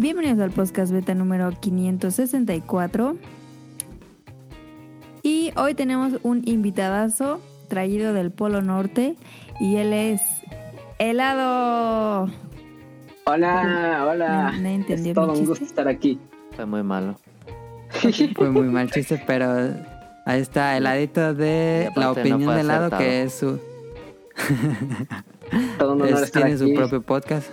Bienvenidos al podcast beta número 564. Y hoy tenemos un invitadazo traído del Polo Norte y él es helado. Hola, hola. No, no entendió es todo mi un gusto estar aquí. Fue muy malo. Fue muy mal chiste, pero ahí está el ladito Y de la no opinión fue del lado acertado. que es su Todo un honor es- estar tiene aquí. su propio podcast.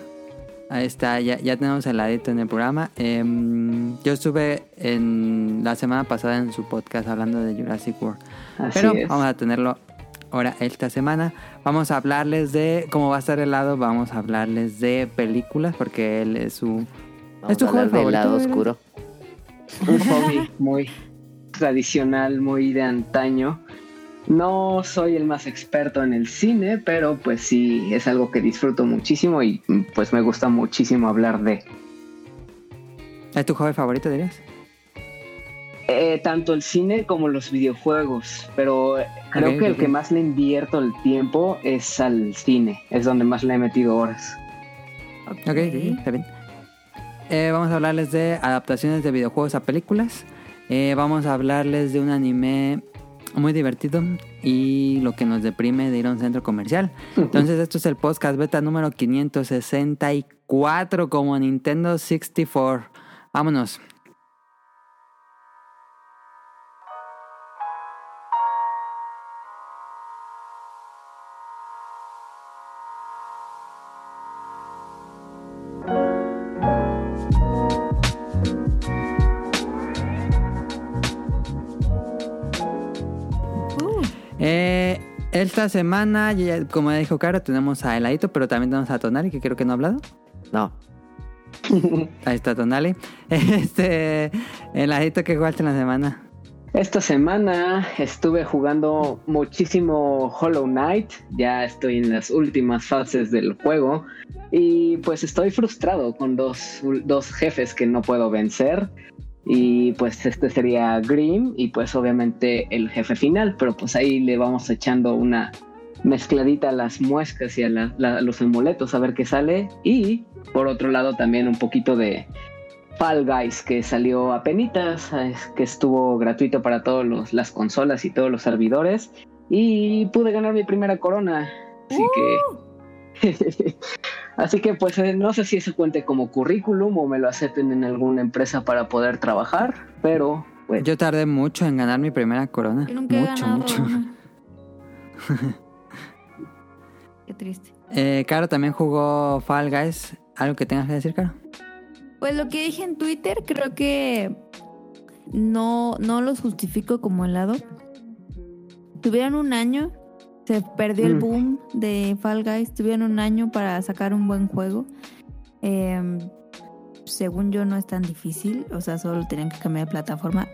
Ahí está, ya, ya tenemos el ladito en el programa. Em, yo estuve en la semana pasada en su podcast hablando de Jurassic World. Así Pero es. vamos a tenerlo ahora esta semana. Vamos a hablarles de cómo va a estar el lado. Vamos a hablarles de películas porque él es su... Vamos ¿Es tu juego del lado favorito, oscuro. Un hobby muy tradicional, muy de antaño. No soy el más experto en el cine, pero pues sí, es algo que disfruto muchísimo y mm, pues me gusta muchísimo hablar de. ¿Es tu hobby favorito, dirías? Eh, tanto el cine como los videojuegos, pero creo que el que más le invierto el tiempo es al cine, es donde más le he metido horas. Ok, sí, está bien. Eh, vamos a hablarles de adaptaciones de videojuegos a películas. Eh, vamos a hablarles de un anime muy divertido y lo que nos deprime de ir a un centro comercial. Entonces, esto es el podcast beta número 564 como Nintendo 64. Vámonos. Esta semana, ya- como ya dijo Caro, tenemos a Heladito, pero también tenemos a Tonali, que creo que no ha hablado. No. Ahí está Tonali. Este, Heladito, que jugaste en la semana? Esta semana estuve jugando muchísimo Hollow Knight, ya estoy en las últimas fases del juego y pues estoy frustrado con dos, dos jefes que no puedo vencer y pues este sería Grim y pues obviamente el jefe final, pero pues ahí le vamos echando una mezcladita a las muescas y a los amuletos a ver qué sale y por otro lado también un poquito de Fall Guys que salió a penitas, que estuvo gratuito para todas las consolas y todos los servidores y pude ganar mi primera corona. Así que Así que pues eh, no sé si eso cuente como currículum o me lo acepten en alguna empresa para poder trabajar, pero pues Yo tardé mucho en ganar mi primera corona. nunca Mucho, mucho. Qué triste. Eh, Caro también jugó Fall Guys. ¿Algo que tengas que decir, Caro? Pues lo que dije en Twitter, creo que no, no los justifico como helado. Tuvieron un año, se perdió el Mm. boom de Fall Guys, tuvieron un año para sacar un buen juego. Eh, según yo no es tan difícil, o sea, solo tenían que cambiar de plataforma.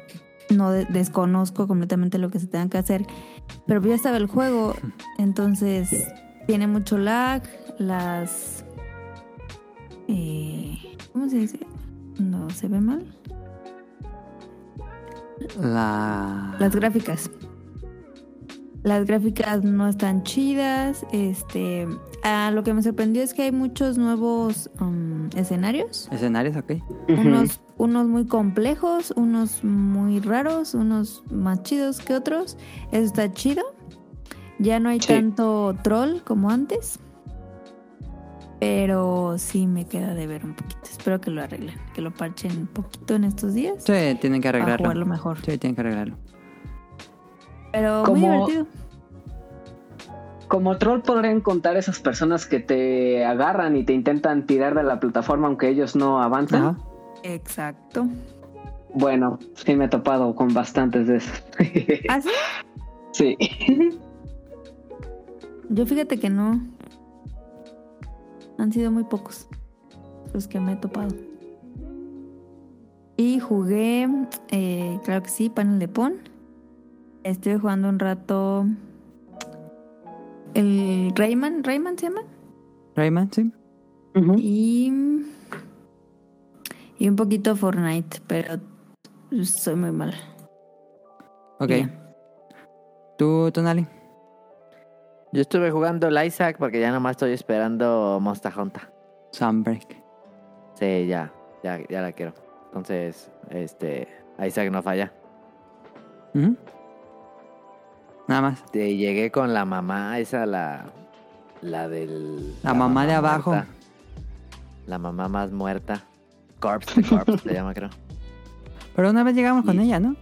No de- desconozco completamente lo que se tenga que hacer, pero ya estaba el juego, entonces tiene mucho lag, las... eh, ¿Cómo se dice? No se ve mal. La... Las gráficas. Las gráficas no están chidas. Este, ah, lo que me sorprendió es que hay muchos nuevos um, escenarios. ¿Escenarios? Ok. Unos, unos muy complejos, unos muy raros, unos más chidos que otros. Eso está chido. Ya no hay Sí. tanto troll como antes. Pero sí me queda de ver un poquito. Espero que lo arreglen, que lo parchen un poquito en estos días. Sí, tienen que Para arreglarlo. jugarlo mejor. Sí, tienen que arreglarlo. Pero muy divertido. Como troll podrían contar esas personas que te agarran y te intentan tirar de la plataforma aunque ellos no avanzan. Ajá. Exacto. Bueno, sí me he topado con bastantes de esos. ¿Ah, sí? sí. Yo fíjate que no. Han sido muy pocos los que me he topado. Y jugué, eh, claro que sí, panel de Pon. Estuve jugando un rato. El Rayman, ¿Rayman se llama? Rayman, sí. Y. Y un poquito Fortnite, pero soy muy mal. Ok. Bien. ¿Tú, Tonali? Yo estuve jugando el Isaac porque ya nomás estoy esperando Monster Hunter. Sunbreak. Sí, ya. Ya, ya la quiero. Entonces, este, Isaac no falla. Ujú. Nada más. Te llegué con la mamá, esa la. La del. La mamá de abajo. muerta. La mamá más muerta. Corpse Corpse se llama, creo. Pero una vez llegamos con ella, ¿no?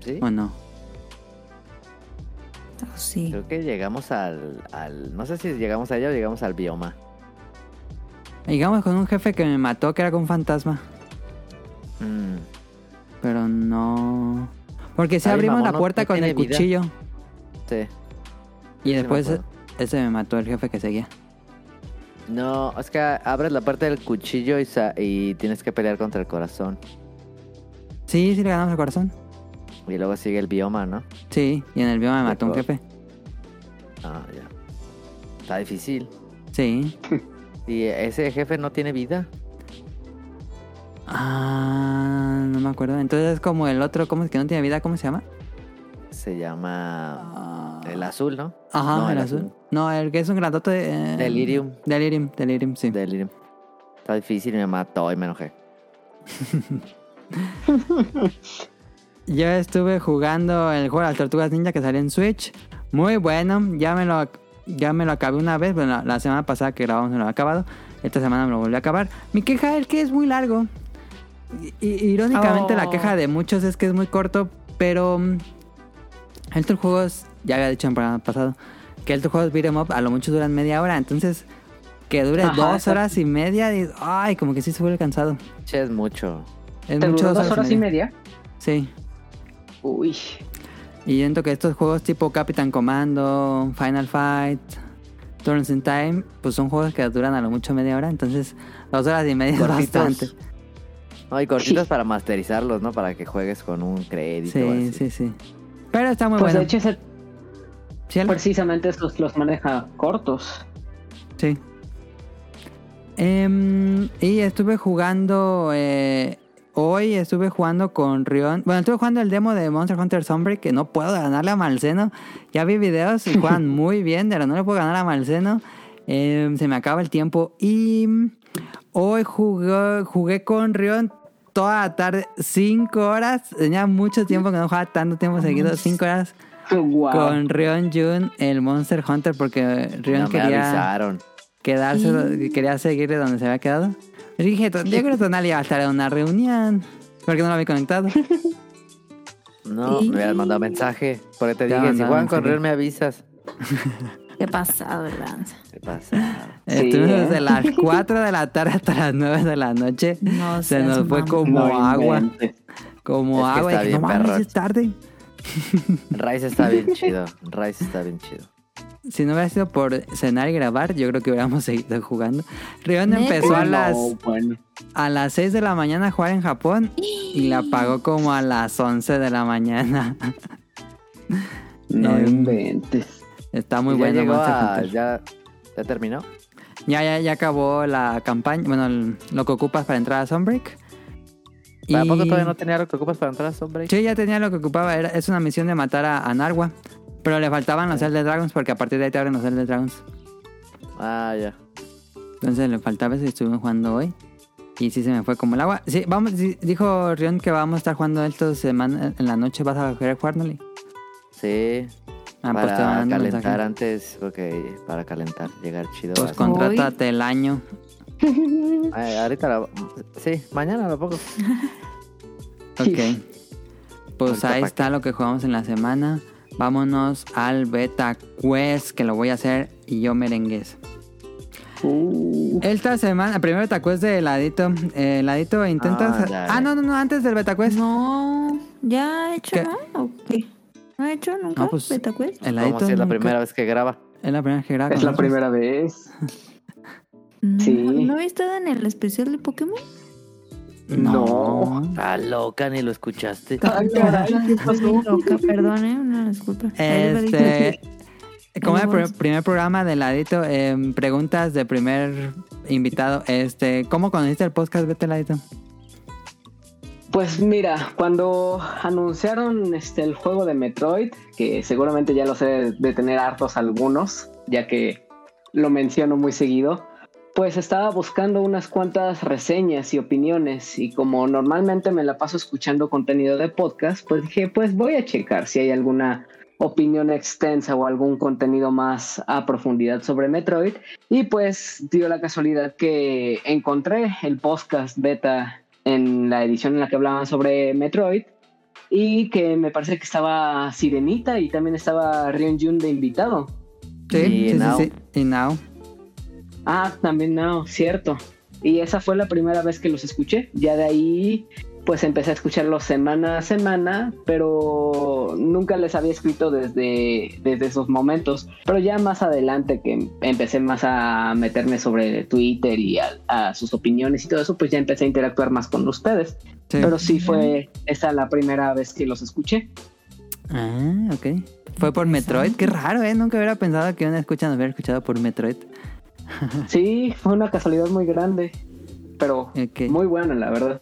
Sí. ¿O no? Oh, sí. Creo que llegamos al, al. No sé si llegamos a ella o llegamos al bioma. Llegamos con un jefe que me mató, que era con un fantasma. Mm, Pero no. Porque si abrimos mamón, la puerta no con el vida. cuchillo. sí. Y después ese me mató el jefe que seguía. No, es que abres la puerta del cuchillo y, sa- y tienes que pelear contra el corazón. Sí, sí le ganamos el corazón. Y luego sigue el bioma, ¿no? Sí, y en el bioma me mató un jefe. Ah, ya. Está difícil. Sí. ¿Y ese jefe no tiene vida? Ah, no me acuerdo. Entonces es como el otro, ¿cómo es que no tiene vida? ¿Cómo se llama? Se llama. El azul, ¿no? Ajá, No, el, el azul. azul. No, el que es un grandote. eh, Delirium. Delirium, Delirium, sí. Delirium. Está difícil y me mató y me enojé. Yo estuve jugando el juego de las tortugas ninja que salió en Switch. Muy bueno. Ya me lo, ya me lo acabé una vez. Bueno, la, la semana pasada que grabamos me lo había acabado. Esta semana me lo volví a acabar. Mi queja es que es muy largo. Irónicamente Oh. la queja de muchos es que es muy corto. Pero mm, estos juegos, ya había dicho en el programa pasado, que estos juegos beat'em up a lo mucho duran media hora. Entonces, que dure Ajá, dos horas y media. y- ay, como que sí se vuelve cansado. Che, es mucho. Es ¿Te mucho duró dos horas y media? Sí. Uy. Y siento que estos juegos tipo Capitán Commando, Final Fight, Turns in Time, pues son juegos que duran a lo mucho media hora, entonces dos horas y media es bastante. No, y cortitos para masterizarlos, ¿no? Para que juegues con un crédito. o Sí, así. sí, sí. Pero está muy Pues bueno. de hecho, ese- precisamente estos los maneja cortos. Sí. Em, y estuve jugando eh, hoy, estuve jugando con Rion. Bueno, estuve jugando el demo de Monster Hunter Sunbreak, que no puedo ganarle a Malseno. Ya vi videos y juegan muy bien, pero no le puedo ganar a Malseno. Em, se me acaba el tiempo. Y hoy jugué, jugué con Rion toda la tarde, cinco horas. Tenía mucho tiempo que no jugaba tanto tiempo seguido, cinco horas Wow. con Rion Jun, el Monster Hunter, porque Rion No quería avisaron. quedarse, quería seguirle donde se había quedado. Y dije, yo creo que Tonali iba a estar en una reunión. Porque no lo había conectado. No, me hubieras mandado mensaje. Porque te Te dije, si juegan con. Real me avisas. Qué pasado, lanza. ¿Qué pasa? Sí, Estuvimos ¿eh? desde las 4 de la tarde hasta las 9 de la noche. No Se nos fue como No agua. inventes. Como Es que agua. está Y dije, bien, no es tarde. Rice está bien chido. Rice está bien chido. Si no hubiera sido por cenar y grabar, yo creo que hubiéramos seguido jugando. Rion empezó a No, las, bueno. a las 6 de la mañana a jugar en Japón y la apagó como a las 11 de la mañana. No Em, inventes. Está muy ¿Y ya bueno. llegó a- ya, ¿Ya terminó? Ya, ya, ya acabó la campaña. Bueno, el- lo que ocupas para entrar a Sunbreak. ¿Para Y- poco todavía no tenía lo que ocupas para entrar a Sunbreak? Sí, ya tenía lo que ocupaba. Era, es una misión de matar a, a Narwa. Pero le faltaban los Elder Dragons porque a partir de ahí te abren los Elder Dragons. Ah, ya. Entonces le faltaba eso y estuvimos jugando hoy. Y sí se me fue como el agua. Sí, vamos, sí, dijo Rion que vamos a estar jugando esto semana en la noche. ¿Vas a querer jugar, Noli? Sí. Ah, pues te para un calentar mensaje. antes, porque para calentar, llegar chido. Pues contrátate el año. Ay, ahorita la... Sí, mañana lo pongo. Ok. Pues ahí está lo que jugamos en la semana. Vámonos al Beta Quest, que lo voy a hacer y yo merengues. Uh, Esta semana, primero Beta Quest de Ladito. Eh, Ladito, intentas. Ah, ya, Ah, no, no, no, antes del Beta Quest. No, ¿ya he hecho, ¿Qué? no? ¿O qué? ¿No he hecho nunca No, pues, beta quest? El Como Ladito si es la nunca- primera vez que graba. Es la primera que graba. es la nosotros. primera vez. No, sí. ¿No he estado en el especial de Pokémon? No. Está loca, ni lo escuchaste. Ay, caray, ¿qué pasó? Loca, perdón, ¿eh? Una disculpa. Este. Como el pr- primer programa de Ladito, em, preguntas de primer invitado. Este, ¿cómo conociste el podcast Vete Ladito? Pues mira, cuando anunciaron este el juego de Metroid, que seguramente ya lo sé de tener hartos algunos, ya que lo menciono muy seguido, pues estaba buscando unas cuantas reseñas y opiniones y como normalmente me la paso escuchando contenido de podcast, pues dije, pues voy a checar si hay alguna opinión extensa o algún contenido más a profundidad sobre Metroid y pues dio la casualidad que encontré el podcast beta en la edición en la que hablaban sobre Metroid y que me parece que estaba Sirenita y también estaba Ryun Jun de invitado. Sí, Y sí, Now. sí. Y Now. Ah, también no, cierto. Y esa fue la primera vez que los escuché. Ya de ahí, pues empecé a escucharlos semana a semana, pero nunca les había escrito desde, desde esos momentos. Pero ya más adelante que empecé más a meterme sobre Twitter y a, a sus opiniones y todo eso, pues ya empecé a interactuar más con ustedes. Sí. Pero sí fue esa la primera vez que los escuché. Ah, ok. Fue por Metroid. Qué raro, ¿eh? Nunca hubiera pensado que una escucha nos hubiera escuchado por Metroid. Sí, fue una casualidad muy grande, pero muy buena, la verdad.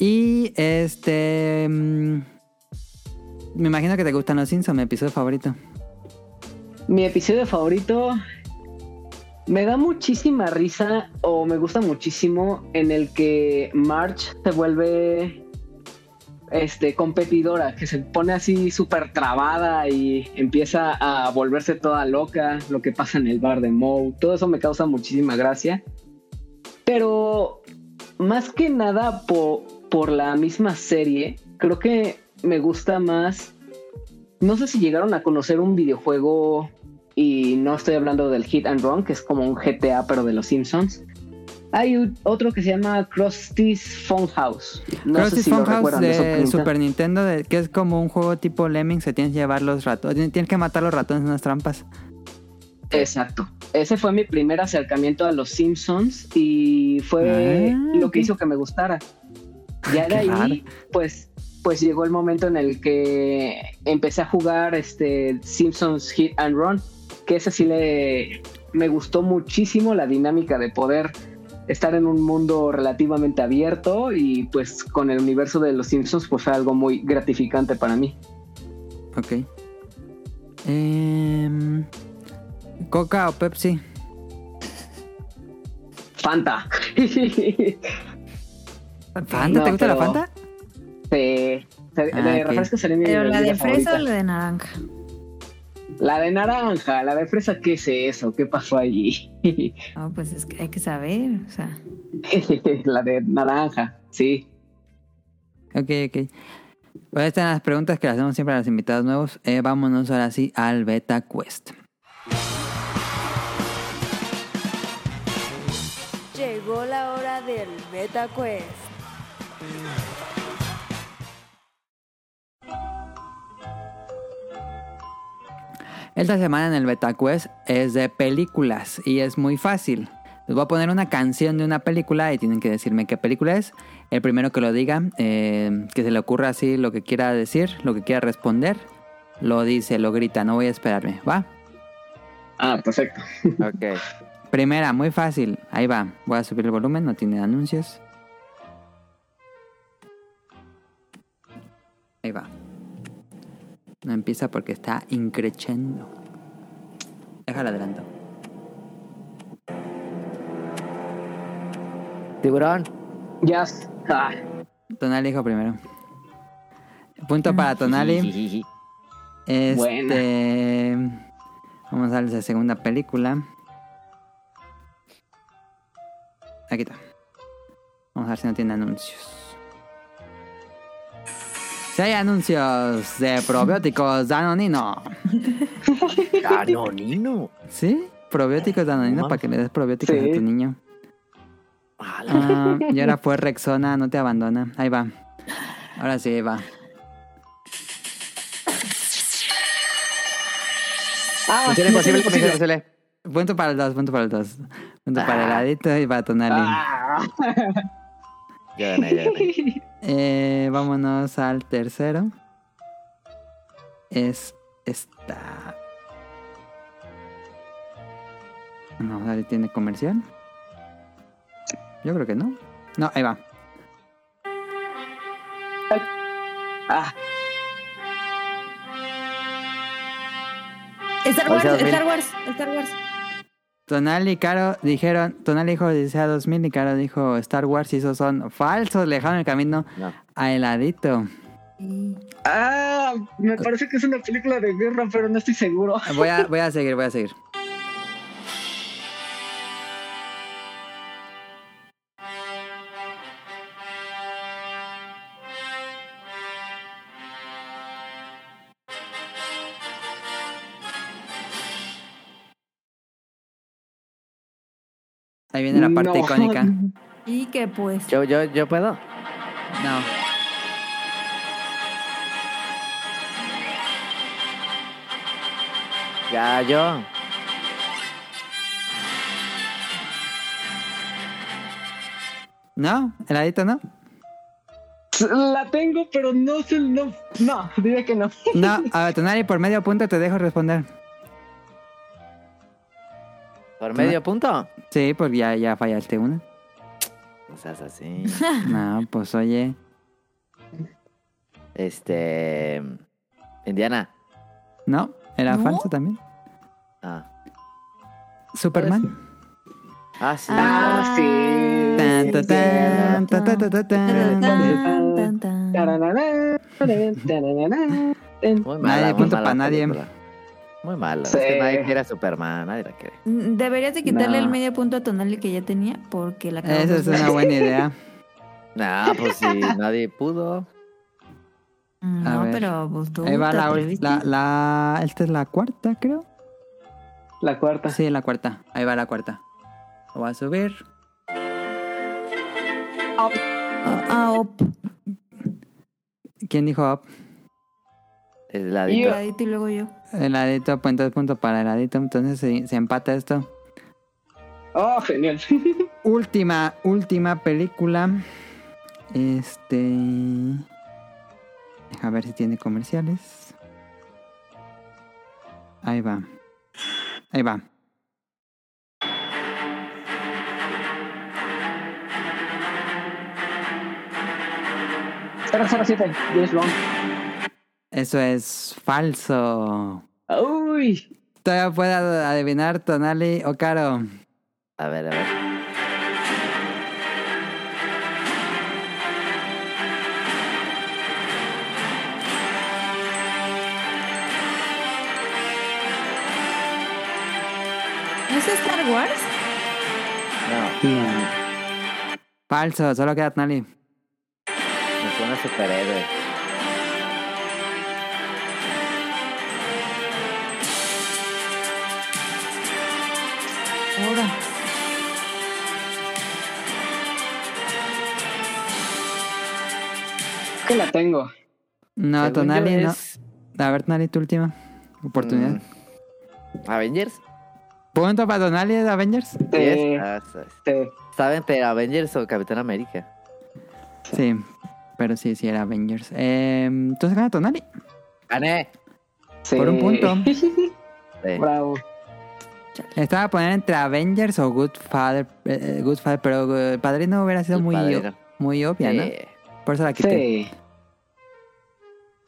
Y este. mm, me imagino que te gustan los Simpsons, mi episodio favorito. Mi episodio favorito me da muchísima risa o me gusta muchísimo en el que Marge se vuelve este competidora, que se pone así súper trabada y empieza a volverse toda loca, lo que pasa en el bar de Moe, todo eso me causa muchísima gracia. Pero más que nada po- por la misma serie, creo que me gusta más no sé si llegaron a conocer un videojuego y no estoy hablando del Hit and Run, que es como un GTA pero de los Simpsons. Hay otro que se llama Krusty's Funhouse. No sé si lo Funhouse recuerdan de, de Super Nintendo, de- que es como un juego tipo Lemmings, se tienes que llevar los ratones, tienes que matar los ratones en unas trampas. Exacto. Ese fue mi primer acercamiento a los Simpsons y fue Ah, lo que hizo que me gustara. Ya de ahí, pues, pues llegó el momento en el que empecé a jugar este Simpsons Hit and Run, que ese sí le me gustó muchísimo la dinámica de poder estar en un mundo relativamente abierto y pues con el universo de los Simpsons pues fue algo muy gratificante para mí. Ok. Em, Coca o Pepsi. Fanta. ¿Fanta? No, ¿Te gusta la Fanta? de, de Ah, ok. refresco sería mi Pero la de fresa favorita. o la de naranja. La de naranja, la de fresa, ¿qué es eso? ¿Qué pasó allí? No, pues es que hay que saber, o sea. la de naranja, sí. Ok, ok. Pues estas son las preguntas que le hacemos siempre a los invitados nuevos. Eh, vámonos ahora sí al Beta Quest. Llegó la hora del Beta Quest. Esta semana en el Beta Quest es de películas y es muy fácil. Les voy a poner una canción de una película y tienen que decirme qué película es. El primero que lo diga, eh, que se le ocurra así lo que quiera decir, lo que quiera responder, lo dice, lo grita, no voy a esperarme. ¿Va? Ah, perfecto. Ok. Primera, muy fácil. Ahí va. Voy a subir el volumen, no tiene anuncios. Ahí va. No empieza porque está increchendo. Déjala adelanto. Tiburón. Ya. Ah, Tonali dijo primero. Punto para Tonali. Este. Vamos a darles la segunda película. Aquí está. Vamos a ver si no tiene anuncios. Si hay anuncios de probióticos Danonino. Danonino. ¿Sí? Probióticos Danonino No para que le des probióticos Sí. a tu niño. Ah, y ahora fue Rexona, no te abandona. Ahí va. Ahora sí, va. Ah, sí, imposible, sí, sí, Misión sí. imposible. Punto para el dos, punto para el dos. Punto para el adito y para Tonali. Ah. Gané, gané. Eh, vámonos al tercero. Es esta. No, ahí tiene comercial. Yo creo que no. No, ahí va. Ah, Star Wars, 2000. Star Wars, Star Wars. Tonal y Caro dijeron, Tonal dijo Odisea 2000 y Caro dijo Star Wars y esos son falsos, le dejaron el camino No. a heladito. Ah, me parece que es una película de guerra, pero no estoy seguro. Voy a, voy a seguir, voy a seguir. Ahí viene la parte No. icónica. Y que pues. Yo, yo, yo puedo. No. Ya, yo. ¿No? ¿Heladito no? La tengo, pero no sé, no, no, diré que no. No, a ver, Tonali, por medio punto te dejo responder. ¿Por medio punto? Sí, porque ya, ya fallaste una. No seas así. No, pues oye. Este. Indiana. No, era ¿No? falso también. Ah. Superman. Ah, sí. Ah, sí. Muy Nadie, mala, punto mala pa' nadie. película. Muy mala. Sí. Es que nadie quiere a Superman, nadie la quiere. Mm, Deberías de quitarle No. el medio punto a Tonali que ya tenía porque la Esa es una buena idea. Nah, pues si nadie pudo. Mm, No, ver. pero pues tú Ahí va la, la, la- Esta es la cuarta, creo. La cuarta. Sí, la cuarta. Ahí va la cuarta. Lo voy a subir. Ah, ah, op. ¿Quién dijo up? Es la Yo. Heladito y luego yo. Heladito, pues entonces punto para heladito. Entonces se, se empata esto. Oh, genial. Última, última película. Este. Deja ver si tiene comerciales. Ahí va. Ahí va. 007, James Bond. Eso es falso. Uy. Todavía puede adivinar Tonali o Caro. A ver, a ver. ¿No es Star Wars? No, Falso, solo queda Tonali. me suena superhéroe. Ahora. Que la tengo. No, Según Tonali no. es, A ver, Tonali, tu última oportunidad. mm, Avengers. Punto para Tonali de Avengers. Sí, sí. Estaba entre Avengers o Capitán América. Sí, pero sí, sí era Avengers. Eh, entonces gana Tonali. ¡Gané! sí. Por un punto. Sí. Bravo. Estaba a poner entre Avengers o Good Father, eh, eh, Good Father pero eh, Padrino hubiera sido El muy, Padrino. muy obvia, ¿no? Sí. Por eso la quité. Sí.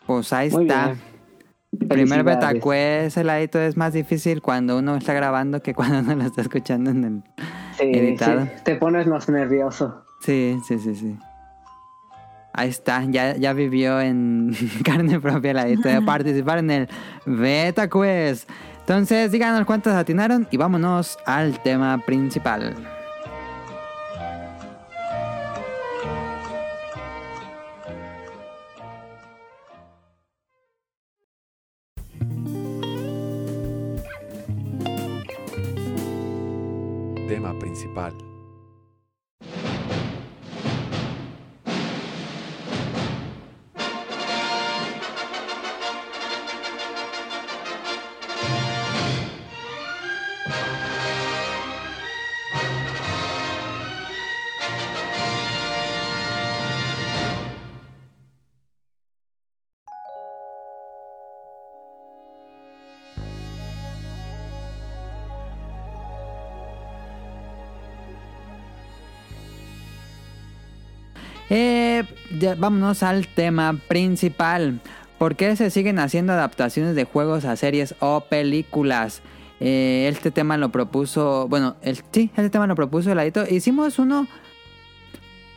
Pues ahí Muy está. bien. Primer. Betacuest, el ladito es más difícil cuando uno está grabando que cuando uno lo está escuchando en el... Sí, editado. sí, Te pones más nervioso. Sí, sí, sí, sí. Ahí está, ya, ya vivió en carne propia la idea de participar en el Beta Quest. Entonces, díganos cuántos atinaron y vámonos al tema principal. Tema principal. Vámonos al tema principal. ¿Por qué se siguen haciendo adaptaciones de juegos a series o películas? Eh, este tema lo propuso, bueno, sí, este tema lo propuso el adito. Hicimos uno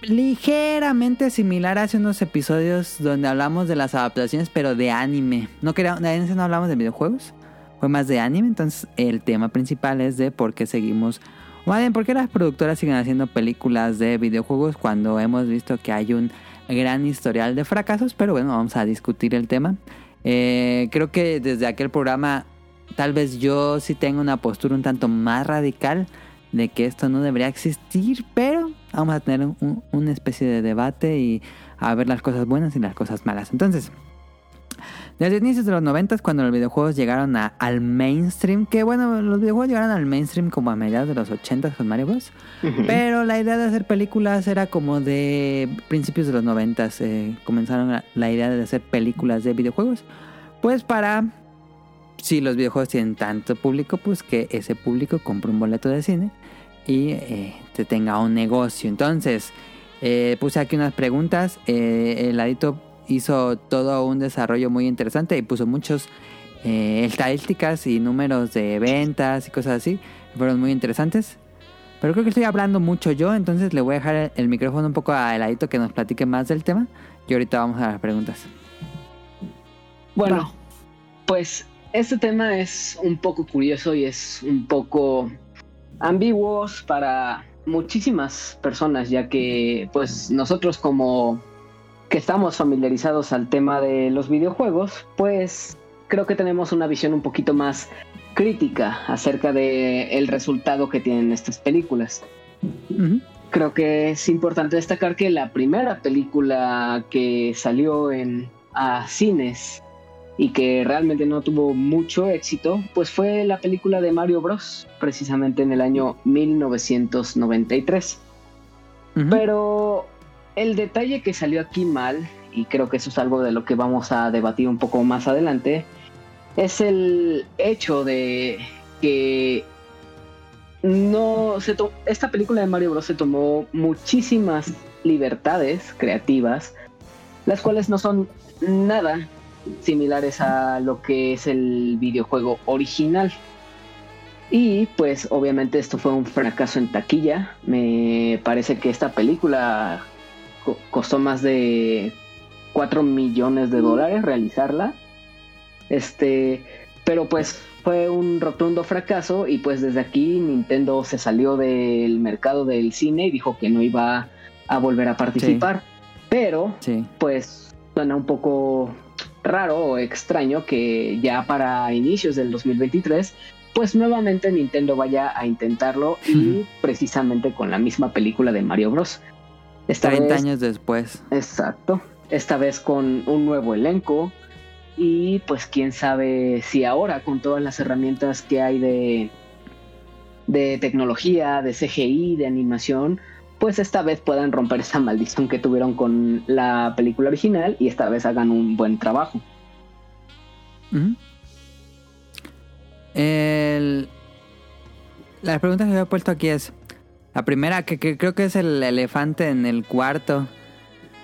ligeramente similar hace unos episodios donde hablamos de las adaptaciones, pero de anime. No quería, en ese no hablamos de videojuegos, fue más de anime. Entonces, el tema principal es de por qué seguimos, o por qué las productoras siguen haciendo películas de videojuegos cuando hemos visto que hay un gran historial de fracasos. Pero bueno, vamos a discutir el tema. Eh, creo que desde aquel programa, tal vez yo sí tengo una postura un tanto más radical de que esto no debería existir, pero vamos a tener un- una especie de debate y a ver las cosas buenas y las cosas malas. Entonces, desde inicios de los 90 cuando los videojuegos llegaron a- al mainstream, que bueno, los videojuegos llegaron al mainstream como a mediados de los 80 con Mario Bros. Pero la idea de hacer películas era como de principios de los 90 eh, comenzaron la, la idea de hacer películas de videojuegos. Pues para, si los videojuegos tienen tanto público, pues que ese público compre un boleto de cine y eh, te tenga un negocio. Entonces, eh, puse aquí unas preguntas. Eh, el adito hizo todo un desarrollo muy interesante y puso muchos eh, estadísticas y números de ventas y cosas así. Fueron muy interesantes. Pero creo que estoy hablando mucho yo, entonces le voy a dejar el, micrófono un poco a Eladito que nos platique más del tema. Y ahorita vamos a las preguntas. Bueno, Va. pues este tema es un poco curioso y es un poco ambiguo para muchísimas personas, ya que pues nosotros como que estamos familiarizados al tema de los videojuegos, pues creo que tenemos una visión un poquito más crítica acerca de el resultado que tienen estas películas. Ujú. Creo que es importante destacar que la primera película que salió en a cines y que realmente no tuvo mucho éxito, pues fue la película de Mario Bros, precisamente en el año 1993. Ujú. Pero el detalle que salió aquí mal, y creo que eso es algo de lo que vamos a debatir un poco más adelante, es el hecho de que no se esta película de Mario Bros se tomó muchísimas libertades creativas, las cuales no son nada similares a lo que es el videojuego original. Y pues obviamente esto fue un fracaso en taquilla. Me parece que esta película co- costó más de 4 millones de dólares realizarla. Este, pero pues fue un rotundo fracaso y pues desde aquí Nintendo se salió del mercado del cine y dijo que no iba a volver a participar. Pero Sí. pues suena un poco raro o extraño que ya para inicios del 2023 pues nuevamente Nintendo vaya a intentarlo y precisamente con la misma película de Mario Bros. Esta 30 vez, años después. exacto, esta vez con un nuevo elenco y pues quién sabe si ahora con todas las herramientas que hay de de tecnología, de CGI, de animación, pues esta vez puedan romper esa maldición que tuvieron con la película original y esta vez hagan un buen trabajo. Ujú. El- Las preguntas que había puesto aquí es... La primera, que, que creo que es el elefante en el cuarto.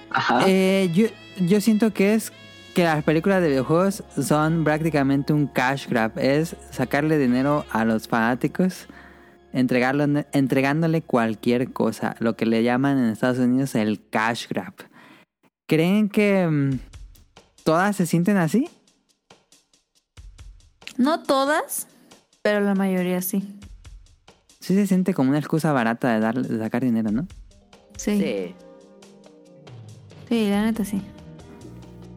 Ajá. Eh, yo, yo siento que es que las películas de videojuegos son prácticamente un cash grab. Es sacarle dinero a los fanáticos, entregarlo, entregándole cualquier cosa. Lo que le llaman en Estados Unidos el cash grab. ¿Creen que mm, todas se sienten así? No todas, pero la mayoría sí. Sí se siente como una excusa barata de, dar, de sacar dinero, ¿no? Sí. sí. Sí. la neta sí.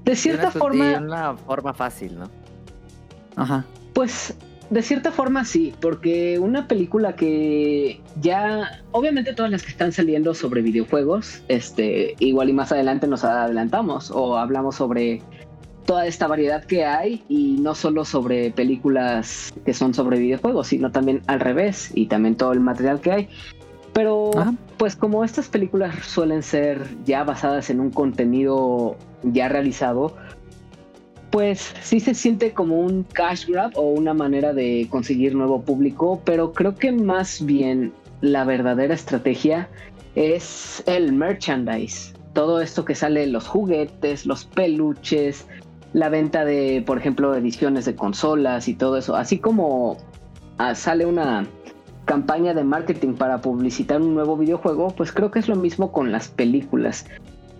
de cierta Una- forma, y una forma fácil, ¿no? Ajá. Pues de cierta forma sí, porque una película que ya, obviamente todas las que están saliendo sobre videojuegos, este, igual y más adelante nos adelantamos o hablamos sobre toda esta variedad que hay y no solo sobre películas que son sobre videojuegos, sino también al revés y también todo el material que hay. Pero Ajá. pues como estas películas suelen ser ya basadas en un contenido ya realizado, pues sí se siente como un cash grab o una manera de conseguir nuevo público, pero creo que más bien la verdadera estrategia es el merchandise. Todo esto que sale, los juguetes, los peluches, la venta de, por ejemplo, ediciones de consolas y todo eso, así como ah, sale una campaña de marketing para publicitar un nuevo videojuego, pues creo que es lo mismo con las películas.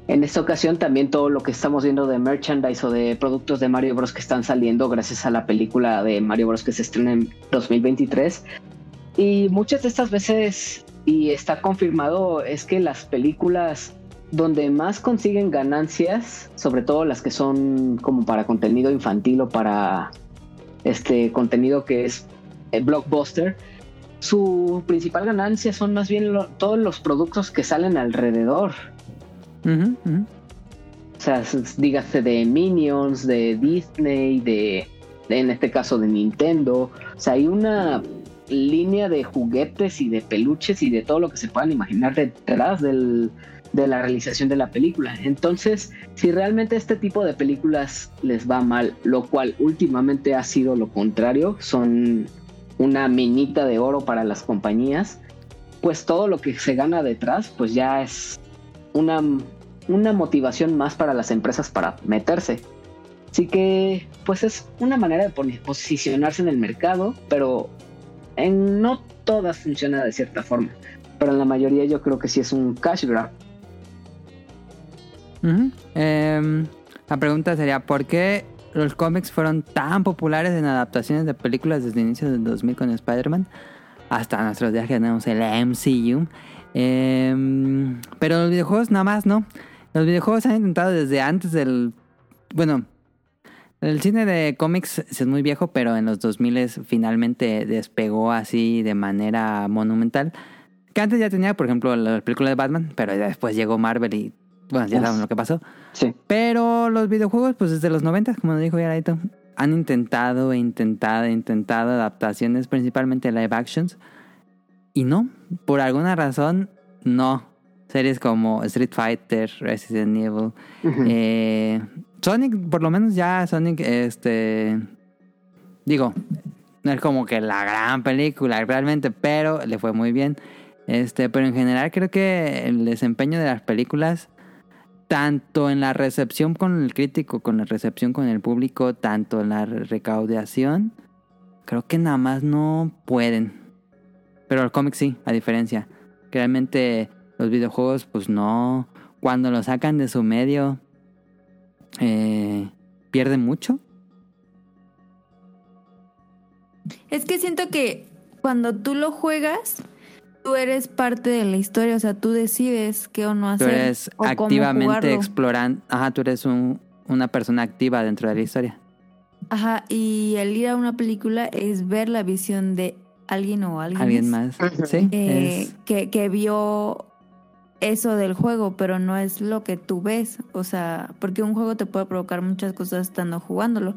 En esta ocasión también todo lo que estamos viendo de merchandise o de productos de Mario Bros que están saliendo gracias a la película de Mario Bros que se estrena en 2023. Y muchas de estas veces, y está confirmado, es que las películas donde más consiguen ganancias, sobre todo las que son como para contenido infantil o para este contenido que es el blockbuster, su principal ganancia son más bien lo- todos los productos que salen alrededor. O sea, dígase de Minions, de Disney, de, de- en este caso de Nintendo. O sea, hay una línea de juguetes y de peluches y de todo lo que se puedan imaginar detrás del, de la realización de la película. Entonces, si realmente este tipo de películas les va mal, lo cual últimamente ha sido lo contrario, son una minita de oro para las compañías, pues todo lo que se gana detrás, pues ya es una, una motivación más para las empresas para meterse. Así que, pues es una manera de posicionarse en el mercado, pero en no todas funciona de cierta forma. Pero en la mayoría yo creo que sí es un cash grab. Em, la pregunta sería, ¿por qué los cómics fueron tan populares en adaptaciones de películas desde inicios del 2000 con Spider-Man? Hasta nuestros días que tenemos el MCU. Em, pero los videojuegos nada más, ¿no? Los videojuegos han intentado desde antes del... Bueno, el cine de cómics es muy viejo, pero en los 2000 finalmente despegó así de manera monumental. Que antes ya tenía, por ejemplo, la película de Batman, pero después llegó Marvel y, bueno, ya saben lo que pasó. Sí. Pero los videojuegos, pues desde los 90, como dijo Yaradito, han intentado e intentado e intentado adaptaciones, principalmente live actions. Y no, por alguna razón, no. Series como Street Fighter, Resident Evil, eh, Sonic, por lo menos ya Sonic, este. Digo, no es como que la gran película realmente, pero le fue muy bien. Este, pero en general creo que el desempeño de las películas, tanto en la recepción con el crítico, con la recepción con el público, tanto en la re- recaudación, creo que nada más no pueden. Pero el cómic sí, a diferencia. Realmente los videojuegos, pues no. Cuando lo sacan de su medio, eh, pierden mucho. Es que siento que cuando tú lo juegas, tú eres parte de la historia, o sea, tú decides qué o no Tú hacer. eres o activamente explorando. Ajá, tú eres un- una persona activa dentro de la historia. Ajá, y el ir a una película es ver la visión de alguien o alguien, Alguien más. Sí. eh, es- que, que vio eso del juego, pero no es lo que tú ves. O sea, porque un juego te puede provocar muchas cosas estando jugándolo.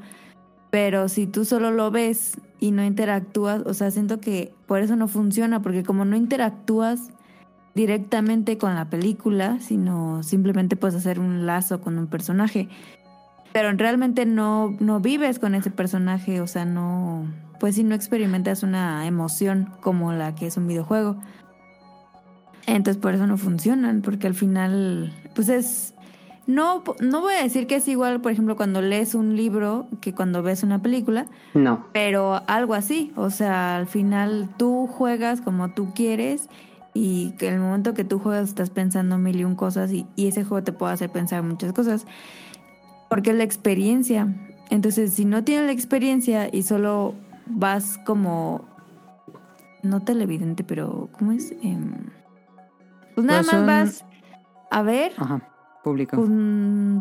Pero si tú solo lo ves y no interactúas, o sea, siento que por eso no funciona, porque como no interactúas directamente con la película, sino simplemente puedes hacer un lazo con un personaje. Pero realmente no, no vives con ese personaje, o sea, no, pues si no experimentas una emoción como la que es un videojuego. Entonces por eso no funcionan, porque al final, pues es... No, no voy a decir que es igual, por ejemplo, cuando lees un libro que cuando ves una película, No. pero algo así. O sea, al final tú juegas como tú quieres y que el momento que tú juegas estás pensando mil y un cosas y, y ese juego te puede hacer pensar muchas cosas. Porque es la experiencia. Entonces, si no tienes la experiencia y solo vas como... No televidente, pero ¿cómo es? Em, pues nada Pues más vas a ver, Ajá, público. pues,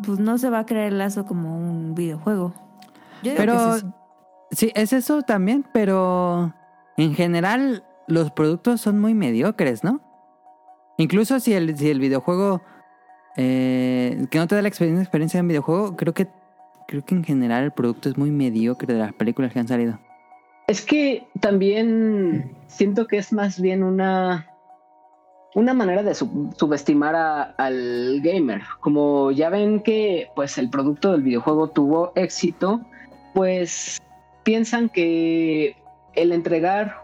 pues no se va a crear el lazo como un videojuego. Yo digo Pero que es eso. sí, es eso también, pero en general los productos son muy mediocres, ¿no? Incluso si el, si el videojuego eh, que no te da la experiencia, experiencia en videojuego, creo que creo que en general el producto es muy mediocre de las películas que han salido. Es que también siento que es más bien una una manera de sub- subestimar a- al gamer. Como ya ven que pues el producto del videojuego tuvo éxito, pues piensan que el entregar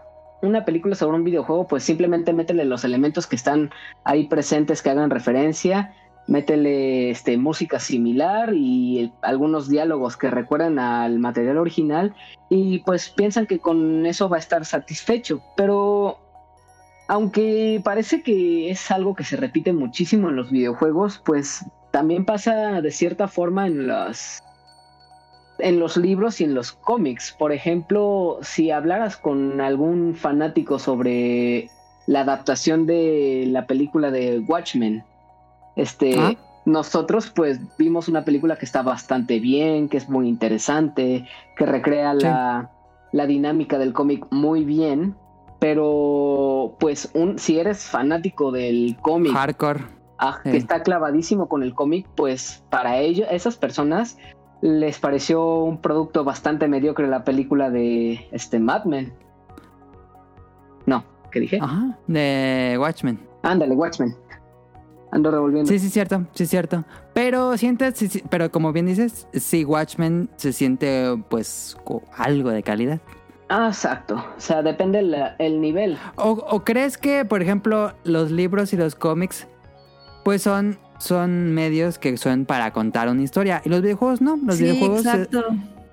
una película sobre un videojuego, pues simplemente métele los elementos que están ahí presentes que hagan referencia métele este, música similar y algunos diálogos que recuerdan al material original y pues piensan que con eso va a estar satisfecho, pero aunque parece que es algo que se repite muchísimo en los videojuegos, pues también pasa de cierta forma en las en los libros y en los cómics. Por ejemplo, si hablaras con algún fanático sobre la adaptación de la película de Watchmen, este, Ah. nosotros pues vimos una película que está bastante bien, que es muy interesante, que recrea Sí. la, la dinámica del cómic muy bien, pero pues un, si eres fanático del cómic Hardcore. ah, Sí. que está clavadísimo con el cómic, pues para ellos, esas personas les pareció un producto bastante mediocre la película de este Mad Men. No, ¿qué dije? Ajá. De Watchmen. Ándale, Watchmen. Ando revolviendo. Sí, sí, cierto, sí, cierto. Pero sientes, sí, sí, pero como bien dices, sí, Watchmen se siente pues algo de calidad. Ah, exacto. O sea, depende el, el nivel. ¿O, o crees que, por ejemplo, los libros y los cómics, pues son, son medios que son para contar una historia? Y los videojuegos no. Los sí, videojuegos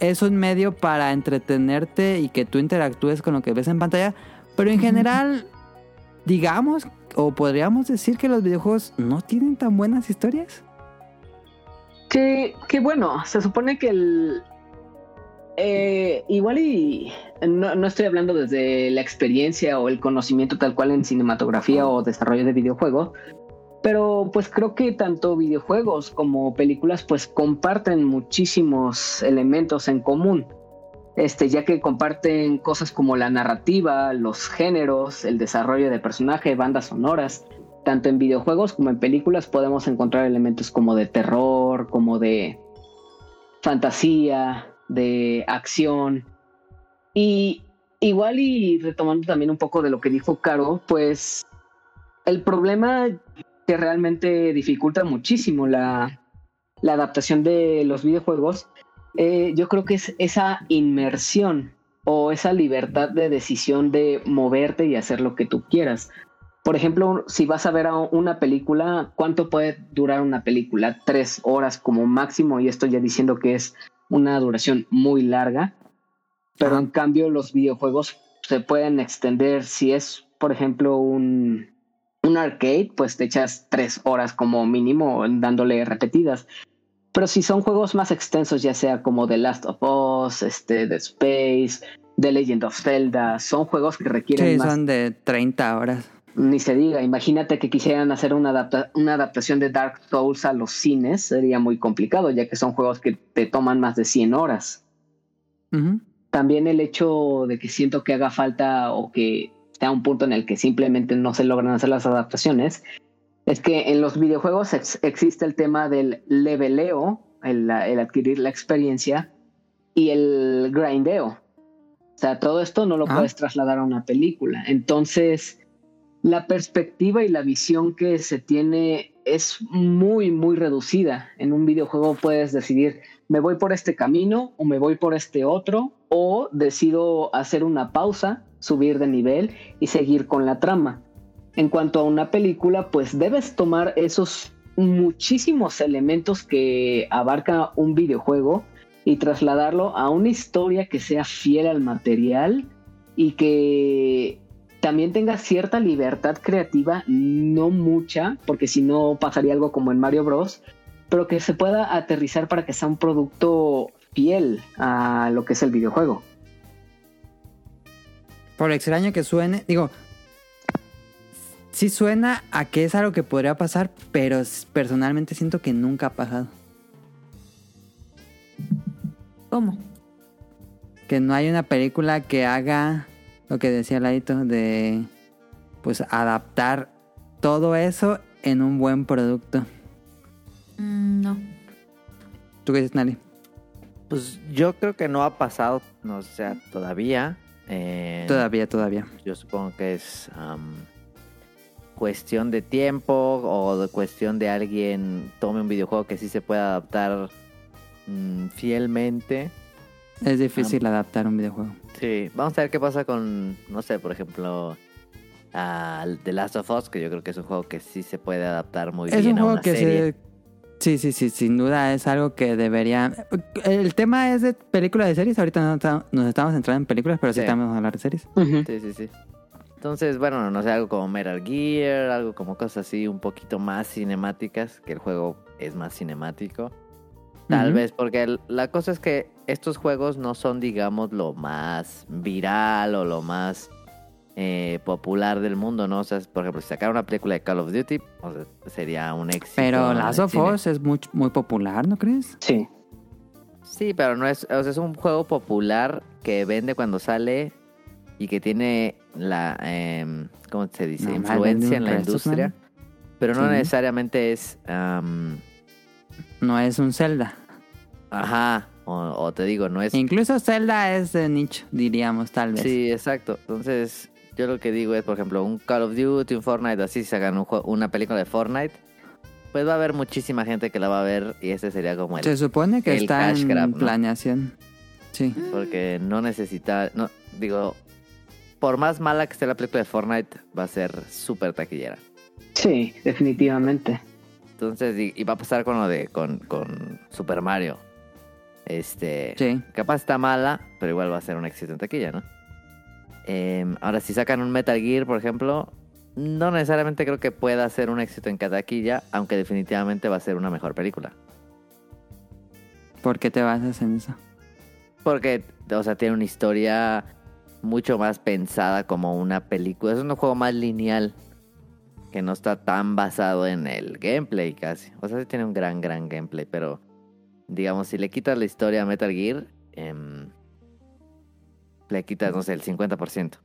es un medio para entretenerte y que tú interactúes con lo que ves en pantalla. Pero en general, digamos, o podríamos decir que los videojuegos no tienen tan buenas historias. Que, que bueno, se supone que el. Eh, igual y. No, no estoy hablando desde la experiencia o el conocimiento tal cual en cinematografía o desarrollo de videojuegos. Pero pues creo que tanto videojuegos como películas pues comparten muchísimos elementos en común. Este, ya que comparten cosas como la narrativa, los géneros, el desarrollo de personaje, bandas sonoras. Tanto en videojuegos como en películas podemos encontrar elementos como de terror, como de fantasía, de acción. Y igual y retomando también un poco de lo que dijo Caro, pues el problema que realmente dificulta muchísimo la, la adaptación de los videojuegos, eh, yo creo que es esa inmersión o esa libertad de decisión de moverte y hacer lo que tú quieras. Por ejemplo, si vas a ver una película, ¿cuánto puede durar una película? Tres horas como máximo, y estoy ya diciendo que es una duración muy larga. Pero en cambio, los videojuegos se pueden extender. Si es, por ejemplo, un, un arcade, pues te echas tres horas como mínimo dándole repetidas. Pero si son juegos más extensos, ya sea como The Last of Us, este, The Space, The Legend of Zelda, son juegos que requieren Sí, más son de 30 horas. Ni se diga, imagínate que quisieran hacer una, adapta- una adaptación de Dark Souls a los cines, sería muy complicado, ya que son juegos que te toman más de 100 horas. También el hecho de que siento que haga falta o que sea un punto en el que simplemente no se logran hacer las adaptaciones, es que en los videojuegos ex- existe el tema del leveleo, el, el adquirir la experiencia, y el grindeo. O sea, todo esto no lo Ah. puedes trasladar a una película. Entonces, la perspectiva y la visión que se tiene es muy, muy reducida. En un videojuego puedes decidir, me voy por este camino o me voy por este otro, o decido hacer una pausa, subir de nivel y seguir con la trama. En cuanto a una película, pues debes tomar esos muchísimos elementos que abarca un videojuego y trasladarlo a una historia que sea fiel al material y que también tenga cierta libertad creativa, no mucha, porque si no pasaría algo como en Mario Bros, pero que se pueda aterrizar para que sea un producto fiel a lo que es el videojuego. Por extraño que suene, digo, sí suena a que es algo que podría pasar, pero personalmente siento que nunca ha pasado. ¿Cómo? Que no hay una película que haga lo que decía Laito de pues adaptar todo eso en un buen producto. Mm, no. ¿Tú qué dices, Nali? Pues yo creo que no ha pasado, no o sea, todavía. Eh, Todavía, todavía. Yo supongo que es am, cuestión de tiempo o de cuestión de alguien tome un videojuego que sí se pueda adaptar mm, fielmente. Es difícil adaptar un videojuego. Sí, vamos a ver qué pasa con, no sé, por ejemplo, al The Last of Us, que yo creo que es un juego que sí se puede adaptar muy Es bien un a juego una que serie. se... Sí, sí, sí, sin duda es algo que debería... El tema es de películas de series, ahorita no está- nos estamos centrando en películas, pero sí, Sí. estamos a hablar de series. Sí, sí, sí. Entonces, bueno, no sé, algo como Metal Gear, algo como cosas así un poquito más cinemáticas, que el juego es más cinemático. Tal vez, porque el- la cosa es que estos juegos no son, digamos, lo más viral o lo más eh, popular del mundo, ¿no? O sea, por ejemplo, si sacara una película de Call of Duty, o sea, sería un éxito. Pero Last of. Us es muy, muy popular, ¿no crees? Sí. Sí, pero no es, o sea, es un juego popular que vende cuando sale y que tiene la, em, ¿cómo se dice? No, Influencia en la industria. Pero no Sí. necesariamente es, am, No es un Zelda. Ajá, o, o te digo, no es... Incluso Zelda es de nicho, diríamos, tal vez. Sí, exacto. Entonces, yo lo que digo es, por ejemplo, un Call of Duty, un Fortnite, así se hagan un una película de Fortnite, pues va a haber muchísima gente que la va a ver y ese sería como el... Se supone que está en grab, ¿no? planeación. Sí. Porque no necesita, no, digo, por más mala que esté la película de Fortnite, va a ser súper taquillera. Sí, definitivamente. Entonces, y, y va a pasar con lo de, con, con Super Mario. Este, Sí. capaz está mala, pero igual va a ser un éxito en taquilla, ¿no? Em, ahora, si sacan un Metal Gear, por ejemplo, no necesariamente creo que pueda ser un éxito en cada taquilla, aunque definitivamente va a ser una mejor película. ¿Por qué te basas en eso? Porque, o sea, tiene una historia mucho más pensada como una película. Es un juego más lineal. Que no está tan basado en el gameplay casi. O sea, sí tiene un gran, gran gameplay. Pero, digamos, si le quitas la historia a Metal Gear, em, le quitas, no sé, el 50%.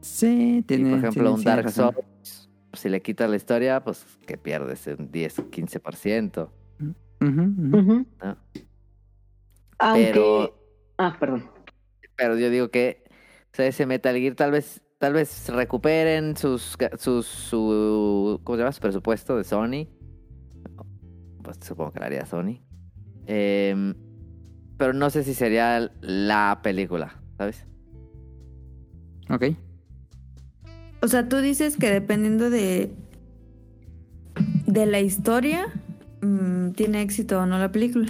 Sí, Y, tiene. por ejemplo, tiene- un tiene Dark razón. Souls, si le quitas la historia, pues que pierdes un 10, 15%. Ujú, ujú. Ujú. ¿no? Aunque... Pero- Ah, perdón. Pero yo digo que o sea, ese Metal Gear tal vez tal vez recuperen sus sus su ¿cómo se llama? su presupuesto de Sony. Pues supongo que lo haría Sony. Em, pero no sé si sería la película, ¿sabes? Ok. O sea, tú dices que dependiendo de, de la historia, mm, tiene éxito o no la película.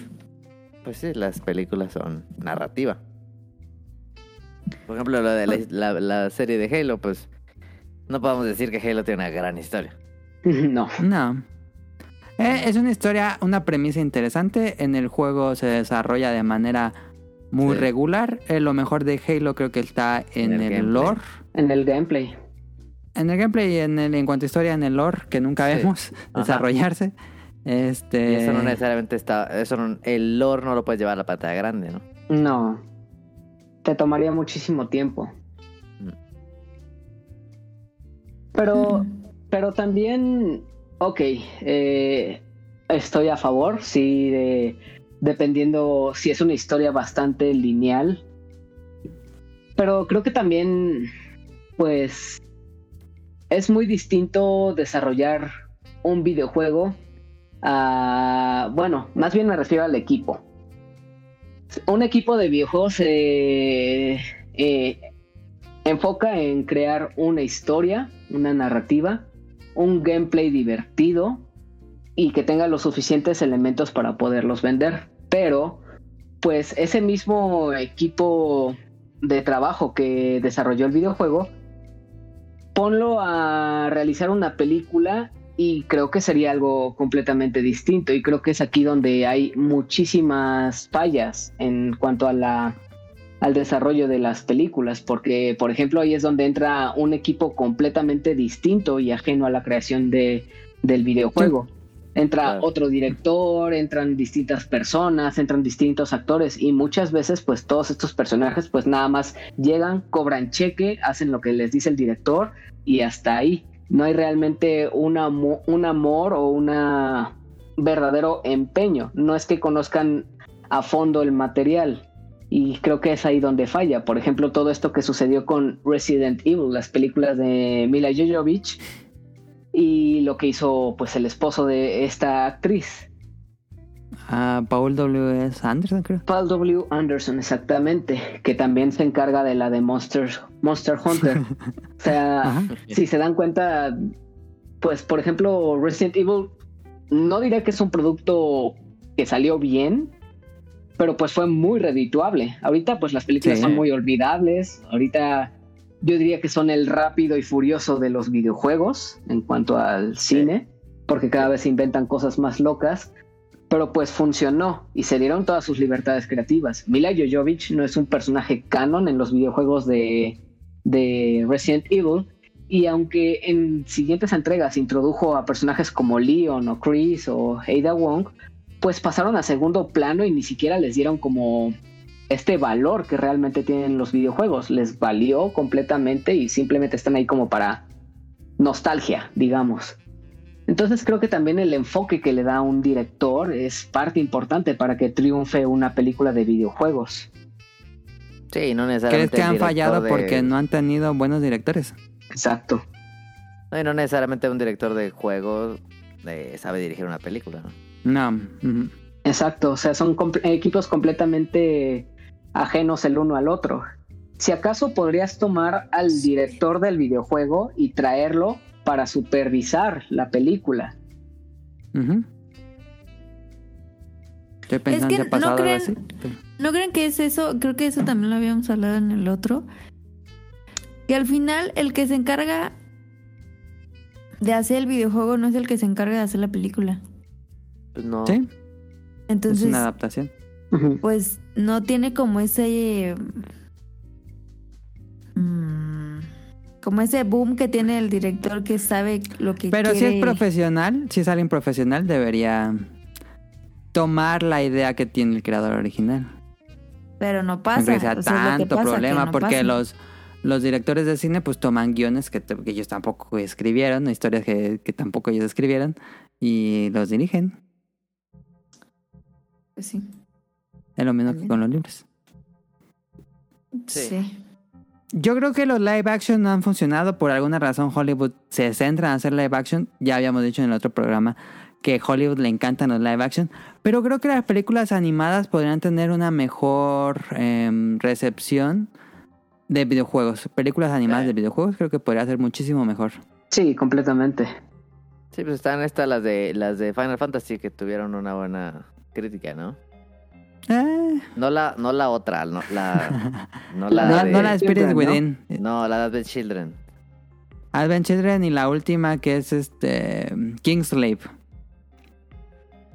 Pues sí, las películas son narrativa. Por ejemplo, lo de la, la- la serie de Halo, pues no podemos decir que Halo tiene una gran historia. No. No. Eh, es una historia, una premisa interesante. En el juego se desarrolla de manera muy Sí. regular. Eh, lo mejor de Halo creo que está en, En el lore. En el gameplay. En el gameplay y en, el- en cuanto a historia en el lore, que nunca Sí. vemos Ajá. desarrollarse. Este. Y eso no necesariamente está. Eso no- el lore no lo puedes llevar a la pantalla grande, ¿no? No. Te tomaría muchísimo tiempo. Mm. Pero, pero también, ok, eh, estoy a favor, sí, de, dependiendo si es una historia bastante lineal. Pero creo que también, pues, es muy distinto desarrollar un videojuego a, bueno, más bien me refiero al equipo. Un equipo de videojuegos se eh, enfoca en crear una historia, una narrativa, un gameplay divertido y que tenga los suficientes elementos para poderlos vender. Pero, pues ese mismo equipo de trabajo que desarrolló el videojuego, ponlo a realizar una película y creo que sería algo completamente distinto y creo que es aquí donde hay muchísimas fallas en cuanto a la al desarrollo de las películas porque por ejemplo ahí es donde entra un equipo completamente distinto y ajeno a la creación de del videojuego entra Claro. otro director entran distintas personas entran distintos actores y muchas veces pues todos estos personajes pues nada más llegan cobran cheque hacen lo que les dice el director y hasta ahí no hay realmente un, amo- un amor o una verdadero empeño. No es que conozcan a fondo el material. Y creo que es ahí donde falla. Por ejemplo, todo esto que sucedió con Resident Evil, las películas de Mila Jovovich y lo que hizo pues el esposo de esta actriz. a Paul W.S. Anderson, creo. Paul W. Anderson, exactamente, que también se encarga de la de Monster, Monster Hunter. o sea, Ajá. si se dan cuenta, pues por ejemplo, Resident Evil, no diré que es un producto que salió bien, pero pues fue muy redituable. Ahorita pues las películas Sí. son muy olvidables, ahorita yo diría que son el rápido y furioso de los videojuegos en cuanto al cine, porque cada vez se inventan cosas más locas. Pero pues funcionó y se dieron todas sus libertades creativas. Mila Jovovich no es un personaje canon en los videojuegos de, de Resident Evil, y aunque en siguientes entregas introdujo a personajes como Leon o Chris o Ada Wong, pues pasaron a segundo plano y ni siquiera les dieron como este valor que realmente tienen los videojuegos. Les valió completamente y simplemente están ahí como para nostalgia, digamos. Entonces creo que también el enfoque que le da un director es parte importante para que triunfe una película de videojuegos. Sí, no ¿Crees necesariamente. que el han fallado de- porque no han tenido buenos directores? Exacto. No, y no necesariamente un director de juegos eh, sabe dirigir una película, ¿no? No. Exacto, o sea, son comp- equipos completamente ajenos el uno al otro. Si acaso podrías tomar al director del videojuego y traerlo para supervisar la película. Estoy pensando que no creen- así. ¿No creen que es eso? Creo que eso también lo habíamos hablado en el otro. Que al final el que se encarga de hacer el videojuego no es el que se encarga de hacer la película. Pues no. Sí, es Entonces, una adaptación. Pues no tiene como ese... mm, como ese boom que tiene el director que sabe lo que Pero si quiere. es profesional, si es alguien profesional, debería tomar la idea que tiene el creador original. Pero no pasa. que sea o sea, tanto pasa, problema, no porque pasa. los, los directores de cine pues toman guiones que, que ellos tampoco escribieron, historias que, que tampoco ellos escribieron, y los dirigen. Pues sí. Es lo mismo que con los libros. Sí. sí. Yo creo que los live action no han funcionado. Por alguna razón Hollywood se centra en hacer live action. Ya habíamos dicho en el otro programa que Hollywood le encantan los live action. Pero creo que las películas animadas podrían tener una mejor em, recepción de videojuegos. Películas animadas de videojuegos creo que podría ser muchísimo mejor. Sí, completamente. Sí, pues están estas las de las de Final Fantasy que tuvieron una buena crítica, ¿no? Eh, No la, no la otra, no la, no no, la de, no la de Spirit Children, ¿no? Within. no, la de Children. Advent Children y la última que es este Kingslave.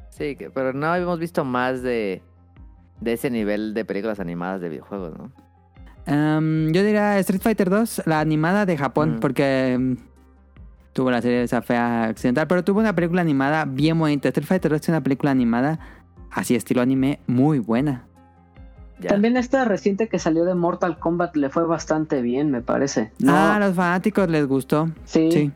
Sí, que- pero no habíamos visto más de, de ese nivel de películas animadas de videojuegos, ¿no? Em, yo diría Street Fighter 2, la animada de Japón, Mm. porque em, tuvo la serie esa fea accidental, pero tuvo una película animada bien bonita. Street Fighter 2 es una película animada así estilo anime muy buena. Ya. También esta reciente que salió de Mortal Kombat le fue bastante bien, me parece. No, Ah, a los fanáticos les gustó. sí, Sí.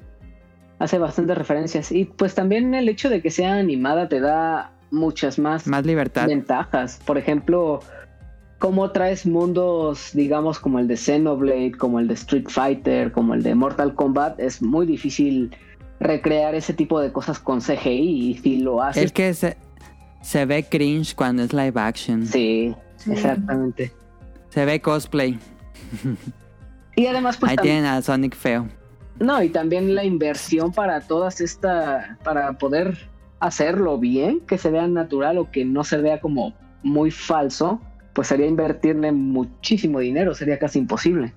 hace bastantes referencias. Y pues también el hecho de que sea animada te da muchas más Más libertad. ventajas. Por ejemplo, cómo traes mundos, digamos, como el de Xenoblade, como el de Street Fighter, como el de Mortal Kombat, es muy difícil recrear ese tipo de cosas con CGI y si lo haces, El que se, ve cringe cuando es live action. sí, exactamente. Se ve cosplay. Y además, pues Ahí tienen a Sonic feo. no, y también la inversión para todas esta, para poder hacerlo bien, que se vea natural o que no se vea como muy falso, pues sería invertirle muchísimo dinero, sería casi imposible.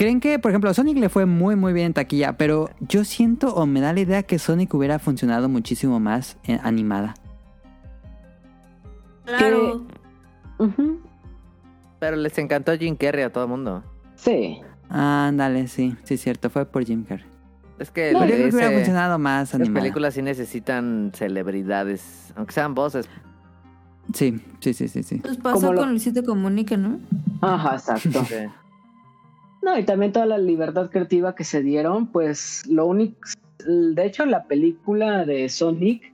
¿Y creen que, por ejemplo, Sonic le fue muy, muy bien en taquilla? Pero yo siento o me da la idea que Sonic hubiera funcionado muchísimo más en animada. Claro. Pero les encantó Jim Carrey a todo el mundo. Sí, Ándale, sí, sí, cierto, fue por Jim Carrey. Es que No, Pero yo creo que hubiera ese- funcionado más animada. películas sí necesitan celebridades, aunque sean voces. Sí, sí, sí, sí, sí. Pues pasó Como lo- con Luisito Comunica, ¿no? ajá, exacto. Sí. No, y también toda la libertad creativa que se dieron, pues lo único, de hecho la película de Sonic,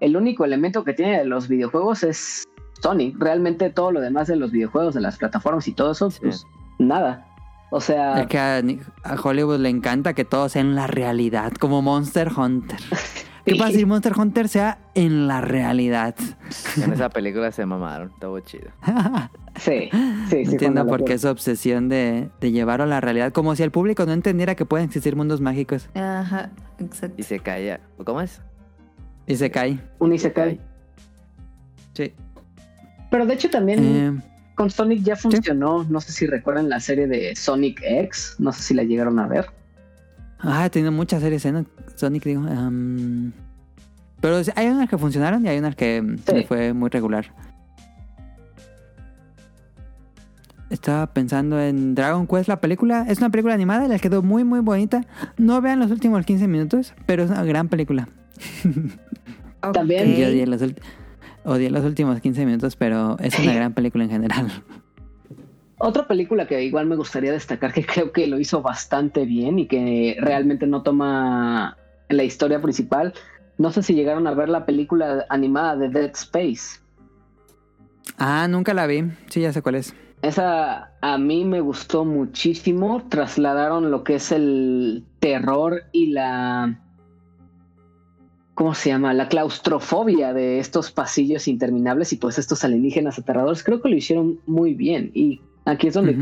el único elemento que tiene de los videojuegos es Sonic. Realmente todo lo demás de los videojuegos, de las plataformas y todo eso, Sí. pues nada. O sea, Es que a, a Hollywood le encanta que todo sea en la realidad, como Monster Hunter. ¿Qué pasa si Monster Hunter sea en la realidad? En esa película se mamaron, estuvo chido. Sí, sí, sí. Entiendo por qué esa obsesión de, de llevarlo a la realidad. Como si el público no entendiera que pueden existir mundos mágicos. Ajá, exacto. Y se calla. ¿Cómo es? Y se cae. Un Isekai. Sí. Pero de hecho también Eh, con Sonic ya funcionó. No sé si recuerdan la serie de Sonic X. No sé si la llegaron a ver. Ah, tiene muchas series en Sonic, digo. am, pero hay unas que funcionaron y hay unas que Sí. les fue muy regular. Estaba pensando en Dragon Quest, la película. Es una película animada, les quedó muy, muy bonita. No vean los últimos 15 minutos, pero es una gran película. También-. Yo odié los, odié los últimos 15 minutos, pero es una gran película en general. Otra película que igual me gustaría destacar que creo que lo hizo bastante bien y que realmente no toma la historia principal. No sé si llegaron a ver la película animada de Dead Space. Ah, nunca la vi. Sí, ya sé cuál es. Esa a mí me gustó muchísimo. Trasladaron lo que es el terror y la... ¿Cómo se llama? La claustrofobia de estos pasillos interminables y pues estos alienígenas aterradores. Creo que lo hicieron muy bien. Y aquí es donde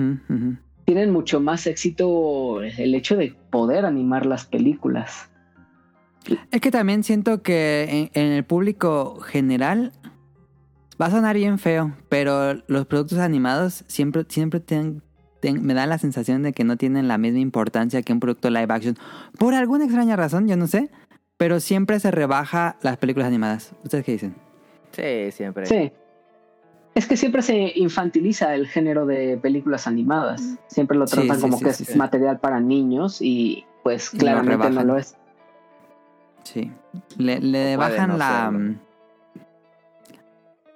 tienen mucho más éxito el hecho de poder animar las películas. Es que también siento que en, en el público general va a sonar bien feo, pero los productos animados siempre, siempre tienen- ten- me da la sensación de que no tienen la misma importancia que un producto live action. Por alguna extraña razón, yo no sé, pero siempre se rebaja las películas animadas. ¿Ustedes qué dicen? Sí, siempre. Sí. Es que siempre se infantiliza el género de películas animadas. Siempre lo tratan sí, como sí, que sí, es sí. material para niños y pues Y lo claramente no lo es. Sí. Le, le bajan no la... serlo.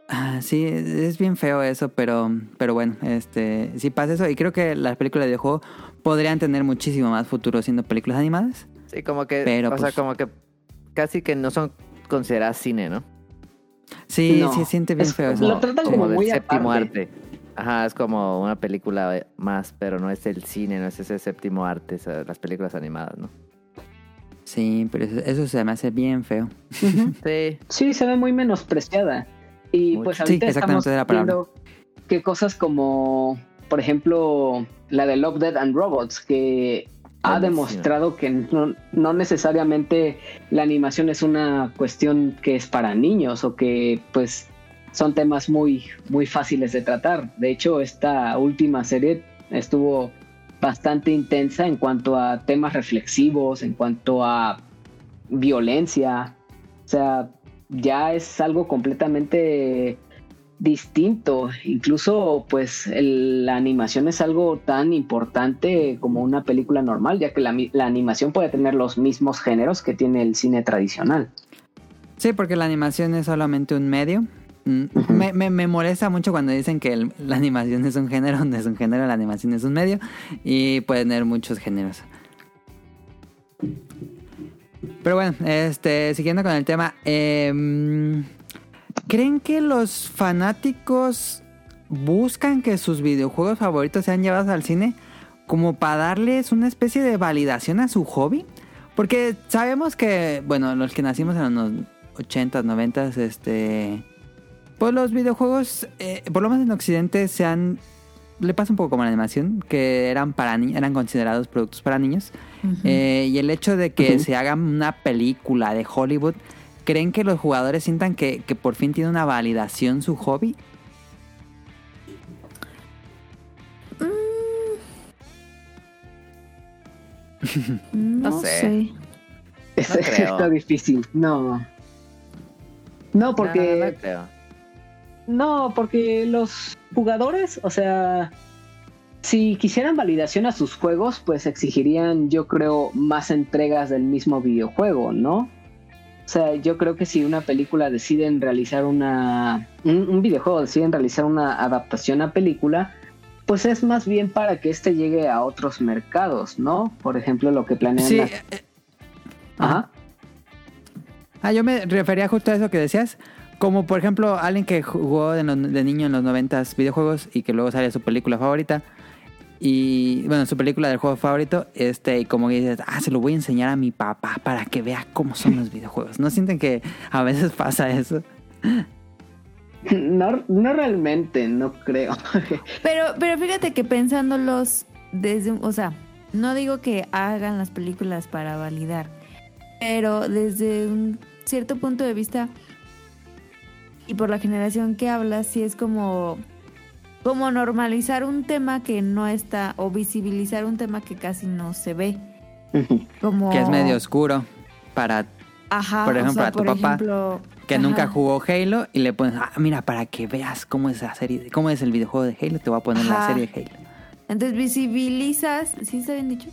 Ah, sí, es bien feo eso, pero, pero bueno, este, sí pasa eso. Y creo que las películas de videojuego podrían tener muchísimo más futuro siendo películas animadas. Sí, como que. Pero, o sea, pues- como que casi que no son consideradas cine, ¿no? Sí, No, sí, siente bien es- feo eso. lo tratan Como como del séptimo aparte. arte. Ajá, es como una película más, pero no es el cine, no es ese séptimo arte, las películas animadas, ¿no? Sí, pero eso, eso se me hace bien feo. Sí, Sí, se ve muy menospreciada. Y Mucho. pues Sí, ahorita exactamente, estamos era la palabra. viendo que cosas como, por ejemplo, la de Love, Dead and Robots, que ha demostrado que no, no necesariamente la animación es una cuestión que es para niños o que pues son temas muy, muy fáciles de tratar. De hecho, esta última serie estuvo bastante intensa en cuanto a temas reflexivos, en cuanto a violencia. O sea, ya es algo completamente distinto. Incluso, pues, el- la animación es algo tan importante como una película normal, ya que la, la animación puede tener los mismos géneros que tiene el cine tradicional. Sí, porque la animación es solamente un medio. Mm, me, me- me molesta mucho cuando dicen que el- la animación es un género, no es un género, la animación es un medio. Y puede tener muchos géneros. Pero bueno, este, siguiendo con el tema. em, ¿Creen que los fanáticos buscan que sus videojuegos favoritos sean llevados al cine como para darles una especie de validación a su hobby? Porque sabemos que, bueno, los que nacimos en los 80s, 90s, este... Pues los videojuegos, eh, por lo menos en Occidente, se han... Le pasa un poco como la animación, que eran para ni- eran considerados productos para niños. Eh, y el hecho de que se haga una película de Hollywood, ¿creen que los jugadores sientan que, que por fin tiene una validación su hobby? No, No sé. sé. Es- No creo. Está difícil. No. No, porque No, no creo. No, porque los jugadores, o sea, si quisieran validación a sus juegos, pues exigirían, yo creo, más entregas del mismo videojuego, ¿no? O sea, yo creo que si una película deciden realizar una... Un, un videojuego deciden realizar una adaptación a película, pues es más bien para que éste llegue a otros mercados, ¿no? Por ejemplo, lo que planean... Sí. las- eh, Ajá. Ah, yo me refería justo a eso que decías. Como por ejemplo, alguien que jugó de, de niño en los 90 videojuegos y que luego sale su película favorita. Y bueno, su película del juego favorito, este, y como que dices, ah, se lo voy a enseñar a mi papá para que vea cómo son los videojuegos. ¿No sienten que a veces pasa eso? No, no realmente, no creo. Pero, pero fíjate que pensándolos desde, o sea, no digo que hagan las películas para validar, pero desde un cierto punto de vista y por la generación que hablas, sí es como como normalizar un tema que no está o visibilizar un tema que casi no se ve. Como Que es medio oscuro para, Ajá, por o ejemplo, sea, a tu por papá, ejemplo, que ajá. nunca jugó Halo y le pones, ah, mira, para que veas cómo es la serie, cómo es el videojuego de Halo, te voy a poner la serie de Halo. Entonces visibilizas, ¿sí está bien dicho?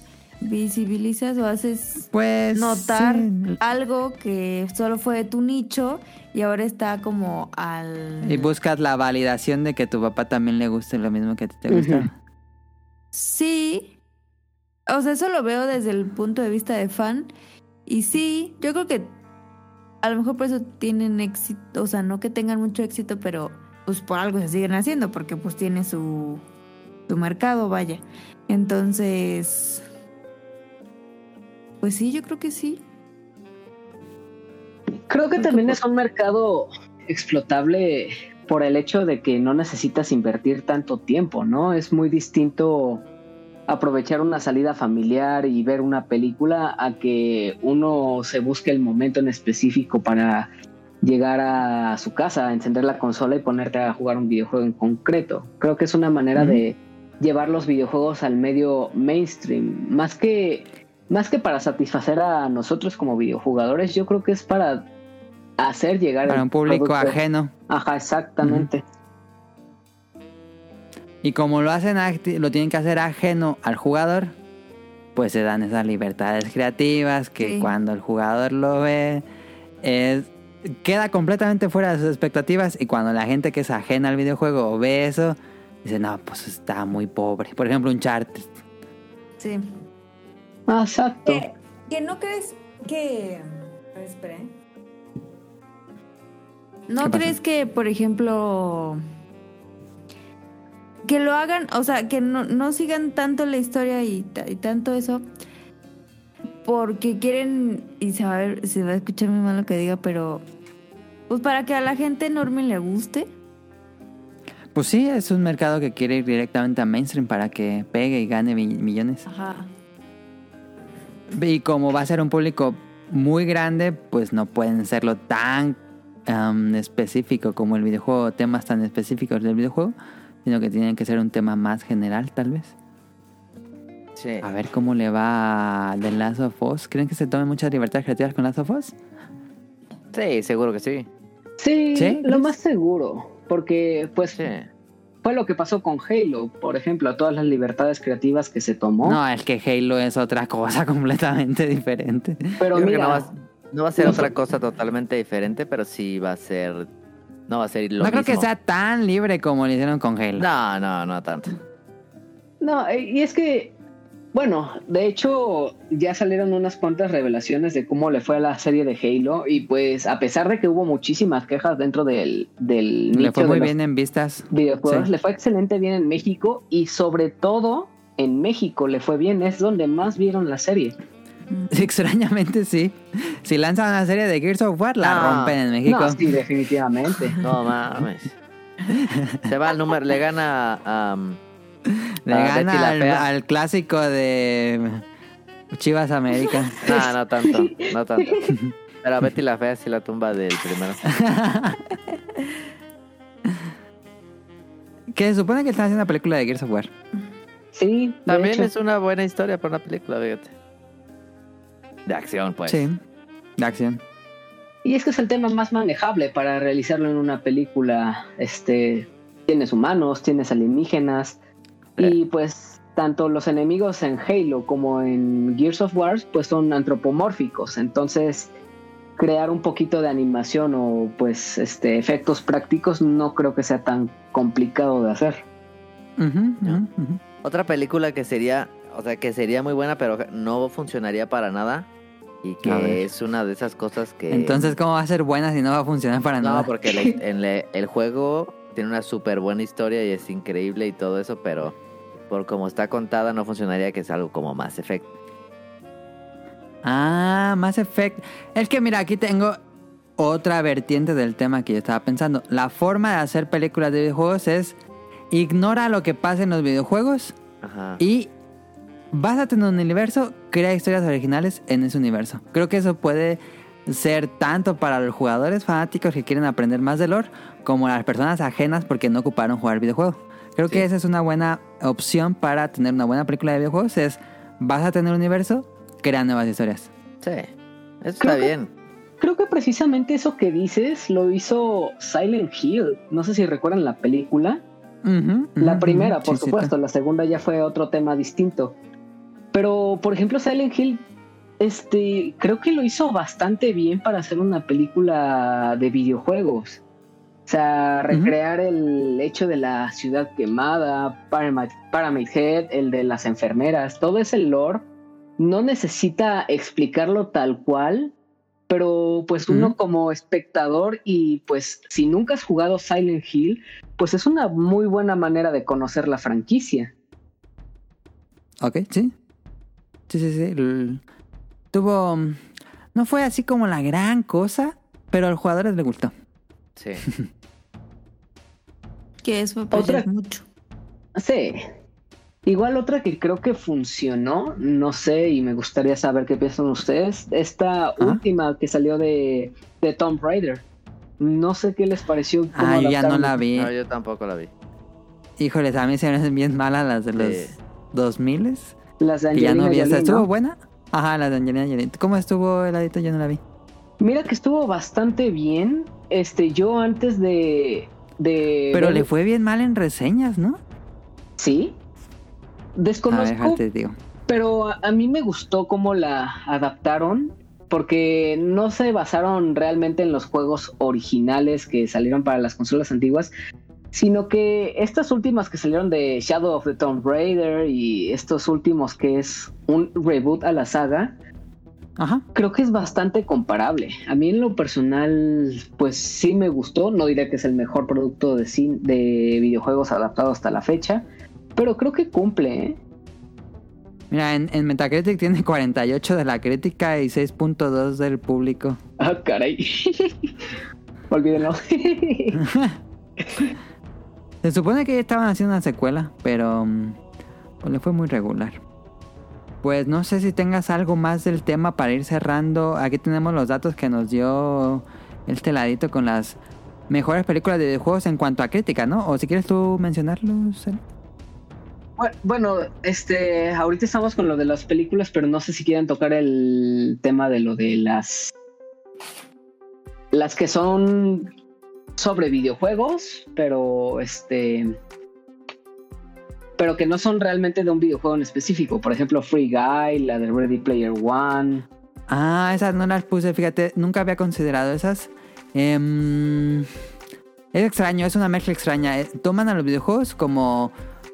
Visibilizas o haces Pues notar sí. algo que solo fue de tu nicho y ahora está como al... Y buscas la validación de que tu papá también le guste lo mismo que a ti te gusta. Sí. O sea, eso lo veo desde el punto de vista de fan. Y sí, yo creo que a lo mejor por eso tienen éxito. O sea, no que tengan mucho éxito, pero pues por algo se siguen haciendo, porque pues tiene su, su mercado, vaya. Entonces, pues sí, yo creo que sí. Creo que también es un mercado explotable por el hecho de que no necesitas invertir tanto tiempo, ¿no? Es muy distinto aprovechar una salida familiar y ver una película a que uno se busque el momento en específico para llegar a su casa, encender la consola y ponerte a jugar un videojuego en concreto. Creo que es una manera de llevar los videojuegos al medio mainstream, más que más que para satisfacer a nosotros como videojugadores, yo creo que es para hacer llegar Para un público producto. ajeno. Ajá, exactamente. Y como lo hacen lo tienen que hacer ajeno al jugador, pues se dan esas libertades creativas que Sí. cuando el jugador lo ve es- queda completamente fuera de sus expectativas y cuando la gente que es ajena al videojuego ve eso dice no pues está muy pobre por ejemplo un chart Sí. Ah, exacto. Que, que no crees que... ver, espera, ¿eh? ¿No crees que, por ejemplo, que lo hagan, o sea, que no, no sigan tanto la historia y, y tanto eso, porque quieren, y se va, a ver- se va a escuchar muy mal lo que diga, pero pues para que a la gente enorme le guste. pues sí es un mercado que quiere ir directamente a mainstream para que pegue y gane mi- millones Ajá. Y como va a ser un público muy grande, pues no pueden serlo tan am, específico como el videojuego, temas tan específicos del videojuego, sino que tienen que ser un tema más general, tal vez. Sí. A ver cómo le va a The Last of Us. ¿Creen que se tomen muchas libertades creativas con Last of Us? Sí, seguro que sí. Sí, ¿Sí? lo más seguro. Porque, pues, Sí. Fue lo que pasó con Halo, por ejemplo, todas las libertades creativas que se tomó. No, es que Halo es otra cosa completamente diferente. pero Yo mira, no va, no va a ser no otra cosa totalmente diferente, pero sí va a ser. No va a ser lo no creo que sea tan libre como lo hicieron con Halo. No, no, no tanto. no, y es que, bueno, de hecho, ya salieron unas cuantas revelaciones de cómo le fue a la serie de Halo. Y pues, a pesar de que hubo muchísimas quejas dentro del, del Le fue muy bien en vistas. videojuegos, Sí. le fue excelente bien en México. Y sobre todo, en México le fue bien, es donde más vieron la serie. Extrañamente sí. Si lanzan una serie de Gears of War, la No. rompen en México. No, sí, definitivamente. No mames. Se va al número, le gana a. um, Le a Betty gana al, clásico de Chivas América. No, no tanto, no tanto. Pero a Betty la Fea sí la tumba del primero. que se supone que están haciendo una película de Gears of War. Sí, de También hecho. es una buena historia para una película, fíjate. De acción, pues. Sí, de acción. Y es que es el tema más manejable para realizarlo en una película. Este, tienes humanos, tienes alienígenas y pues tanto los enemigos en Halo como en Gears of War pues son antropomórficos. Entonces crear un poquito de animación o pues este efectos prácticos no creo que sea tan complicado de hacer. No. Otra película que sería, o sea, que sería muy buena, pero no funcionaría para nada. Y que es una de esas cosas que. Entonces, ¿cómo va a ser buena si no va a funcionar para No, nada? porque la- en la- el juego tiene una súper buena historia y es increíble y todo eso, pero por cómo está contada, no funcionaría que es algo como Mass Effect. Ah, Mass Effect. Es que mira, aquí tengo otra vertiente del tema que yo estaba pensando. La forma de hacer películas de videojuegos es ignora lo que pasa en los videojuegos Ajá. y básate en un universo, crea historias originales en ese universo. Creo que eso puede ser tanto para los jugadores fanáticos que quieren aprender más de lore, como las personas ajenas porque no ocuparon jugar videojuego. Creo Sí. que esa es una buena opción para tener una buena película de videojuegos. Es, vas a tener un universo, crea nuevas historias. Sí, eso está Creo que- bien. Creo que precisamente eso que dices lo hizo Silent Hill. No sé si recuerdan la película. La primera, por supuesto, la segunda ya fue otro tema distinto. Pero, por ejemplo, Silent Hill, este, creo que lo hizo bastante bien para hacer una película de videojuegos. O sea, recrear el hecho de la ciudad quemada, Pyramid Head, el de las enfermeras, todo ese lore, no necesita explicarlo tal cual, pero pues uno como espectador y pues si nunca has jugado Silent Hill, pues es una muy buena manera de conocer la franquicia. Ok, sí. Sí, sí, sí. Tuvo... No fue así como la gran cosa, pero a los jugadores les gustó. Sí. Que eso Otra- mucho. Sí. Igual otra que creo que funcionó, no sé, y me gustaría saber qué piensan ustedes, esta última que salió de, de Tomb Raider. No sé qué les pareció. Ah, yo ya no la vi. No, yo tampoco la vi. Híjoles, a mí se me hacen bien malas las de los Sí. 2000 Las de Que ya no Angelina vi. ¿Estuvo ¿no? buena? Ajá, la de Angelina Jolie. ¿Cómo estuvo el adito? Yo no la vi. Mira que estuvo bastante bien. Este, yo antes de. de Pero ver- le fue bien mal en reseñas, ¿no? Sí. A ver, Desconozco, digo. pero a, a mí me gustó cómo la adaptaron. Porque no se basaron realmente en los juegos originales que salieron para las consolas antiguas, sino que estas últimas que salieron de Shadow of the Tomb Raider y estos últimos que es un reboot a la saga, Ajá. creo que es bastante comparable. A mí en lo personal, pues sí me gustó. No diré que es el mejor producto de, cin- de videojuegos adaptado hasta la fecha, pero creo que cumple. ¿eh? Mira, en, en Metacritic tiene 48 de la crítica y 6.2 del público. Ah, caray. Olvídenlo. Se supone que ya estaban haciendo una secuela, pero mm, pues le fue muy regular. Pues no sé si tengas algo más del tema para ir cerrando. Aquí tenemos los datos que nos dio este ladito con las mejores películas de videojuegos en cuanto a crítica, ¿no? O si quieres tú mencionarlos. Bueno, este, ahorita estamos con lo de las películas, pero no sé si quieren tocar el tema de lo de las las que son sobre videojuegos, pero este pero que no son realmente de un videojuego en específico, por ejemplo, Free Guy, la de Ready Player One. Ah, esas no las puse, fíjate, nunca había considerado esas. Em, es extraño, es una mezcla extraña. eh, Toman a los videojuegos como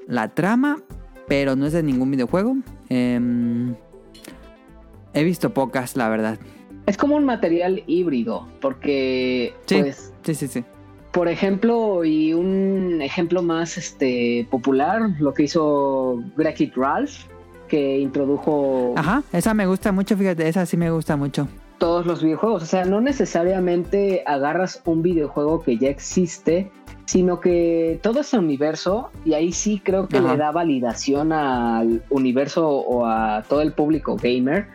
la trama, pero no es de ningún videojuego. Em, he visto pocas, la verdad. Es como un material híbrido, porque Sí. pues Sí, sí, sí. Por ejemplo, y un ejemplo más este, popular, lo que hizo Wreck-It Ralph, que introdujo Ajá, esa me gusta mucho, fíjate, esa sí me gusta mucho. todos los videojuegos. O sea, no necesariamente agarras un videojuego que ya existe, sino que todo ese universo, y ahí sí creo que Ajá. le da validación al universo o a todo el público gamer.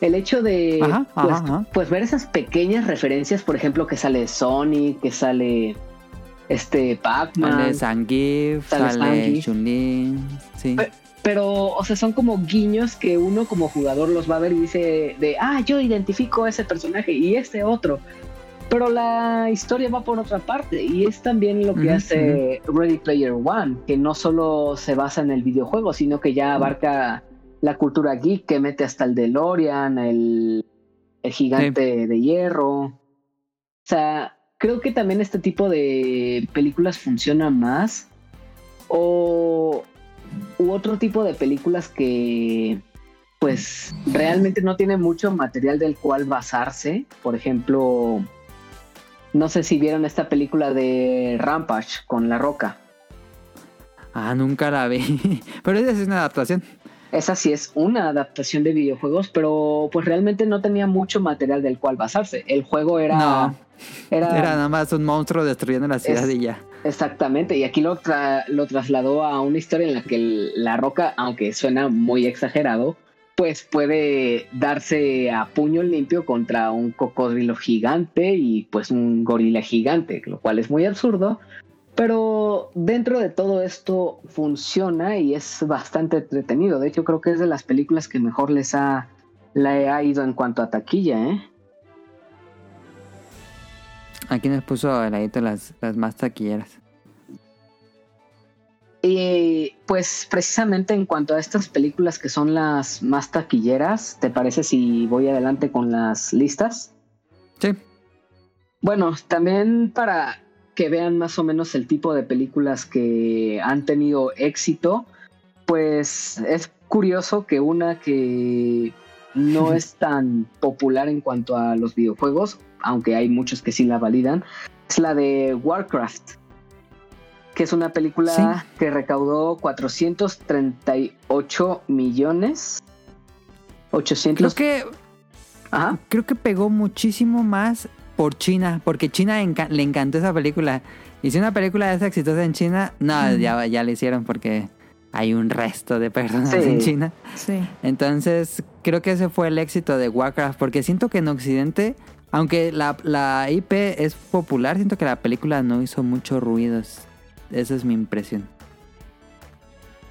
El hecho de Ajá, pues, ajá. pues ver esas pequeñas referencias, por ejemplo, que sale Sonic, que sale este Pac-Man. Sale Zangief, Sale sale. Chun-Li, sí. Pe- Pero, o sea, son como guiños que uno como jugador los va a ver y dice de, ah, yo identifico ese personaje y este otro. Pero la historia va por otra parte y es también lo que hace Ready Player One, que no solo se basa en el videojuego, sino que ya abarca la cultura geek que mete hasta el DeLorean, el, el gigante de hierro. O sea, creo que también este tipo de películas funciona más. O u otro tipo de películas que pues realmente no tiene mucho material del cual basarse. Por ejemplo, no sé si vieron esta película de Rampage con La Roca. Ah, nunca la vi. Pero esa es una adaptación. Esa sí es una adaptación de videojuegos, pero pues realmente no tenía mucho material del cual basarse. El juego era... No. Era, Era nada más un monstruo destruyendo la ciudad Es- y ya. Exactamente, y aquí lo, tra- lo trasladó a una historia en la que la roca, aunque suena muy exagerado, pues puede darse a puño limpio contra un cocodrilo gigante y pues un gorila gigante, lo cual es muy absurdo, pero dentro de todo esto funciona y es bastante entretenido. De hecho, creo que es de las películas que mejor les ha, le ha ido en cuanto a taquilla, ¿eh? Aquí nos puso al ladito las, las más taquilleras. Y pues precisamente en cuanto a estas películas que son las más taquilleras, ¿te parece si voy adelante con las listas? Sí. Bueno, también para que vean más o menos el tipo de películas que han tenido éxito, pues es curioso que una que no es tan popular en cuanto a los videojuegos, aunque hay muchos que sí la validan, es la de Warcraft, que es una película Sí. que recaudó 438 millones. 800. Creo que, Ajá. creo que pegó muchísimo más por China, porque China enca- le encantó esa película. Y si una película es exitosa en China, no, ya, ya la hicieron porque hay un resto de personas Sí. en China. Sí. Entonces, creo que ese fue el éxito de Warcraft, porque siento que en Occidente, aunque la, la IP es popular, siento que la película no hizo mucho ruido. Esa es mi impresión.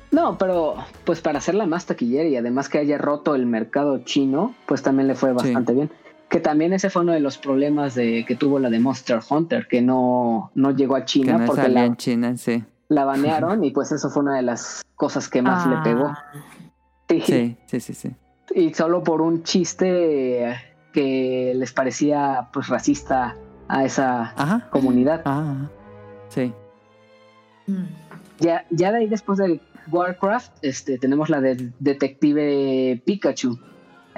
No, pero pues para hacerla más taquillera y además que haya roto el mercado chino, pues también le fue bastante bien. Que también ese fue uno de los problemas de que tuvo la de Monster Hunter, que no, no llegó a Que China no porque salía la, en China, sí. la banearon y pues eso fue una de las cosas que más le Ah. pegó. Sí. Sí, sí, sí, sí. Y solo por un chiste que les parecía pues racista a esa Ajá. comunidad. Ah, sí. Ya, ya de ahí después de Warcraft, este, tenemos la de Detective Pikachu.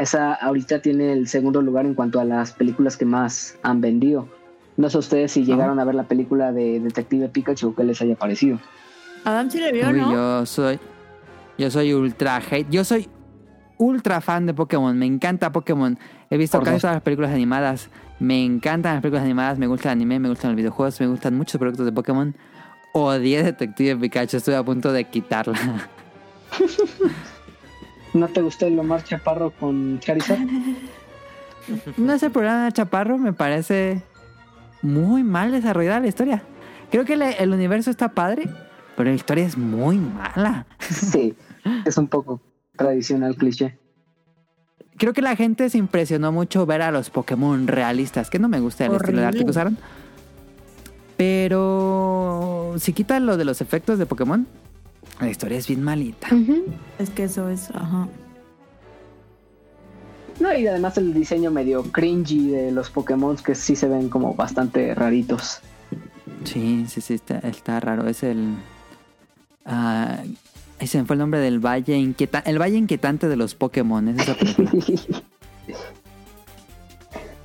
Esa ahorita tiene el segundo lugar en cuanto a las películas que más han vendido. No sé ustedes si llegaron a ver la película de Detective Pikachu o qué les haya parecido. Adam sí le vio, Uy, ¿no? yo soy. Yo soy ultra hate. Yo soy ultra fan de Pokémon. Me encanta Pokémon. He visto Por casi dos. todas las películas animadas. Me encantan las películas animadas. Me gusta el anime, me gustan los videojuegos, me gustan muchos productos de Pokémon. Odié Detective Pikachu. Estuve a punto de quitarla. ¿No te gustó el Omar Chaparro con Charizard? no sé, el programa de Chaparro me parece muy mal desarrollada la historia. Creo que le- el universo está padre, pero la historia es muy mala. sí, es un poco tradicional cliché. Creo que la gente se impresionó mucho ver a los Pokémon realistas, que no me gusta el estilo de arte que usaron. Pero si quitan lo de los efectos de Pokémon, la historia es bien malita. Es que eso es, ajá. No, y además el diseño medio cringy de los Pokémon que sí se ven como bastante raritos. Sí, sí, sí, está, está raro. Es el... ah, ese me fue el nombre del Valle Inquietante. El Valle Inquietante de los Pokémon, es esa película.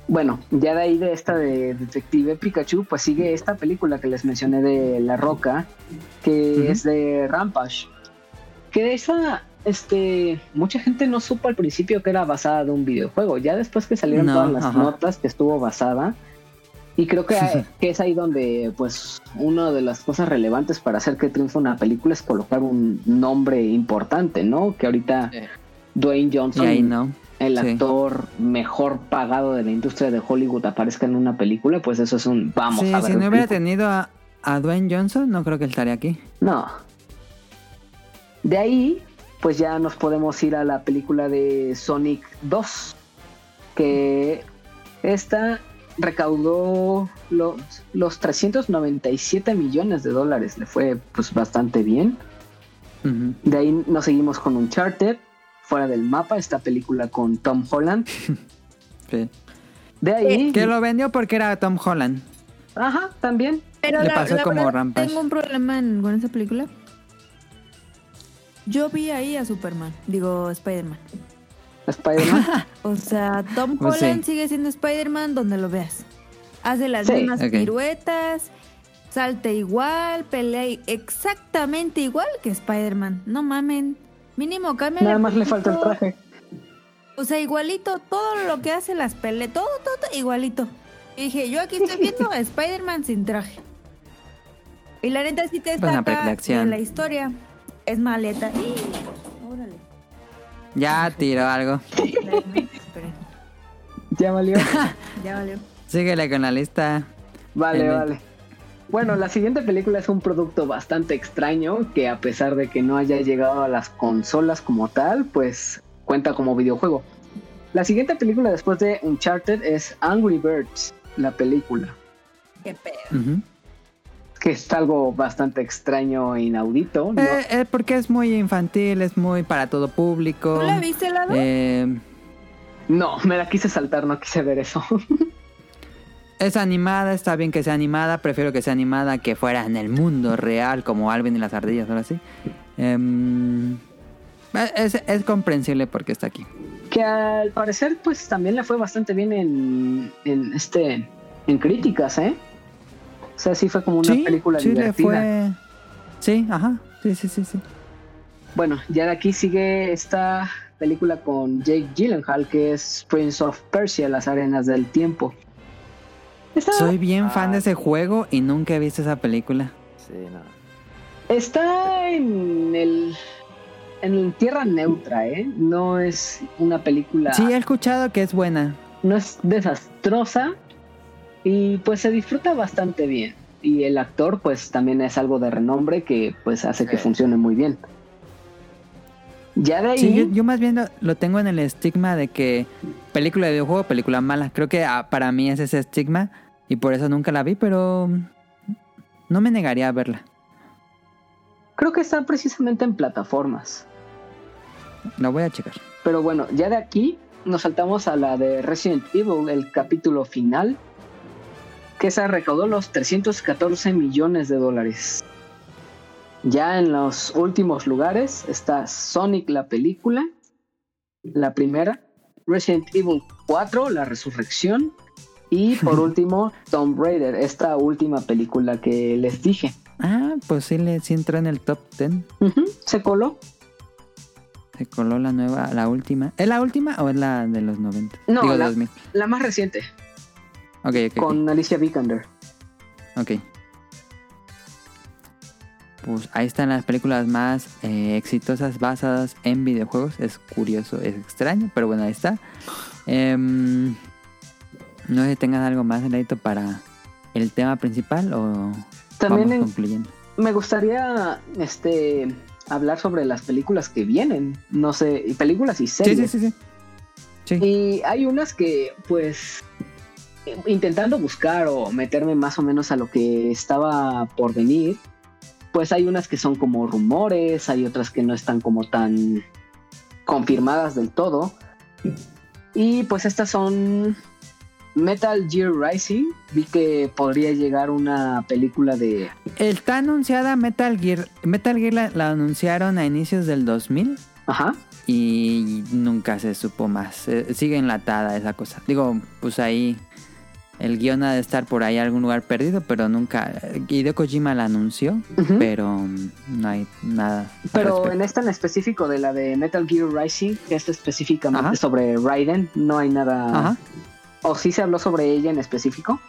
Bueno, ya de ahí de esta de Detective Pikachu, pues sigue esta película que les mencioné de La Roca, que es de Rampage. Que de esa, este, mucha gente no supo al principio que era basada de un videojuego. Ya después que salieron No, todas las ajá. notas que estuvo basada. Y creo que, que es ahí donde, pues, una de las cosas relevantes para hacer que triunfe una película es colocar un nombre importante, ¿no? Que ahorita. Dwayne Johnson no. El Sí. actor mejor pagado de la industria de Hollywood aparezca en una película, pues eso es un vamos Sí, a ver. si no hubiera tenido a, a Dwayne Johnson, no creo que él estaría aquí. No. De ahí, pues ya nos podemos ir a la película de Sonic 2, que esta recaudó los, los 397 millones de dólares, le fue pues bastante bien. De ahí nos seguimos con Uncharted, fuera del mapa, esta película con Tom Holland. Sí. De ahí... Que lo vendió porque era Tom Holland. Ajá, también. Pero Le la, pasó la como Rampage. tengo un problema en- con esa película. Yo vi ahí a Superman, digo Spider-Man. Spider-Man. O sea, Tom Pues sí. Holland sigue siendo Spider-Man donde lo veas. Hace las Sí, mismas ok. piruetas, Salta igual, pelea exactamente igual que Spider-Man. No mamen. Mínimo cambia. Nada más le falta el traje. O sea, igualito, todo lo que hace las peleas, todo, todo, todo igualito. Y dije, yo aquí estoy viendo a Spider-Man sin traje. Y la neta sí te acción. en la historia. Es maleta. Órale. Ya tiró algo. Ya valió. ya valió. Síguele con la lista. Vale, vale. Bueno, la siguiente película es un producto bastante extraño que a pesar de que no haya llegado a las consolas como tal, pues cuenta como videojuego. La siguiente película después de Uncharted es Angry Birds, la película, Qué pedo. Que es algo bastante extraño e inaudito. ¿no? Eh, eh, porque es muy infantil, es muy para todo público. ¿Tú la viste, Lado? Eh, No, me la quise saltar, no quise ver eso. es animada, está bien que sea animada. Prefiero que sea animada que fuera en el mundo real, como Alvin y las ardillas, ahora sí. Em, es, es comprensible porque está aquí. que al parecer pues también le fue bastante bien en, en este en críticas, ¿eh? O sea, sí fue como una sí, película sí, le divertida. fue. Sí, ajá. Sí, sí, sí, sí. Bueno, ya de aquí sigue esta película con Jake Gyllenhaal que es Prince of Persia, las arenas del tiempo. Está, Soy bien fan Ah. de ese juego y nunca he visto esa película. Sí, no. está en el en tierra neutra, ¿eh? No es una película Sí, he escuchado que es buena. no es desastrosa y pues se disfruta bastante bien. Y el actor pues también es algo de renombre que pues hace que funcione muy bien. Ya de ahí, Sí, yo, yo más bien lo, lo tengo en el estigma de que película de videojuego, película mala. Creo que ah, para mí es ese estigma y por eso nunca la vi, pero no me negaría a verla. creo que está precisamente en plataformas. La voy a checar. Pero bueno, ya de aquí nos saltamos a la de Resident Evil, el capítulo final, que esa recaudó los 314 millones de dólares. Ya en los últimos lugares está Sonic la película, la primera, Resident Evil 4, la resurrección, y por último Tomb Raider, esta última película que les dije. Ah, pues sí, le, sí entró en el top 10. Ujú, Se coló. Se coló la nueva, la última. ¿Es la última o es la de los 90? No, Digo, la- 2000. La más reciente, Ok, ok, con Alicia Vikander. Ok. Pues ahí están las películas más eh, exitosas basadas en videojuegos. Es curioso, es extraño, pero bueno, ahí está. Em, no sé si tengas algo más, Elaito, para el tema principal o También vamos en- concluyendo. me gustaría este hablar sobre las películas que vienen, no sé, películas y Sí, series. sí, sí, sí. Sí. Y hay unas que, pues, intentando buscar o meterme más o menos a lo que estaba por venir, pues hay unas que son como rumores, hay otras que no están como tan confirmadas del todo. Y pues estas son Metal Gear Rising. Vi que podría llegar una película de Está anunciada Metal Gear. Metal Gear la, la anunciaron a inicios del 2000 Ajá. y nunca se supo más. Eh, sigue enlatada esa cosa. Digo, pues ahí el guion ha de estar por ahí en algún lugar perdido, pero nunca. Hideo Kojima la anunció, pero no hay nada. Pero en esta en específico de la de Metal Gear Rising, que es específicamente Ajá. sobre Raiden, no hay nada. Ajá. ¿O sí se habló sobre ella en específico?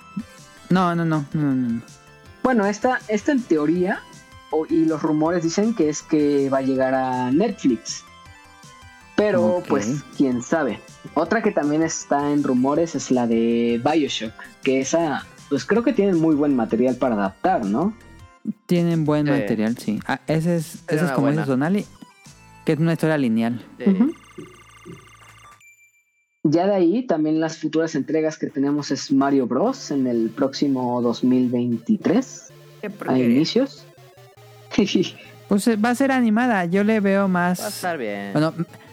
No, no, no, no, no, no. Bueno, esta, esta en teoría, o- y los rumores dicen que es que va a llegar a Netflix. Pero, pues, quién sabe. Otra que también está en rumores es la de Bioshock, que esa, pues creo que tienen muy buen material para adaptar, ¿no? Tienen buen Sí. material, sí. Ah, ese es, ese es como buena. dice Sonali, que es una historia lineal. Ya de ahí, también las futuras entregas que tenemos es Mario Bros. en el próximo 2023, Qué a inicios. Pues eh, va a ser animada. Yo le veo más. Va a estar bien. Bueno,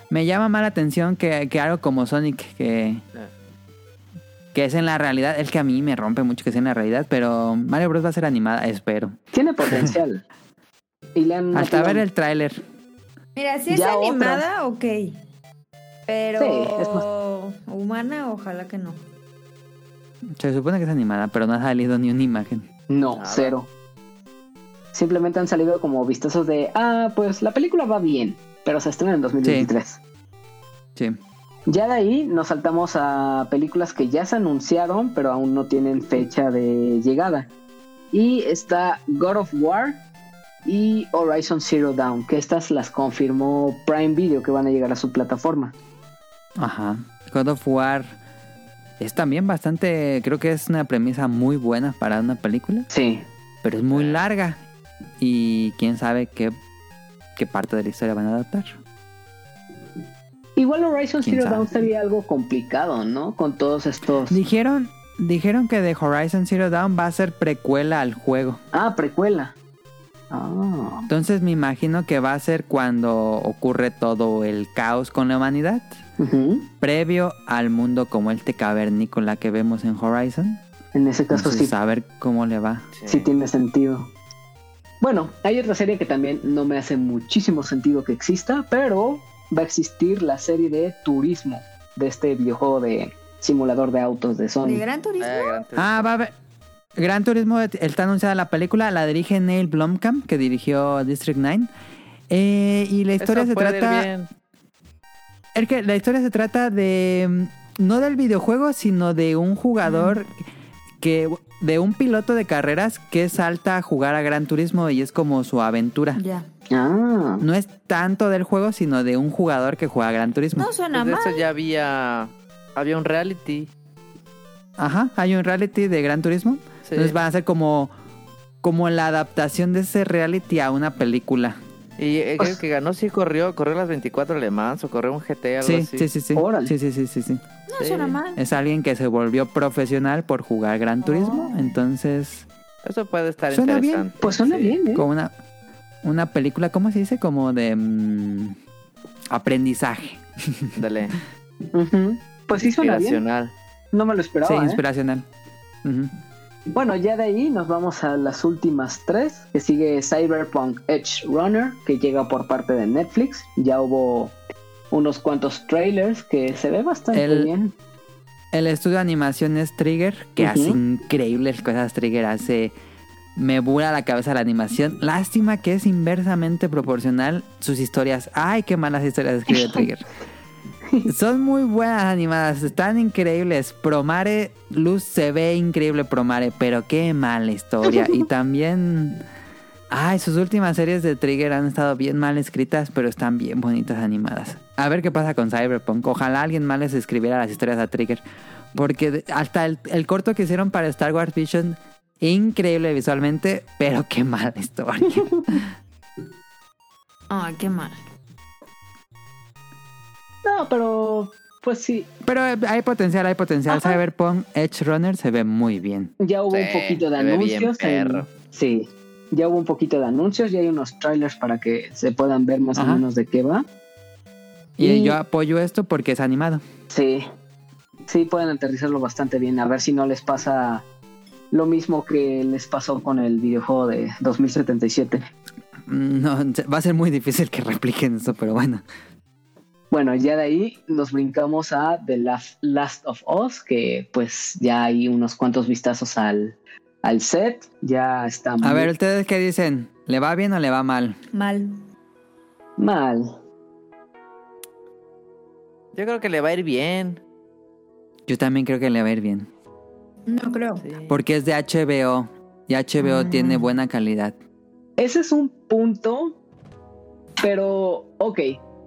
me llama más la atención que, que algo como Sonic, que, Ah. que es en la realidad. Es que a mí me rompe mucho que sea en la realidad, pero Mario Bros va a ser animada, espero. Tiene potencial. y le han Hasta ver el tráiler. Mira, si es Ya otra. animada, ok. Pero Sí, es humana, ojalá que no. Se supone que es animada, pero no ha salido ni una imagen. No, Nada. cero. Simplemente han salido como vistazos de, ah, pues la película va bien, pero se estrena en 2023. Sí. Ya de ahí nos saltamos a películas que ya se anunciaron, pero aún no tienen fecha de llegada. Y está God of War y Horizon Zero Dawn, que estas las confirmó Prime Video que van a llegar a su plataforma. Ajá. God of War es también bastante, creo que es una premisa muy buena para una película, Sí, pero es muy larga y quién sabe qué, qué parte de la historia van a adaptar. igual Horizon ¿Quién Zero? Dawn sería algo complicado, ¿no? Con todos estos... Dijeron, dijeron que The Horizon Zero Dawn va a ser precuela al juego. Ah, precuela. Ah, Entonces me imagino que va a ser cuando ocurre todo el caos con la humanidad, previo al mundo como este cavernícola que vemos en Horizon. En ese caso Entonces, sí, a ver cómo le va. sí tiene sentido. Bueno, hay otra serie que también no me hace muchísimo sentido que exista, pero va a existir la serie de Turismo, de este videojuego de simulador de autos de ¿De Sony. Gran Turismo? Eh, Gran Turismo. Ah, va a haber. Gran Turismo está anunciada la película, la dirige Neil Blomkamp, que dirigió District 9. Eh, y la historia Eso se puede ir trata. Es que la historia se trata de. mm, No del videojuego, sino de un jugador que. De un piloto de carreras que salta a jugar a Gran Turismo y es como su aventura. Ya. Ah, No es tanto del juego, sino de un jugador que juega a Gran Turismo. No suena Pues de mal. eso ya había. Había un reality. Ajá, hay un reality de Gran Turismo. Sí. Entonces van a ser como. Como la adaptación de ese reality a una película. Y eh, creo que ganó, sí corrió, corrió las 24 Le Mans o corrió un GT, algo Sí, así. sí, sí, sí. Órale. Sí, sí, sí, sí, sí. No Sí. suena mal. Es alguien que se volvió profesional por jugar Gran Turismo. Oh. Entonces, Eso puede estar Suena bien. interesante. pues suena sí. bien, ¿eh? como una, una película, ¿cómo se dice? Como de mm, aprendizaje. Dale. Pues sí suena bien. Inspiracional. No me lo esperaba. sí, ¿eh? inspiracional. Ujú. Bueno, ya de ahí nos vamos a las últimas tres, que sigue Cyberpunk Edge Runner, que llega por parte de Netflix. Ya hubo unos cuantos trailers que se ve bastante El- bien. El estudio de animación es Trigger, que hace increíbles cosas. Trigger hace. Me vuela la cabeza la animación. Lástima que es inversamente proporcional sus historias. Ay, qué malas historias escribe Trigger. Son muy buenas animadas, están increíbles. Promare, Luz se ve increíble Promare, pero qué mala historia. Y también, ay, sus últimas series de Trigger han estado bien mal escritas, pero están bien bonitas animadas. A ver qué pasa con Cyberpunk. Ojalá alguien más les escribiera las historias a Trigger. Porque hasta el, el corto que hicieron para Star Wars Vision, increíble visualmente, pero qué mala historia. Ay, qué mal. No, pero pues sí, Pero hay potencial, hay potencial. Ajá. Cyberpunk Edge Runner se ve muy bien. ya hubo Sí, un poquito de bien anuncios. en-. Sí, ya hubo un poquito de anuncios y hay unos trailers para que se puedan ver más Ajá. o menos de qué va. Y Y- yo apoyo esto porque es animado. Sí, sí pueden aterrizarlo bastante bien. A ver si no les pasa lo mismo que les pasó con el videojuego de 2077. Mm, No, va a ser muy difícil que repliquen eso, pero bueno. Bueno, ya de ahí nos brincamos a The Last, Last of Us, que pues ya hay unos cuantos vistazos al, al set. Ya está A muy ver, ¿ustedes qué dicen? ¿Le va bien o le va mal? Mal. mal. Yo creo que le va a ir bien. Yo también creo que le va a ir bien. No creo. Sí. Porque es de HBO. Y HBO Mm. tiene buena calidad. Ese es un punto, pero ok,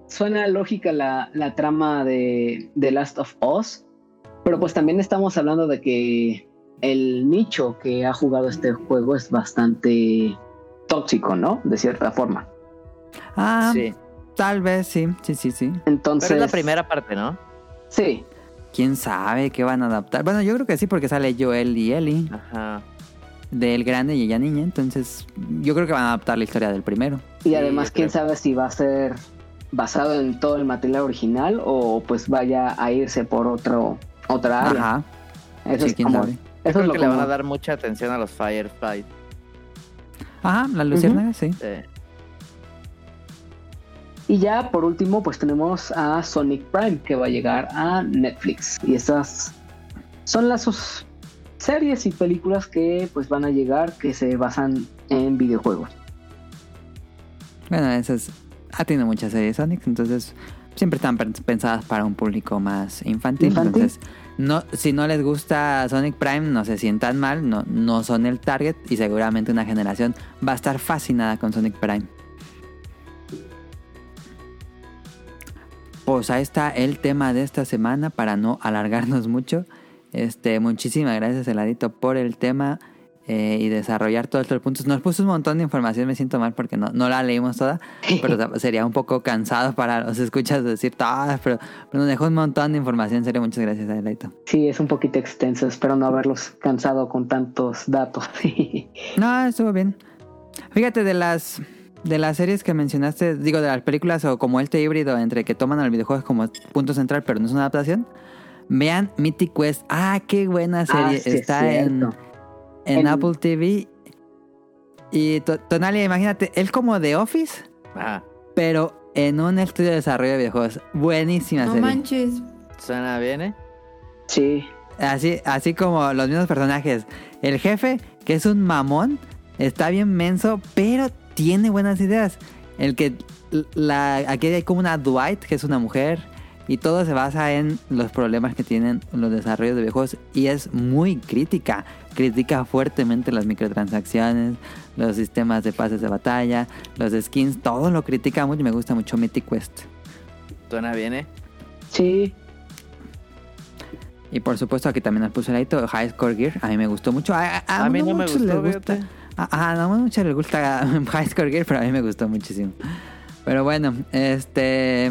suena lógica la, la trama de The Last of Us, pero pues también estamos hablando de que el nicho que ha jugado este juego es bastante tóxico, ¿no? De cierta forma. Ah, Sí. tal vez sí, sí, sí, sí. Entonces... Pero es la primera parte, ¿no? Sí, ¿Quién sabe qué van a adaptar? Bueno, yo creo que sí, porque sale Joel y Ellie, Ajá. del grande y ella niña. Entonces, yo creo que van a adaptar la historia del primero. y además quién creo. sabe si va a ser basado en todo el material original o pues vaya a irse por otro otra área. Ajá. Eso Sí, es quién como- sabe. eso Yo es creo lo que le van a dar mucha atención a los Firefly. Ajá, la luciérnaga, sí. Sí. Y ya por último, pues tenemos a Sonic Prime que va a llegar a Netflix. Y estas son las sus series y películas que pues van a llegar que se basan en videojuegos. Bueno, eso es. Ha tenido muchas series Sonic, entonces siempre están pen- pensadas para un público más infantil. Infantil. Entonces, no, si no les gusta Sonic Prime, no se sientan mal, no, no son el target y seguramente una generación va a estar fascinada con Sonic Prime. Pues ahí está el tema de esta semana para no alargarnos mucho. Este, muchísimas gracias, Heladito, por el tema eh, y desarrollar todos estos puntos. Nos puso un montón de información, me siento mal porque no, no la leímos toda, pero sería un poco cansado para los escuchas decir todas, pero, pero nos dejó un montón de información. En serio, muchas gracias, Heladito. Sí, es un poquito extenso, espero no haberlos cansado con tantos datos. No, estuvo bien. Fíjate, de las de las series que mencionaste, digo, de las películas o como este híbrido entre que toman al videojuego como punto central, pero no es una adaptación. Vean Mythic Quest. Ah, qué buena serie. Ah, sí, es Está en. En En- Apple TV. Y To- Tonalia, imagínate, él como The Office, Ajá. pero en un estudio de desarrollo de videojuegos. Buenísima No serie. manches. ¿Suena bien, eh? Sí, Así, así como los mismos personajes. El jefe, que es un mamón, está bien menso, pero tiene buenas ideas. El que la, aquí hay como una Dwight, que es una mujer, y todo se basa en los problemas que tienen los desarrollos de videojuegos y es muy crítica. Critica fuertemente las microtransacciones, los sistemas de pases de batalla, los skins, todo lo critica mucho. Me gusta mucho Mythic Quest. ¿Suena bien, eh? sí, Y por supuesto aquí también nos puso el ladito High Score Gear. A mí me gustó mucho. A, a- A mí no me muchos gustó, les gusta. A, a no mucho les gusta High Score Gear, pero a mí me gustó muchísimo. Pero bueno, este...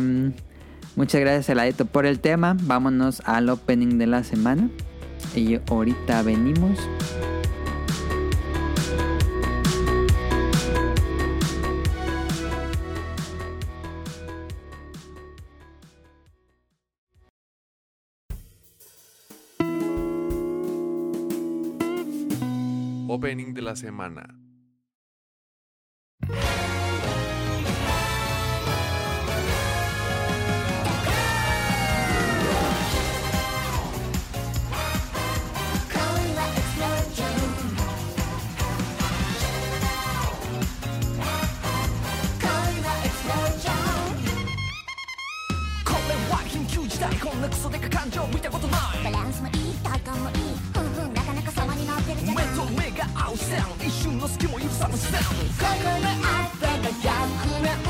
Muchas gracias, Heladito, por el tema. Vámonos al opening de la semana. Y ahorita venimos. Opening de la semana.「一瞬の隙も許さぬサウンドここあったが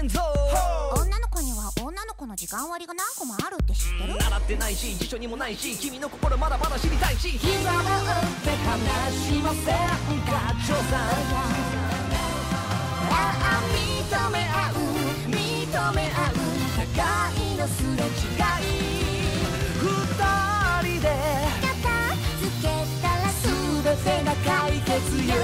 れんぞ。女の子には女の子の時間割が何個もあるって知ってる？習ってないし辞書にもないし君の心まだまだ知りたいし。膝を打って話しません。か調査ああ認め合う認め合う。互いのすれ違い二人で片付けたら全てが解決よ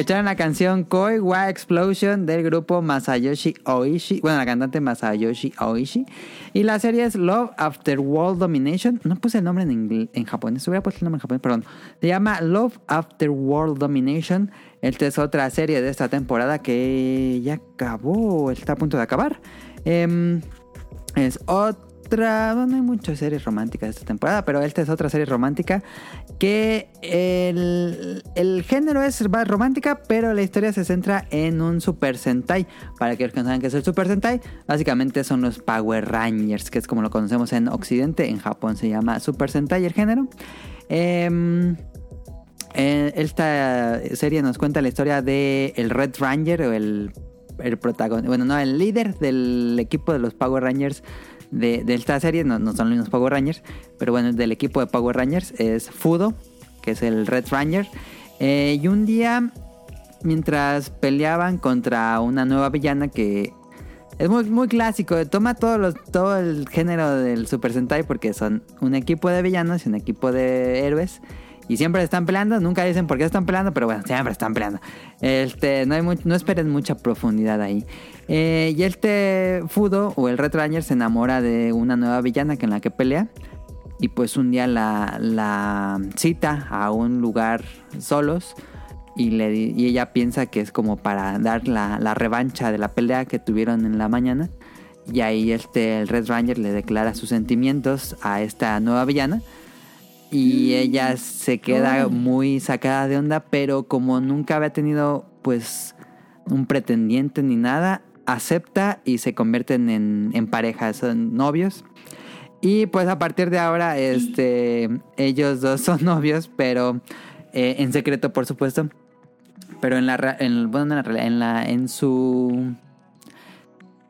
echaron la canción Koi Wa Explosion del grupo Masayoshi Oishi. Bueno, la cantante Masayoshi Oishi. Y la serie es Love After World Domination. No puse el nombre en, ingl- en japonés. Hubiera el nombre en japonés, perdón. Se llama Love After World Domination. Esta es otra serie de esta temporada que ya acabó. Está a punto de acabar. Em, es otra. No hay muchas series románticas esta temporada, pero esta es otra serie romántica que el, el género es romántica, pero la historia se centra en un Super Sentai. Para aquellos que no saben qué es el Super Sentai, básicamente son los Power Rangers, que es como lo conocemos en Occidente. En Japón se llama Super Sentai el género. Em, eh, esta serie nos cuenta la historia de el Red Ranger o el, el protagonista, bueno, no, el líder del equipo de los Power Rangers de, esta serie, no, no son los mismos Power Rangers, pero bueno, del equipo de Power Rangers es Fudo, que es el Red Ranger. Eh, y un día, mientras peleaban contra una nueva villana que es muy, muy clásico, toma todos los, todo el género del Super Sentai porque son un equipo de villanos y un equipo de héroes. Y siempre están peleando, nunca dicen por qué están peleando, pero bueno, siempre están peleando. Este, no, hay no esperen mucha profundidad ahí. Eh, y este Fudo o el Red Ranger se enamora de una nueva villana que en la que pelea. Y pues un día la, la cita a un lugar solos. Y, le, y ella piensa que es como para dar la, la revancha de la pelea que tuvieron en la mañana. Y ahí este, el Red Ranger le declara sus sentimientos a esta nueva villana. Y ella se queda muy sacada de onda, pero como nunca había tenido pues un pretendiente ni nada, acepta y se convierten en, en pareja, son novios. Y pues a partir de ahora, este, ellos dos son novios, pero eh, en secreto, por supuesto. Pero en la, en, bueno, no en la en la, en su,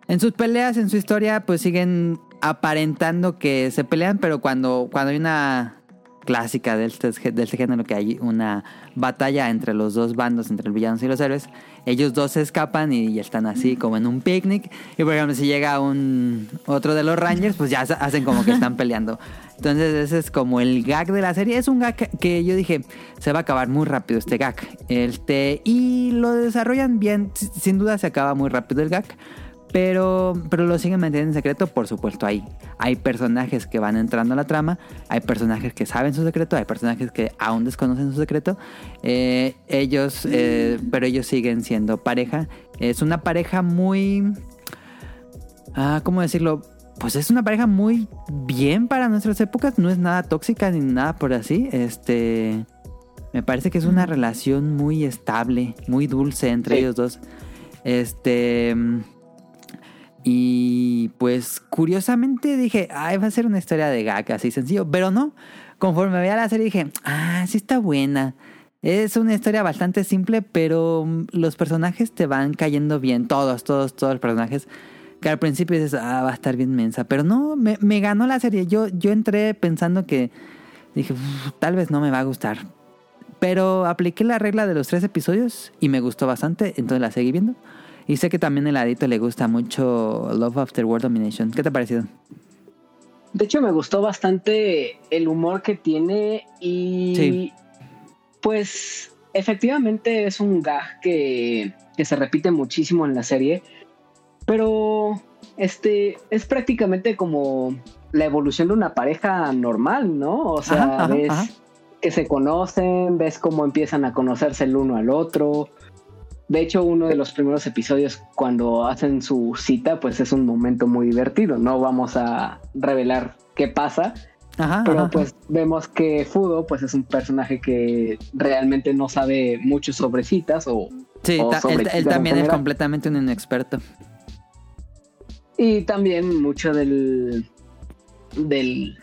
en sus peleas, en su historia, pues siguen aparentando que se pelean, pero cuando, cuando hay una clásica de este, de este género, que hay una batalla entre los dos bandos, entre los villanos y los héroes, ellos dos se escapan y están así como en un picnic. Y por ejemplo, si llega un otro de los Rangers, pues ya hacen como que están peleando. Entonces ese es como el gag de la serie. Es un gag que yo dije, se va a acabar muy rápido este gag. Este, y lo desarrollan bien. Sin duda se acaba muy rápido el gag. Pero, pero lo siguen manteniendo en secreto, por supuesto. Hay, hay personajes que van entrando a la trama, hay personajes que saben su secreto, hay personajes que aún desconocen su secreto. Eh, ellos, eh, pero ellos siguen siendo pareja. Es una pareja muy. Ah, ¿cómo decirlo? Pues es una pareja muy bien para nuestras épocas. No es nada tóxica ni nada por así. Este. Me parece que es una relación muy estable, muy dulce entre Sí. ellos dos. Este. Y pues curiosamente dije, ay, va a ser una historia de gag así sencillo, pero no. Conforme veía la serie dije, ah, sí está buena. Es una historia bastante simple, pero mm, los personajes te van cayendo bien, todos, todos, todos los personajes. Que al principio dices, ah, va a estar bien mensa, pero no, me, me ganó la serie. Yo, yo entré pensando que dije, "Uf, tal vez no me va a gustar. Pero apliqué la regla de los tres episodios y me gustó bastante, entonces la seguí viendo. Y sé que también el adito le gusta mucho Love After World Domination. ¿Qué te ha parecido? De hecho, me gustó bastante el humor que tiene y Sí. pues efectivamente es un gag que, que se repite muchísimo en la serie, pero este es prácticamente como la evolución de una pareja normal, ¿no? O sea, Ajá, ajá, ves ajá. que se conocen, ves cómo empiezan a conocerse el uno al otro. De hecho, uno de los primeros episodios cuando hacen su cita, pues es un momento muy divertido. No vamos a revelar qué pasa, Ajá, pero ajá. pues vemos que Fudo pues es un personaje que realmente no sabe mucho sobre citas o Sí, o ta- sobre él, también es completamente un inexperto. y también mucho del del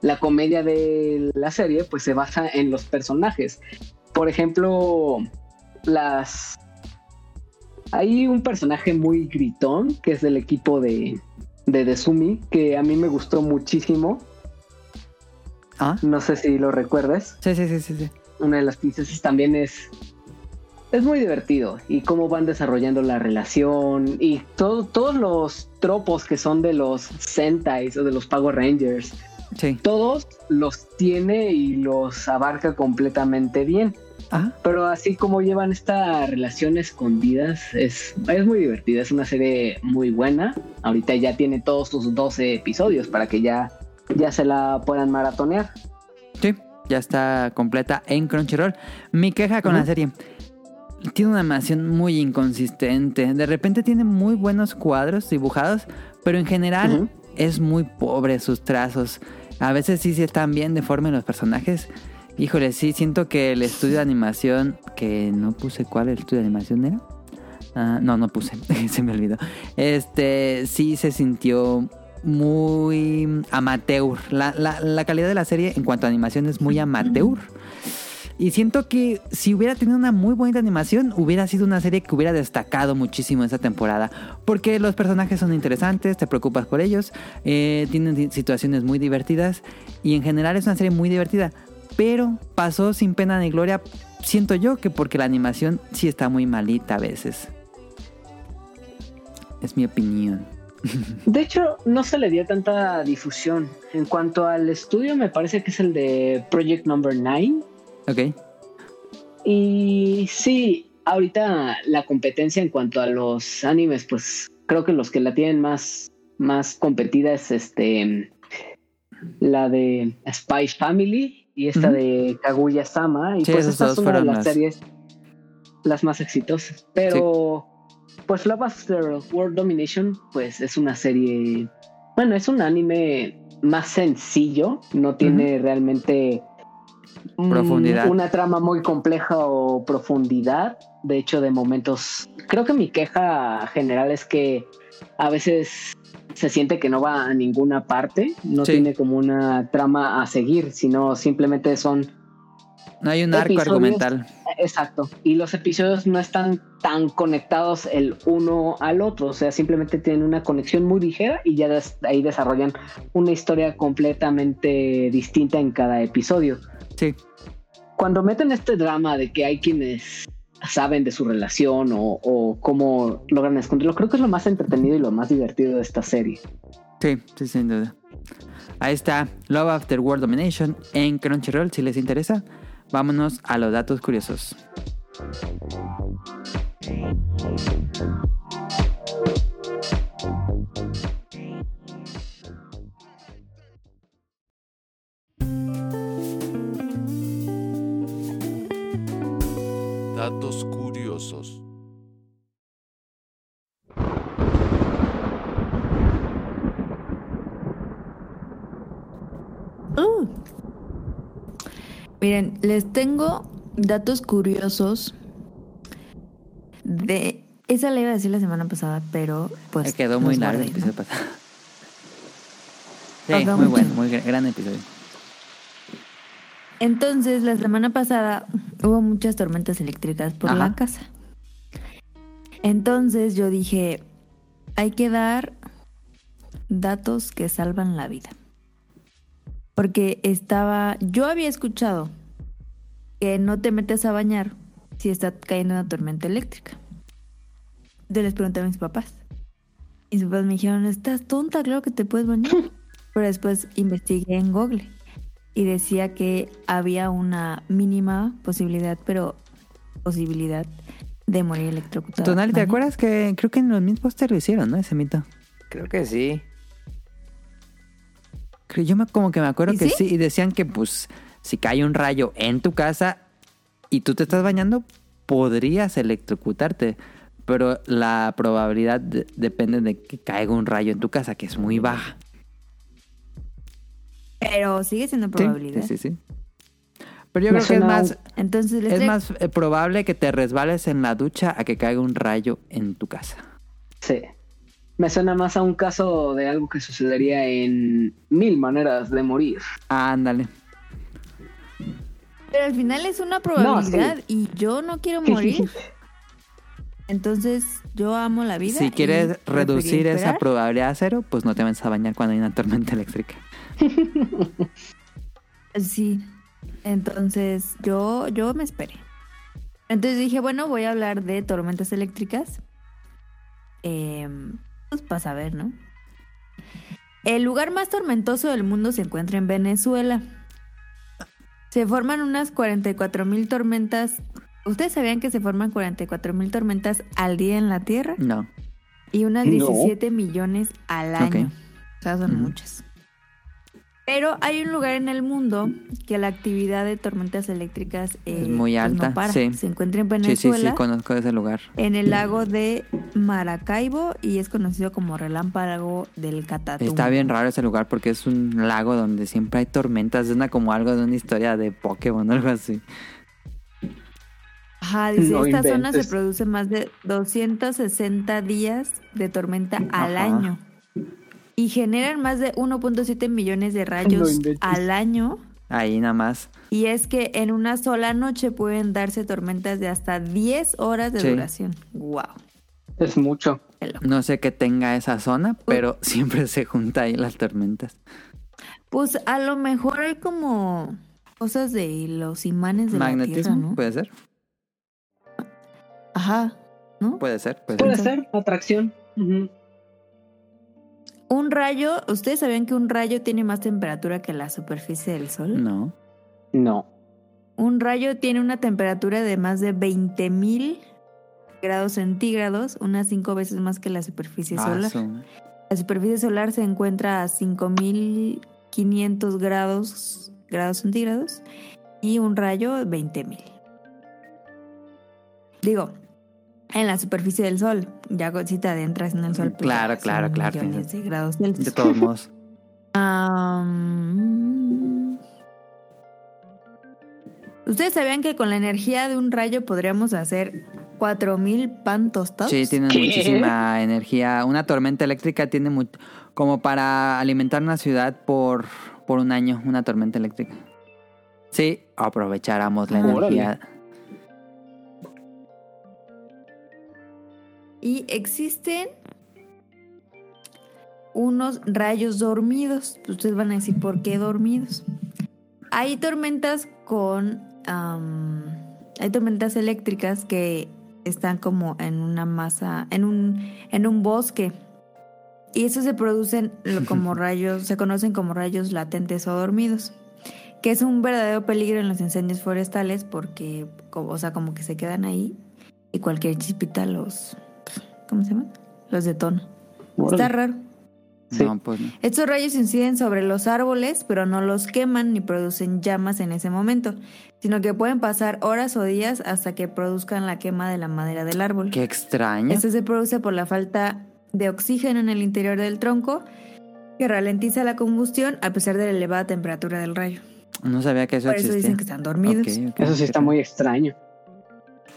la comedia de la serie pues se basa en los personajes. Por ejemplo, las hay un personaje muy gritón que es del equipo de de Desumi que a mí me gustó muchísimo. Ah, No sé si lo recuerdes. sí, sí, sí, sí. sí. una de las princesas también es es muy divertido y cómo van desarrollando la relación y todo, todos los tropos que son de los Sentais o de los Power Rangers, Sí. todos los tiene y los abarca completamente bien. Ajá. Pero así como llevan esta relación escondidas, es, es muy divertida. Es una serie muy buena. Ahorita ya tiene todos sus 12 episodios para que ya, ya se la puedan maratonear. Sí, ya está completa en Crunchyroll. Mi queja con la serie. Tiene una animación muy inconsistente. De repente tiene muy buenos cuadros dibujados, pero en general es muy pobre sus trazos. A veces sí, sí están bien deformes los personajes. Híjole, sí, siento que el estudio de animación, que no puse cuál el estudio de animación era. Ah, no, no puse, se me olvidó. Este, sí se sintió muy amateur. La, la- la calidad de la serie en cuanto a animación es muy amateur. Y siento que si hubiera tenido una muy buena animación, hubiera sido una serie que hubiera destacado muchísimo esta temporada. Porque los personajes son interesantes, te preocupas por ellos, eh, tienen situaciones muy divertidas y en general es una serie muy divertida. Pero pasó sin pena ni gloria, siento yo que porque la animación sí está muy malita a veces. Es mi opinión. De hecho, no se le dio tanta difusión. En cuanto al estudio, me parece que es el de Project Number 9. Ok. Y sí, ahorita la competencia en cuanto a los animes, pues creo que los que la tienen más, más competida es este la de Spy Family y esta de Kaguya Sama. Y Sí, pues esas esta dos es una de las series las más exitosas. Pero pues Love After World Domination, pues es una serie. Bueno, es un anime más sencillo, no tiene realmente Profundidad. una trama muy compleja o profundidad. De hecho, de momentos, creo que mi queja general es que a veces se siente que no va a ninguna parte, no Sí. tiene como una trama a seguir, sino simplemente son No hay un arco argumental. Exacto. Y los episodios no están tan conectados el uno al otro. O sea, simplemente tienen una conexión muy ligera y ya des- ahí desarrollan una historia completamente distinta en cada episodio. Sí. Cuando meten este drama de que hay quienes saben de su relación o, cómo logran esconderlo, creo que es lo más entretenido y lo más divertido de esta serie. Sí, sí, sin duda. Ahí está Love After World Domination en Crunchyroll, si les interesa. Vámonos a los datos curiosos. Datos curiosos. Uh. Miren, les tengo datos curiosos de... Esa la iba a decir la semana pasada, pero pues... Me quedó muy largo el episodio pasado. Sí, muy mucho. bueno, muy gra- gran episodio. Entonces, la semana pasada hubo muchas tormentas eléctricas por Ajá. la casa. Entonces yo dije, hay que dar datos que salvan la vida. Porque estaba, yo había escuchado que no te metes a bañar si está cayendo una tormenta eléctrica. Yo les pregunté a mis papás. Y mis papás me dijeron, estás tonta, claro que te puedes bañar. Pero después investigué en Google y decía que había una mínima posibilidad, pero posibilidad de morir electrocutado. Tonali, ¿te ¿Vale? acuerdas que creo que en los mismos póster lo hicieron, ¿no? Ese mito. Creo que sí. Creo- Yo me, como que me acuerdo ¿Y que sí? sí? y decían que pues si cae un rayo en tu casa y tú te estás bañando, podrías electrocutarte, pero la probabilidad de- depende de que caiga un rayo en tu casa, que es muy baja. Pero sigue siendo probabilidad. Sí, sí, sí. Pero yo Me creo que es más, Entonces es más eh, probable que te resbales en la ducha a que caiga un rayo en tu casa. Sí. Me suena más a un caso de algo que sucedería en mil maneras de morir. Ándale. Pero al final es una probabilidad y yo no quiero morir. Entonces yo amo la vida. Si quieres reducir esa probabilidad a cero, pues no te vayas a bañar cuando hay una tormenta eléctrica. Sí. Entonces yo, yo me esperé. Entonces dije, bueno, voy a hablar de tormentas eléctricas. Em, pues para saber, ¿no? El lugar más tormentoso del mundo se encuentra en Venezuela. Se forman unas 44 mil tormentas. ¿Ustedes sabían que se forman 44 mil tormentas al día en la Tierra? No. Y unas No. 17 millones al año. O sea, son muchas. Pero hay un lugar en el mundo que la actividad de tormentas eléctricas eh, Es muy pues, alta, no para. sí. Se encuentra en Sí, sí, Venezuela, sí, conozco ese lugar. en el lago de Maracaibo y es conocido como relámpago del Catatumbo. Está bien raro ese lugar porque es un lago donde siempre hay tormentas. Es una, como algo de una historia de Pokémon o algo así. Ajá, dice, No esta zona inventes. se produce más de 260 días de tormenta al Ajá. año. Y generan más de 1.7 millones de rayos al año. Ahí nada más. Y es que en una sola noche pueden darse tormentas de hasta 10 horas de Sí. duración. Wow. Es mucho. No sé qué tenga esa zona, pero siempre se junta ahí las tormentas. Pues a lo mejor hay como cosas de los imanes de la Tierra, Magnetismo, ¿no? puede ser. Ajá, ¿no? Puede ser, puede Puede ser. ser, atracción. Ujú. Un rayo, ¿ustedes sabían que un rayo tiene más temperatura que la superficie del Sol? No. No. Un rayo tiene una temperatura de más de 20.000 grados centígrados, unas cinco veces más que la superficie Ah, solar. La superficie solar se encuentra a 5.500 grados, grados centígrados y un rayo 20.000. Digo, en la superficie del Sol, ya si te adentras en el Sol, pues Claro, claro, claro, millones de grados De Celsius. todos modos. ¿Ustedes sabían que con la energía de un rayo podríamos hacer 4000 pan tostados? Sí, tienen ¿Qué? muchísima energía. Una tormenta eléctrica tiene mu- como para alimentar una ciudad por, por un año, una tormenta eléctrica. Sí, aprovecháramos la energía. Y existen unos rayos dormidos. Ustedes van a decir, ¿por qué dormidos? Hay tormentas con... hay tormentas eléctricas que están como en una masa, en un, en un bosque. Y eso se producen como rayos, se conocen como rayos latentes o dormidos. Que es un verdadero peligro en los incendios forestales porque, o sea, como que se quedan ahí y cualquier chispita los, ¿cómo se llama? Los detona. Está raro. Sí. No, pues no. Estos rayos inciden sobre los árboles, pero no los queman ni producen llamas en ese momento, sino que pueden pasar horas o días hasta que produzcan la quema de la madera del árbol. Qué extraño. Esto se produce por la falta de oxígeno en el interior del tronco, que ralentiza la combustión a pesar de la elevada temperatura del rayo. No sabía que eso Por eso existía. dicen que están dormidos. Eso sí está muy extraño.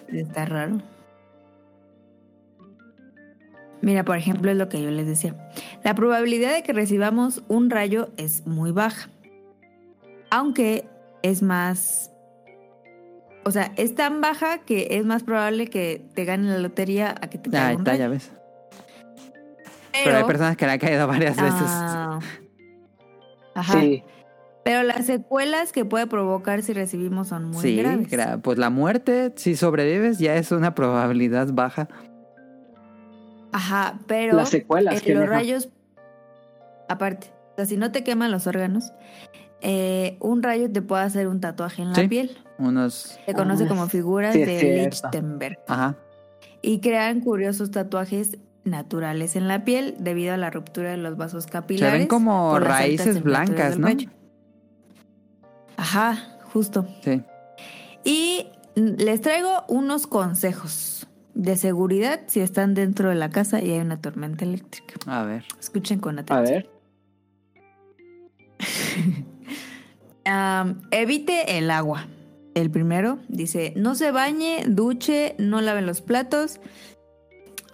Está raro. Mira, por ejemplo, es lo que yo les decía. La probabilidad de que recibamos un rayo es muy baja. Aunque es más... O sea, es tan baja que es más probable que te gane la lotería a que te caiga un está, rayo. ya ves. Pero, hay personas que le han caído varias veces. Ah, Ajá. Sí. Pero las secuelas que puede provocar si recibimos son muy sí, graves. gra- pues la muerte, si sobrevives, ya es una probabilidad baja. Ajá, pero Las secuelas eh, que los deja. rayos, aparte, o sea, si no te queman los órganos, eh, un rayo te puede hacer un tatuaje en la Sí. piel. Unos. Se conoce Ah, como figuras sí de. Lichtenberg. Ajá. Y crean curiosos tatuajes naturales en la piel debido a la ruptura de los vasos capilares. Se ven como raíces blancas, ¿no? Ajá, justo. Sí. Y les traigo unos consejos de seguridad si están dentro de la casa y hay una tormenta eléctrica. A ver. Escuchen con A atención. ver. Am, evite el agua. El primero dice, no se bañe, duche, no lave los platos,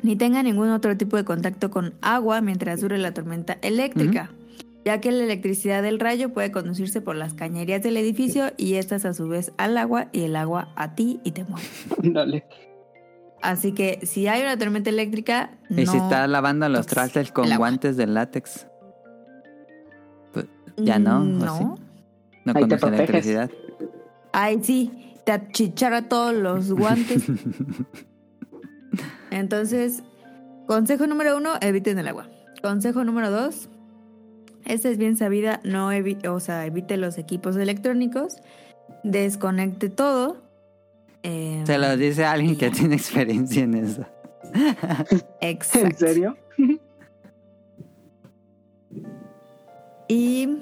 ni tenga ningún otro tipo de contacto con agua mientras dure la tormenta eléctrica, ya que la electricidad del rayo puede conducirse por las cañerías del edificio y estas a su vez al agua y el agua a ti y te muere. Dale. Así que si hay una tormenta eléctrica, Y no... si estás lavando los trastes con guantes de látex. Pues, ya no, ¿o No. sí? No Ahí electricidad. Ay, sí, te achichara todos los guantes. Entonces, consejo número uno, eviten el agua. Consejo número dos, esta es bien sabida, no evi o sea, evite los equipos electrónicos. desconecte todo. Eh, Se lo dice alguien que tiene experiencia en eso. Exacto. ¿En serio? Y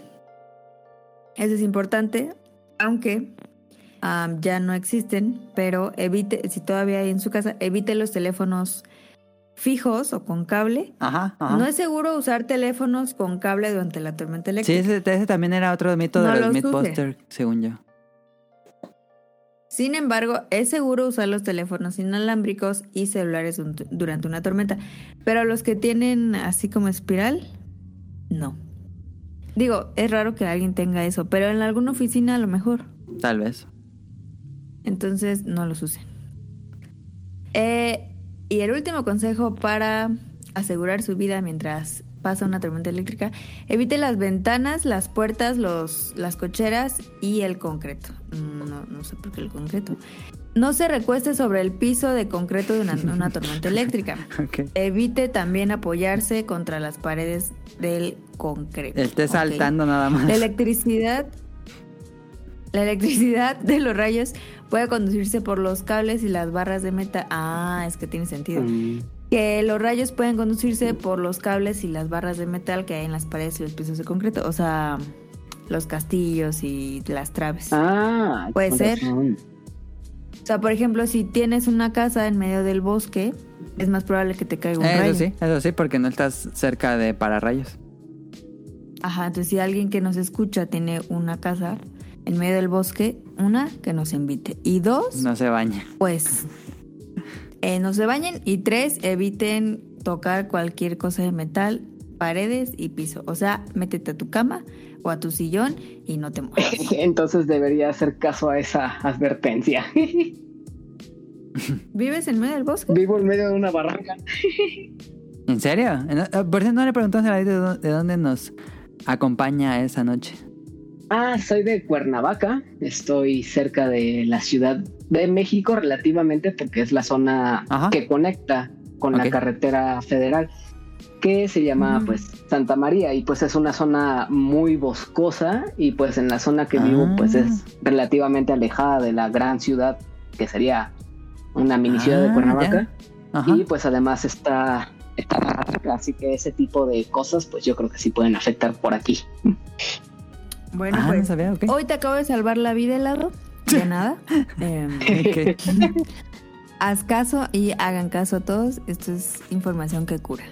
eso es importante, aunque ya no existen, pero evite, si todavía hay en su casa, evite los teléfonos fijos o con cable. Ajá, ajá. No es seguro usar teléfonos con cable durante la tormenta Sí, eléctrica. ese, ese también era otro mito de los los use. Mythbusters, según yo. Sin embargo, es seguro usar los teléfonos inalámbricos y celulares durante una tormenta. Pero los que tienen así como espiral, no. Digo, es raro que alguien tenga eso, pero en alguna oficina a lo mejor. Tal vez. Entonces no los usen. Eh, y el último consejo para asegurar su vida mientras pasa una tormenta eléctrica, evite las ventanas, las puertas, los, las cocheras y el concreto. Mm, No, no sé por qué el concreto. No se recueste sobre el piso de concreto de una, una tormenta eléctrica. Evite también apoyarse contra las paredes del concreto. Esté saltando nada más. La electricidad, la electricidad de los rayos puede conducirse por los cables y las barras de metal. Ah, es que tiene sentido. Mm, Que los rayos pueden conducirse por los cables y las barras de metal que hay en las paredes y los pisos de concreto. O sea, los castillos y las traves. Ah, Puede ser. razón. O sea, por ejemplo, si tienes una casa en medio del bosque, es más probable que te caiga un rayo. Eso sí, eso sí, porque no estás cerca de pararrayos. Ajá, entonces si alguien que nos escucha tiene una casa en medio del bosque, una, que nos invite. Y dos, No se baña. pues eh, no se bañen. Y tres, eviten tocar cualquier cosa de metal, paredes y piso. O sea, métete a tu cama o a tu sillón y no te muevas. Entonces debería hacer caso a esa advertencia. ¿Vives en medio del bosque? Vivo en medio de una barranca. ¿En serio? Eh, Por eso no le preguntamos a la de dó- de dónde nos acompaña esa noche. Ah, soy de Cuernavaca. Estoy cerca de la Ciudad de México relativamente porque es la zona Ajá. que conecta con la carretera federal que se llama pues Santa María y pues es una zona muy boscosa y pues en la zona que vivo Ah. pues es relativamente alejada de la gran ciudad que sería una mini ciudad Ah, de Cuernavaca Ajá. y pues además está está así que ese tipo de cosas pues yo creo que sí pueden afectar por aquí. Bueno, ah, no pues sabía, ok. hoy te acabo de salvar la vida, helado. De nada. Em, haz caso y hagan caso a todos. Esto es información que cura.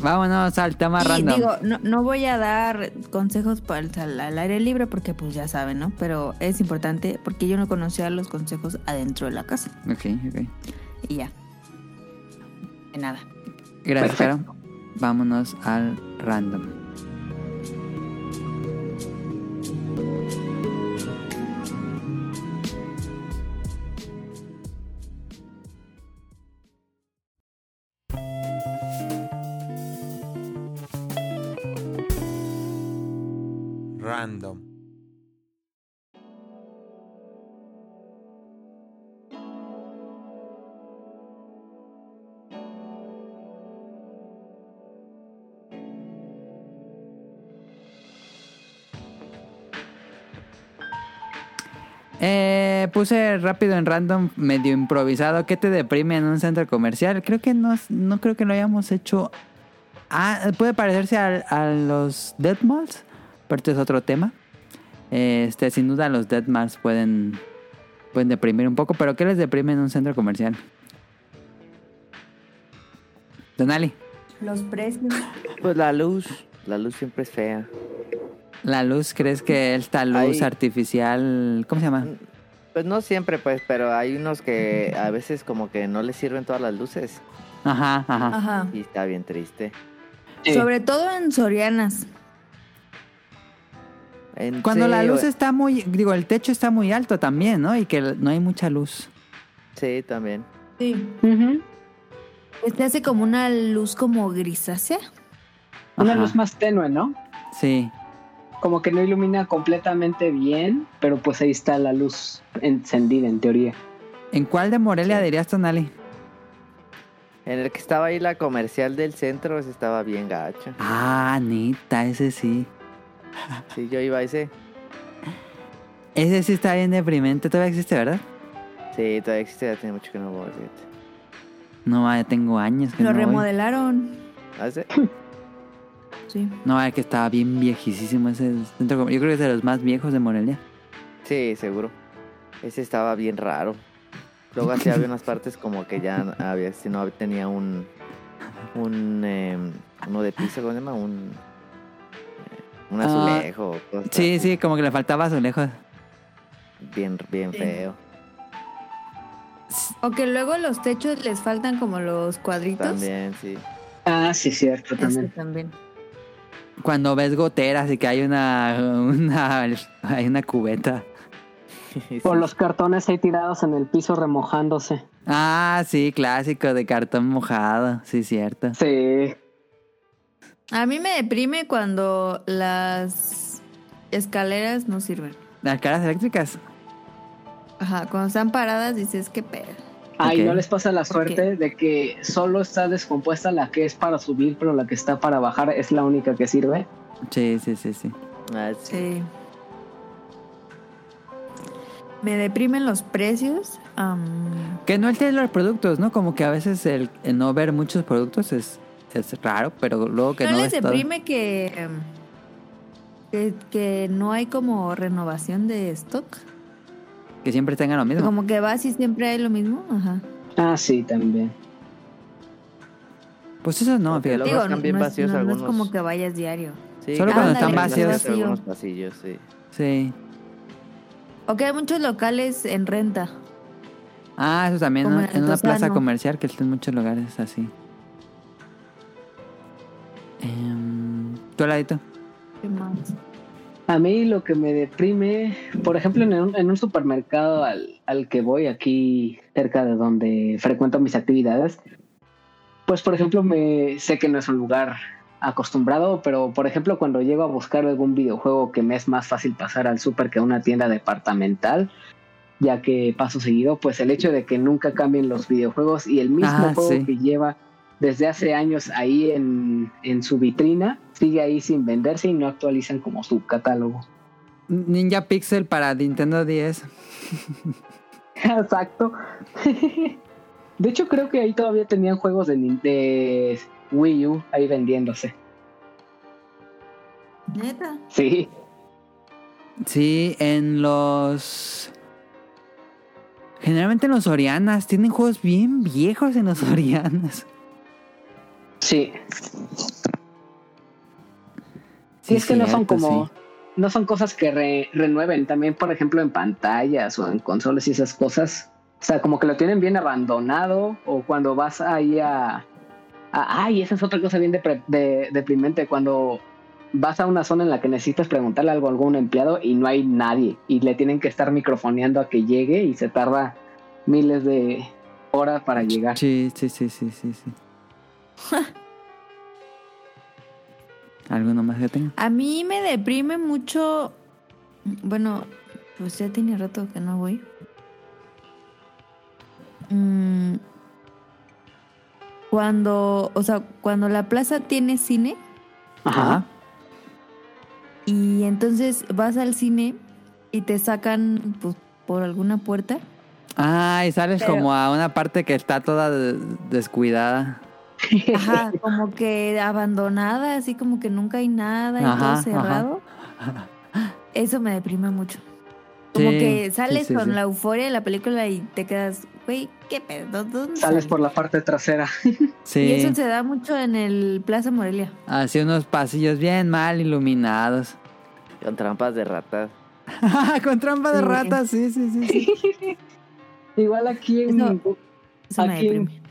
Vámonos al tema Y random. digo, no, no voy a dar consejos para el, al, al aire libre porque pues ya saben, ¿no? Pero es importante porque yo no conocía los consejos adentro de la casa. Ok, ok. Y ya. De nada. Gracias, Perfecto. Caro. Vámonos al. Random. Eh, puse rápido en random, medio improvisado. ¿Qué te deprime en un centro comercial? Creo que no, no creo que lo hayamos hecho. Ah, puede parecerse a, a los Dead Malls, pero este es otro tema. Este, sin duda los Dead Malls pueden, pueden deprimir un poco, pero ¿qué les deprime en un centro comercial? Donali, Los precios. Pues la luz. La luz siempre es fea. ¿La luz crees que esta luz artificial, ¿cómo se llama? Pues no siempre, pues, pero hay unos que a veces como que no les sirven todas las luces. Ajá, ajá. Ajá. Y está bien triste. Sí. Sobre todo en Sorianas. En- Cuando sí, la luz o- está muy, digo, el techo está muy alto también, ¿no? Y que no hay mucha luz. Sí, también. Sí. Ujú. Este hace como una luz como grisácea. Una luz más tenue, ¿no? Sí. Como que no ilumina completamente bien, pero pues ahí está la luz encendida en teoría. ¿En cuál de Morelia Sí. dirías, Tonali? En el que estaba ahí la comercial del centro, ese estaba bien gacho. Ah, neta, ese sí. Sí, yo iba a ese. Ese sí está bien deprimente. Todavía existe, ¿verdad? Sí, todavía existe, ya tiene mucho que no voy. fíjate. No, ya tengo años que Lo no voy. remodelaron. ¿Ah, sí? Sí. No, es que estaba bien viejísimo ese centro comercial. Yo creo que es de los más viejos de Morelia. Sí, seguro. Ese estaba bien raro. Luego así había unas partes como que ya había, si no tenía un, un, eh, uno de piso, ¿cómo se llama? Un, eh, un Ah, azulejo. cosas Sí, así. sí, como que le faltaba azulejos. Bien, bien feo. O que luego los techos les faltan como los cuadritos. También, sí. Ah, sí, cierto, Eso también. también. Cuando ves goteras y que hay una, una, hay una cubeta. O los cartones ahí tirados en el piso remojándose. Ah, sí, clásico de cartón mojado. Sí, cierto. Sí. A mí me deprime cuando las escaleras no sirven. Las caras eléctricas. Ajá, cuando están paradas dices, qué pedo. Ay. ¿no les pasa la suerte de que solo está descompuesta la que es para subir, pero la que está para bajar es la única que sirve? Sí, sí, sí, sí. Ah, sí. Sí. Me deprimen los precios. Que no el los productos, ¿no? Como que a veces el, el no ver muchos productos es, es raro, pero luego que ¿No no, les todo. deprime que, que, que no hay como renovación de stock? Que siempre tengan lo mismo. Como que vas y siempre hay lo mismo. Ajá. Ah, sí, también. Pues eso no, Porque fíjate. Digo, están no, bien no es, vacíos no- no es algunos. como que vayas diario. Sí, Solo cuando están vacíos. vacíos Vacío. algunos pasillos, sí. Sí. O que hay muchos locales en renta. Ah, eso también, ¿no? en En una plaza Altozano. comercial que está en muchos lugares así. Em, ¿Tu ladito? ¿Qué más? A mí lo que me deprime, por ejemplo, en un, en un supermercado al, al que voy aquí cerca de donde frecuento mis actividades, pues por ejemplo, me sé que no es un lugar acostumbrado, pero por ejemplo, cuando llego a buscar algún videojuego que me es más fácil pasar al super que a una tienda departamental, ya que paso seguido, pues el hecho de que nunca cambien los videojuegos y el mismo Ah, juego sí. que lleva desde hace años ahí en, en su vitrina, sigue ahí sin venderse y no actualizan como su catálogo. Ninja Pixel para Nintendo 10. Exacto. De hecho, creo que ahí todavía tenían juegos de, Wii U ahí vendiéndose. Neta. Sí. Sí, en los... Generalmente en los Orianas. Tienen juegos bien viejos en los Orianas. Sí. Sí, es que no son cierto, como. sí. No son cosas que re- renueven. También, por ejemplo, en pantallas o en consolas y esas cosas. O sea, como que lo tienen bien abandonado. O cuando vas ahí a. a- ay, esa es otra cosa bien depre- de- deprimente. Cuando vas a una zona en la que necesitas preguntarle algo a algún empleado y no hay nadie. Y le tienen que estar microfoneando a que llegue y se tarda miles de horas para llegar. Sí, sí, sí, sí, sí, sí. ¿Alguno más que tenga? A mí me deprime mucho. Bueno, pues ya tiene rato que no voy. Mm, cuando, o sea, cuando la plaza tiene cine Ajá. y entonces vas al cine y te sacan pues, por alguna puerta. Ah, y sales Pero- como a una parte que está toda de- descuidada. Ajá, como que abandonada, así como que nunca hay nada y Ajá, todo ajá. cerrado. Eso me deprime mucho. Como Sí, que sales sí, con sí. la euforia de la película y te quedas, güey, ¿qué pedo? ¿Dónde Sales salí?" por la parte trasera. Sí. Y eso se da mucho en el Plaza Morelia. Así unos pasillos bien mal iluminados. Con trampas de ratas. Con trampa de ratas, sí, sí, sí. sí. Igual aquí en, Eso- Eso me Aquí- deprime.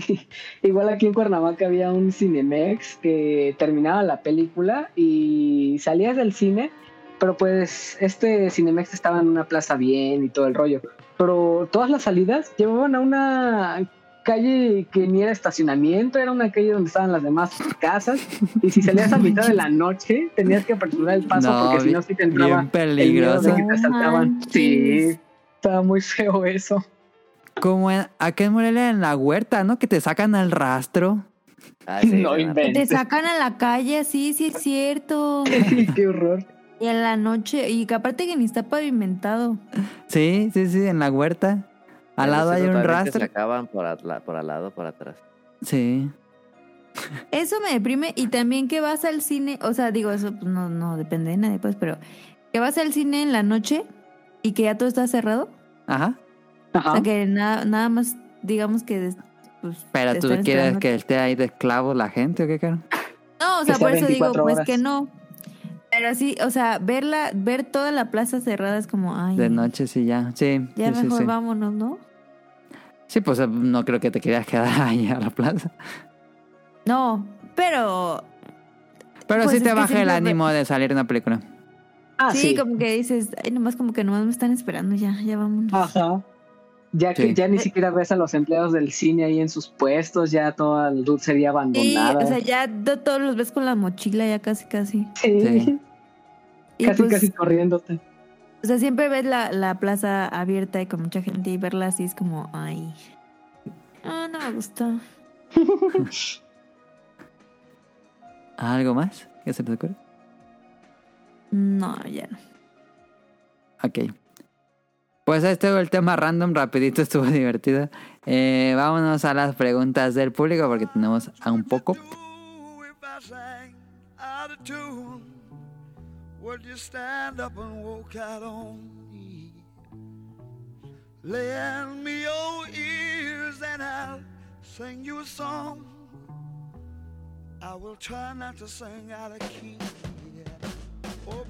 Igual aquí en Cuernavaca había un Cinemex que terminaba la película y salías del cine, pero pues este Cinemex estaba en una plaza bien y todo el rollo. Pero todas las salidas llevaban a una calle que ni era estacionamiento, era una calle donde estaban las demás casas y si salías a mitad de la noche tenías que aperturar el paso No, porque si no sí te entraba bien el miedo de peligroso. que te asaltaban. Sí, estaba muy feo eso. Como en, acá en Morelia en la huerta, ¿no? Que te sacan al rastro. Ah, sí, no Renata. Te inventes. sacan a la calle, sí, sí es cierto. Qué horror. Y en la noche, y que aparte que ni está pavimentado. Sí, sí, sí, en la huerta. Al lado hay un Totalmente Se rastro. acaban por, atla- por al lado, por atrás. Sí. Eso me deprime. Y también que vas al cine, o sea, digo, eso pues, no, no depende de nadie, pues, pero que vas al cine en la noche y que ya todo está cerrado. Ajá. O Ajá. sea, que nada, nada más, digamos que. des- Pues, Pero tú quieres que esté ahí de esclavo la gente o qué, caro? No, o sea, sea por eso digo, 24 pues que no. Pero sí, o sea, verla, ver toda la plaza cerrada es como, ay. De noche sí, ya. Sí, Ya sí, mejor sí. vámonos, ¿no? Sí, pues eh, no creo que te querías quedar ahí a la plaza. No, pero Pero Pues sí es te baja el ánimo de salir una película. Ah, sí, sí. como que dices, ay, nomás como que nomás me están esperando ya, ya vámonos. Ajá. Ya que Sí. ya ni siquiera ves a los empleados del cine ahí en sus puestos, ya toda la dulcería Sí, abandonada. o sea, ya to- todos los ves con la mochila ya casi, casi. Sí. Sí. Casi, pues, casi corriéndote. o sea, siempre ves la, la plaza abierta y con mucha gente y verla así es como, ay. Ah, no me gusta. ¿Algo más que se te ocurre? No, ya no. Ok. Pues este fue el tema random, rapidito, estuvo divertido. Eh, vámonos a las preguntas del público porque tenemos a un poco. I will try not to sing out of key. Oh,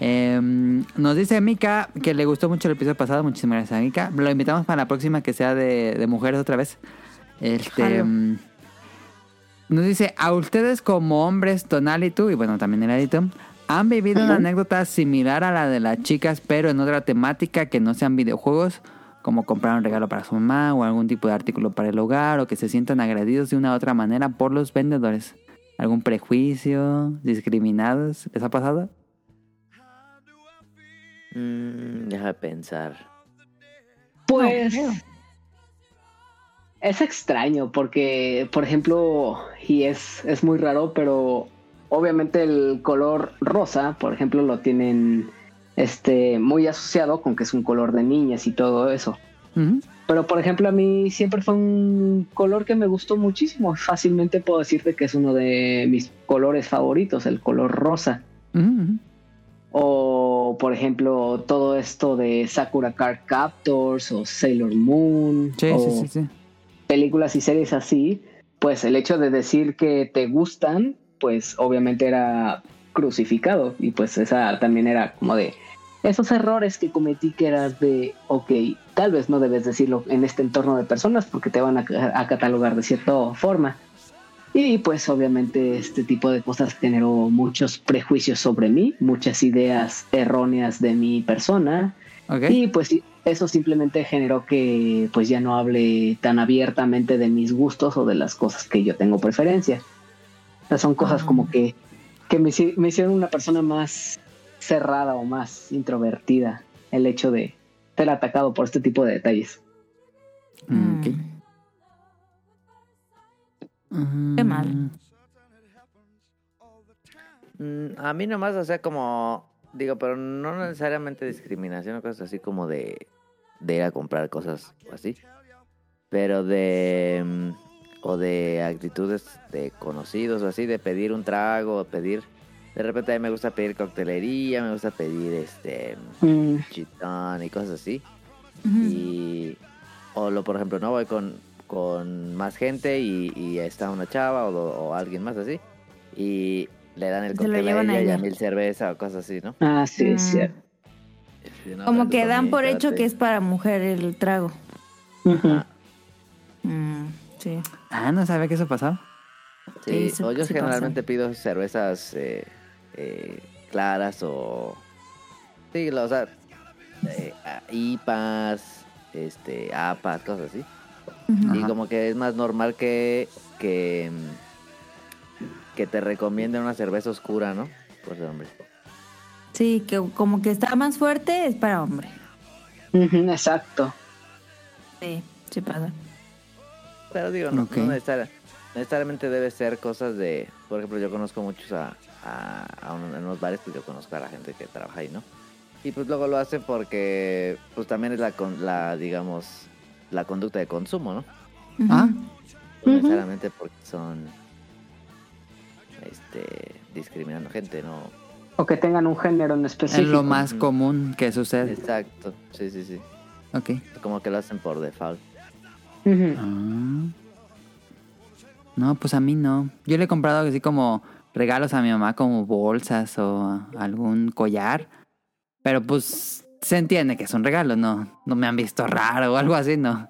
Eh, nos dice Mika que le gustó mucho el episodio pasado. Muchísimas gracias, Mika. Lo invitamos para la próxima que sea de, de mujeres otra vez. Este. Mm, Nos dice, a ustedes como hombres, Tonal y tú, y bueno, también el Edito, ¿han vivido una anécdota similar a la de las chicas, pero en otra temática que no sean videojuegos? Como comprar un regalo para su mamá o algún tipo de artículo para el hogar o que se sientan agredidos de una u otra manera por los vendedores. ¿Algún prejuicio? ¿Discriminados? ¿Les ha pasado? Mm, deja de pensar. Pues es extraño porque, por ejemplo, y es, es muy raro, pero obviamente el color rosa, por ejemplo, lo tienen este muy asociado con que es un color de niñas y todo eso. Pero por ejemplo, a mí siempre fue un color que me gustó muchísimo. Fácilmente puedo decirte que es uno de mis colores favoritos, el color rosa. O, por ejemplo, todo esto de Sakura Card Captors o Sailor Moon. Sí, o sí, sí, sí. películas y series así, pues el hecho de decir que te gustan, pues obviamente era crucificado. Y pues esa también era como de esos errores que cometí que eras de, ok, tal vez no debes decirlo en este entorno de personas porque te van a, a catalogar de cierta forma. Y pues obviamente este tipo de cosas generó muchos prejuicios sobre mí, muchas ideas erróneas de mi persona. Ok. Y pues eso simplemente generó que pues ya no hable tan abiertamente de mis gustos o de las cosas que yo tengo preferencia. O sea, son cosas Ah. como que, que me, me hicieron una persona más cerrada o más introvertida el hecho de ser atacado por este tipo de detalles. Mm, ok. Mm. Qué mal. Mm, a mí nomás, o sea, como... Digo, pero no necesariamente discriminación o cosas así como de, de ir a comprar cosas o así. Pero de... mm, O de actitudes de conocidos o así, de pedir un trago, o pedir... De repente a mí me gusta pedir coctelería, me gusta pedir este... Mm, chitón y cosas así. Y... O lo, por ejemplo, no voy con, con más gente y, y está una chava o, o alguien más así. Y le dan el cóctel a ella y a ella. mil cerveza o cosas así, ¿no? Ah, sí, Mm. no, Como que dan por hecho que es para mujer el trago. Ajá. Mm, sí. Ah, no sabía que eso pasaba. Sí, Sí, sí- o yo sí generalmente pido cervezas eh, eh, claras o... Sí, o sea, eh, IPAs, este, APAs, cosas así. Y como que es más normal que, que, que te recomienden una cerveza oscura, ¿no? Por ser hombre. Sí, que como que está más fuerte es para hombre. Exacto. Sí, sí pasa. Pero digo, no, no necesari- necesariamente debe ser cosas de... Por ejemplo, yo conozco muchos a, a, a un- en unos bares, pues yo conozco a la gente que trabaja ahí, ¿no? Y pues luego lo hacen porque, pues también es la, con- la digamos, la conducta de consumo, ¿no? Ah, No necesariamente porque son, este, discriminando gente, ¿no? O que tengan un género en es específico. lo más común que sucede. Exacto, sí, sí, sí. Ok. Como que lo hacen por default. Ah. No, pues a mí no. Yo le he comprado así como regalos a mi mamá, como bolsas o algún collar. Pero pues se entiende que es un regalo, no, no me han visto raro o algo así, no.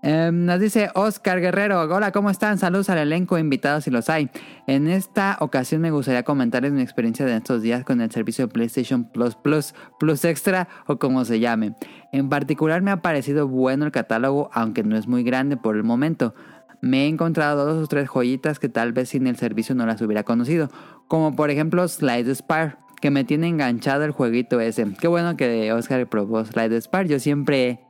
Em, nos dice Oscar Guerrero, hola, ¿cómo están? Saludos al elenco, invitados si los hay. En esta ocasión me gustaría comentarles mi experiencia de estos días con el servicio de PlayStation Plus Plus, Plus Extra o como se llame. En particular me ha parecido bueno el catálogo, aunque no es muy grande por el momento. Me he encontrado dos o tres joyitas que tal vez sin el servicio no las hubiera conocido, como por ejemplo Slide Spire, que me tiene enganchado el jueguito ese. Qué bueno que Oscar probó Slide Spire, yo siempre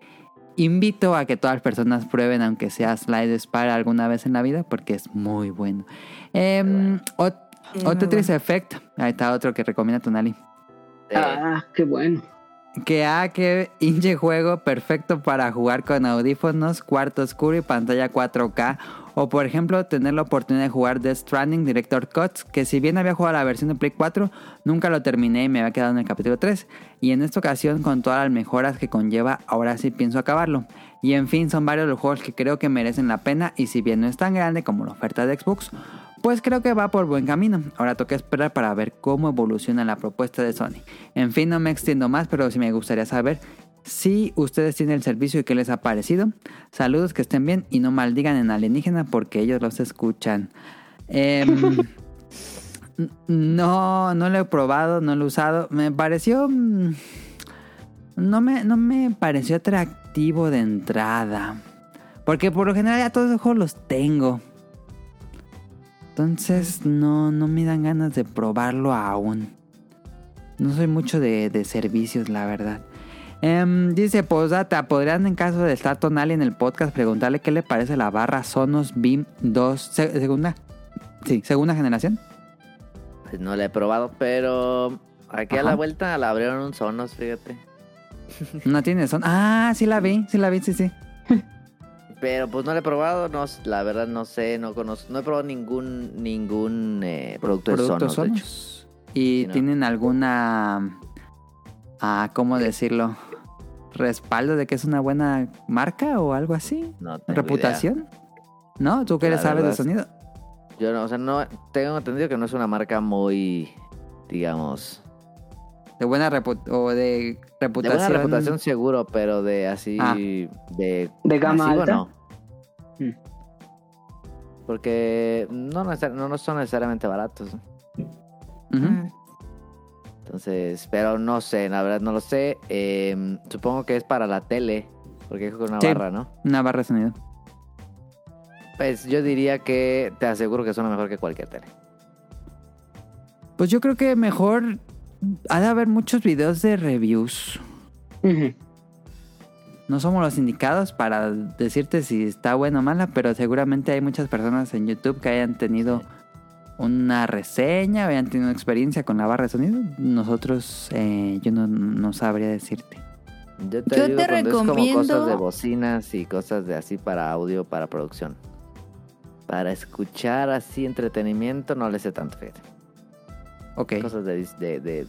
invito a que todas las personas prueben, aunque sea Slide Spire alguna vez en la vida, porque es muy bueno. Sí, Tetris bueno. Effect, ahí está otro que recomienda Tonali. Eh, Ah, qué bueno. Que ah, que hinche juego perfecto para jugar con audífonos, cuarto oscuro y pantalla 4K. O por ejemplo, tener la oportunidad de jugar Death Stranding Director Cuts, que si bien había jugado la versión de Play 4, nunca lo terminé y me había quedado en el capítulo 3. Y en esta ocasión, con todas las mejoras que conlleva, ahora sí pienso acabarlo. Y en fin, son varios los juegos que creo que merecen la pena y si bien no es tan grande como la oferta de Xbox, pues creo que va por buen camino. Ahora toca esperar para ver cómo evoluciona la propuesta de Sony. En fin, no me extiendo más, pero sí me gustaría saber si ustedes tienen el servicio y qué les ha parecido. Saludos, que estén bien y no maldigan en alienígena porque ellos los escuchan. Em, no, no lo he probado, no lo he usado. Me pareció... mm, No me, no me pareció atractivo de entrada. Porque por lo general ya todos los juegos los tengo. Entonces no, no me dan ganas de probarlo aún. No soy mucho de, de servicios, la verdad. Em, dice Posdata, ¿podrían en caso de estar Tonali en el podcast preguntarle qué le parece la barra Sonos Beam 2 se- segunda? Sí, segunda generación. pues no la he probado, pero aquí a la vuelta la abrieron un Sonos, fíjate. No tiene son. Ah, sí la vi, sí la vi, sí, sí. Pero pues no la he probado, no, la verdad no sé, no conozco, no he probado ningún ningún eh, producto de Sonos, de hecho. Sonos. ¿Y no. tienen alguna... Ah, ¿cómo decirlo? ¿Respaldo de que es una buena marca o algo así? No tengo ¿Reputación? ¿No? ¿Tú que La eres sabes de sonido? Yo no, o sea, no tengo entendido que no es una marca muy, digamos, De buena repu- o de de reputación. buena reputación seguro, pero de así Ah. de ¿De gama masivo, alta? no. Mm. Porque no, no, no son necesariamente baratos. Mm. Entonces, pero no sé, la verdad no lo sé. Eh, supongo que es para la tele, porque es con una Sí. barra, ¿no? Una barra de sonido. Pues yo diría que te aseguro que suena mejor que cualquier tele. Pues yo creo que mejor ha de haber muchos videos de reviews. No somos los indicados para decirte si está buena o mala, pero seguramente hay muchas personas en YouTube que hayan tenido una reseña, o hayan tenido experiencia con la barra de sonido. Nosotros, eh, yo no, no sabría decirte. Yo te, Yo digo te cuando es como recomiendo- cosas de bocinas y cosas de así para audio, para producción. Para escuchar así entretenimiento no le sé tanto, fíjate. Ok. Cosas de, de, de,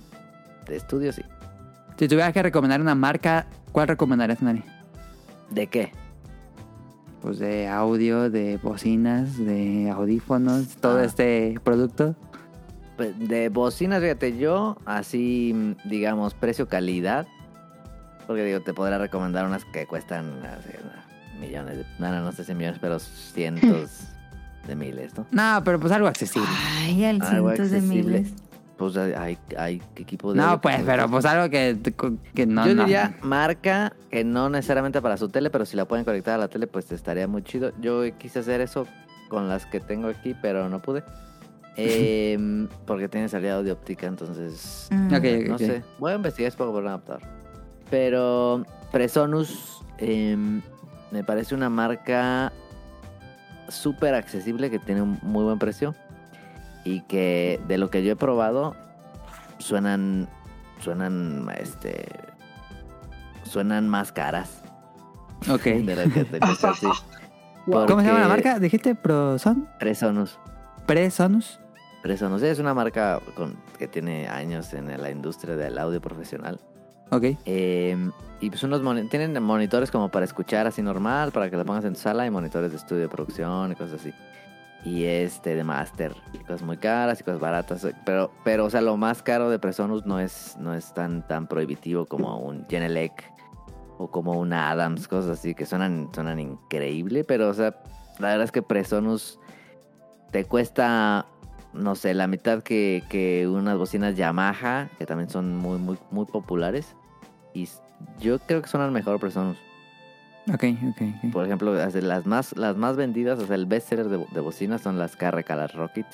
de estudio, sí. Si tuvieras que recomendar una marca, ¿cuál recomendarías, Nari? ¿De qué? Pues de audio, de bocinas, de audífonos, todo Ah. este producto. Pues, de bocinas, fíjate, yo así, digamos, precio-calidad. Porque digo, te podrá recomendar unas que cuestan así, millones, de, no, no, no sé si millones, pero cientos de miles, ¿no? No, pero pues algo accesible. Ay, al cientos de miles. Pues hay, hay, hay equipo de... No, pues, que- pero pues algo que, que no. Yo no. diría marca que no necesariamente para su tele, pero si la pueden conectar a la tele, pues estaría muy chido. Yo quise hacer eso con las que tengo aquí, pero no pude. Em, porque tiene salida audio óptica, entonces Mm. No sé. Voy a investigar después por un adaptador. Pero Presonus em, me parece una marca súper accesible, que tiene un muy buen precio. Y que de lo que yo he probado, suenan. Suenan. Este. Suenan más caras. Ok. De lo que te así. ¿Cómo se llama la marca? ¿Dijiste Proson? Presonus. Presonus. Presonus es una marca con- que tiene años en la industria del audio profesional. Ok. Eh, y pues unos moni- tienen monitores como para escuchar así normal, para que lo pongas en tu sala, y monitores de estudio de producción y cosas así. Y este de master, y cosas muy caras y cosas baratas. Pero, pero o sea, lo más caro de Presonus no es, no es tan, tan prohibitivo como un Genelec o como un Adams, cosas así que suenan, suenan increíble. Pero, o sea, la verdad es que Presonus te cuesta, no sé, la mitad que, que unas bocinas Yamaha, que también son muy, muy, muy populares. Y yo creo que suenan mejor Presonus. Ok, ok, ok. Por ejemplo, las más, las más vendidas, o sea, el bestseller de, de bocinas son las KRK, las Rocket.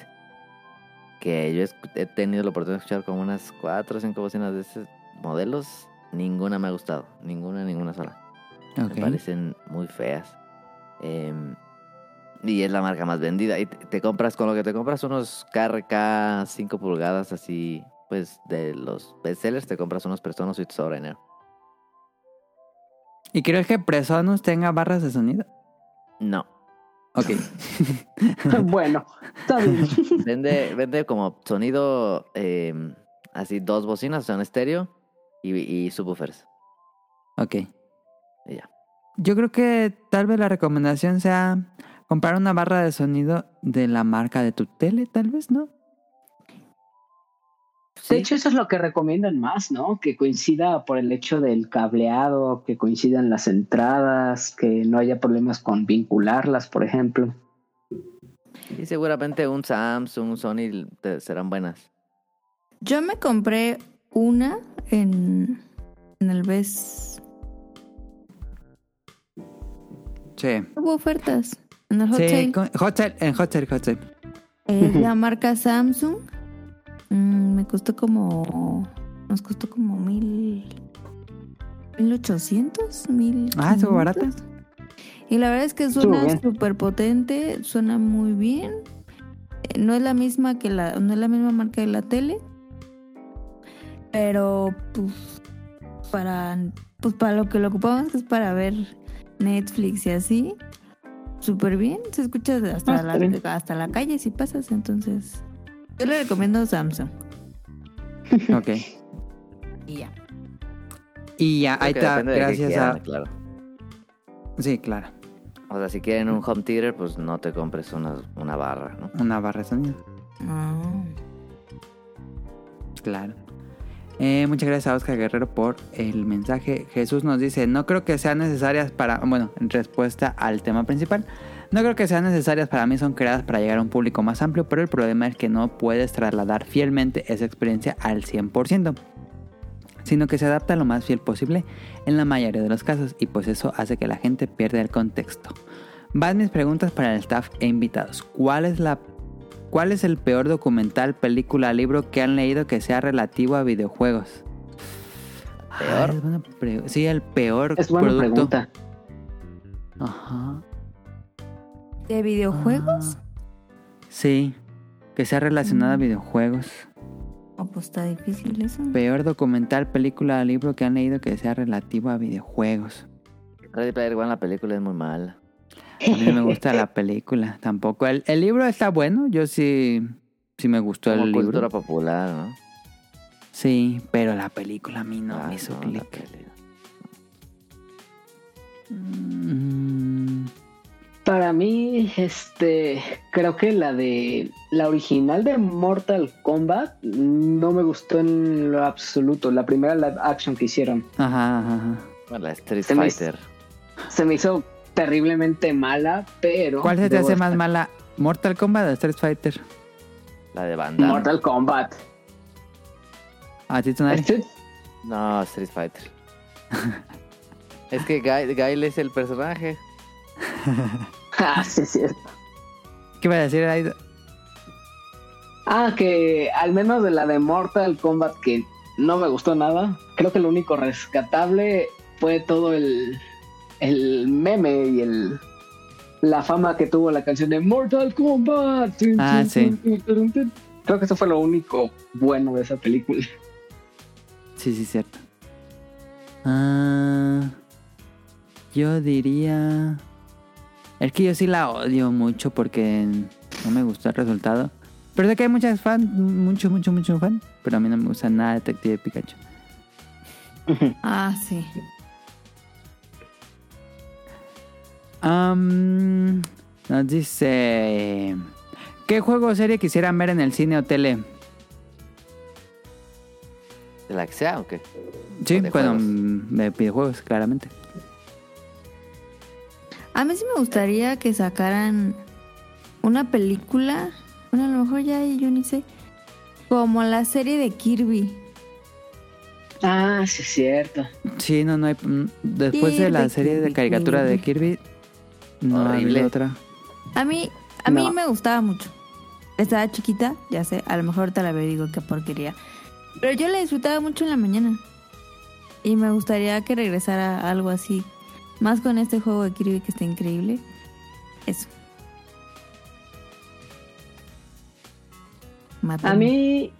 Que yo he tenido la oportunidad de escuchar como unas 4 o 5 bocinas de esos modelos. Ninguna me ha gustado. Ninguna, ninguna sola. Me parecen muy feas. Em, y es la marca más vendida. Y te, te compras, con lo que te compras unos KRK 5 pulgadas así, pues de los bestsellers, te compras unos Presonus y te sobra dinero. ¿Y crees que Presonus tenga barras de sonido? No. Ok. bueno, está bien. Vende, vende como sonido em, así dos bocinas, son estéreo y, y subwoofers. ok. Y ya. Yo creo que tal vez la recomendación sea comprar una barra de sonido de la marca de tu tele, tal vez, ¿no? De hecho, eso es lo que recomiendan más, ¿no? Que coincida por el hecho del cableado, que coincidan las entradas, que no haya problemas con vincularlas, por ejemplo. Y seguramente un Samsung, un Sony te- serán buenas. Yo me compré una en, en el BES. Sí. Hubo ofertas en el Hot Sí, Sale. con- Hot Sale, en Hot Sale, Hot Sale. Es la marca Samsung. Mm, me costó como. Nos costó como mil. mil ochocientos, mil. Ah, estuvo barata. Y la verdad es que suena súper potente, suena muy bien. Eh, No es la misma que la. No es la misma marca de la tele. Pero pues. Para. Pues para lo que lo ocupamos que es para ver Netflix y así. Súper bien. Se escucha hasta, Ah, la, bien. hasta la calle si pasas. Entonces. Yo le recomiendo Samsung. Ok. Y ya. Y ya, Creo ahí está. de Gracias quieran, a. claro. Sí, claro. O sea, si quieren un home theater, pues no te compres una, una barra, ¿no? Una barra de sonido. Ah. Claro. Eh, muchas gracias a Oscar Guerrero por el mensaje. Jesús nos dice, no creo que sean necesarias para, bueno, en respuesta al tema principal, no creo que sean necesarias para mí, son creadas para llegar a un público más amplio, pero el problema es que no puedes trasladar fielmente esa experiencia al 100%, sino que se adapta lo más fiel posible en la mayoría de los casos y pues eso hace que la gente pierda el contexto. Van mis preguntas para el staff e invitados. ¿Cuál es la ¿Cuál es el peor documental, película, libro que han leído que sea relativo a videojuegos? ¿Peor? Pre- sí, el peor Es buena producto. pregunta. Ajá. ¿De videojuegos? Ah, sí, que sea relacionado a Mm. videojuegos. Oh, pues está difícil eso. Peor documental, película, libro que han leído que sea relativo a videojuegos. Ready Player One, la película es muy mala. A mí no me gusta la película tampoco. El, el libro está bueno, yo sí, sí me gustó Como el libro. cultura popular, ¿no? Sí, pero la película a mí no Ah, me hizo no, clic. Mm, Para mí, este, creo que la de la original de Mortal Kombat no me gustó en lo absoluto. La primera live action que hicieron Ajá, ajá. Bueno, la Street Se me Fighter. se me hizo terriblemente mala, pero ¿Cuál se te hace más mala? ¿Mortal Kombat o Street Fighter? La de Van Damme. Mortal Kombat. ¿A ti? Este- No, Street Fighter. es que Guy, Guile es el personaje. Ah, sí, es cierto. ¿Qué iba a decir, Aido? Ah, que al menos de la de Mortal Kombat que no me gustó nada. Creo que lo único rescatable fue todo el, el meme y el la fama que tuvo la canción de Mortal Kombat. Ah, sí. Creo que eso fue lo único bueno de esa película. Sí, sí, cierto. Ah, yo diría... Es que yo sí la odio mucho porque no me gustó el resultado. Pero sé que hay muchas fans, mucho, mucho, mucho fan. Pero a mí no me gusta nada Detective Pikachu. Ah, sí. Am, nos dice... ¿Qué juego o serie quisieran ver en el cine o tele? ¿De la que sea o qué? Sí, ¿O de bueno, juegos? de videojuegos, claramente. A mí sí me gustaría que sacaran una película. Bueno, a lo mejor ya yo ni sé. Como la serie de Kirby. Ah, sí, es cierto. Sí, no, no hay... mm, Después de la serie de Kirby, caricatura de Kirby. No ha Horrible. habido otra. A mí, a mí No. me gustaba mucho. Estaba chiquita, ya sé, a lo mejor te la veo y digo qué porquería. Pero yo la disfrutaba mucho en la mañana. Y me gustaría que regresara algo así. Más con este juego de Kirby que está increíble. Eso. Mátame. A mí,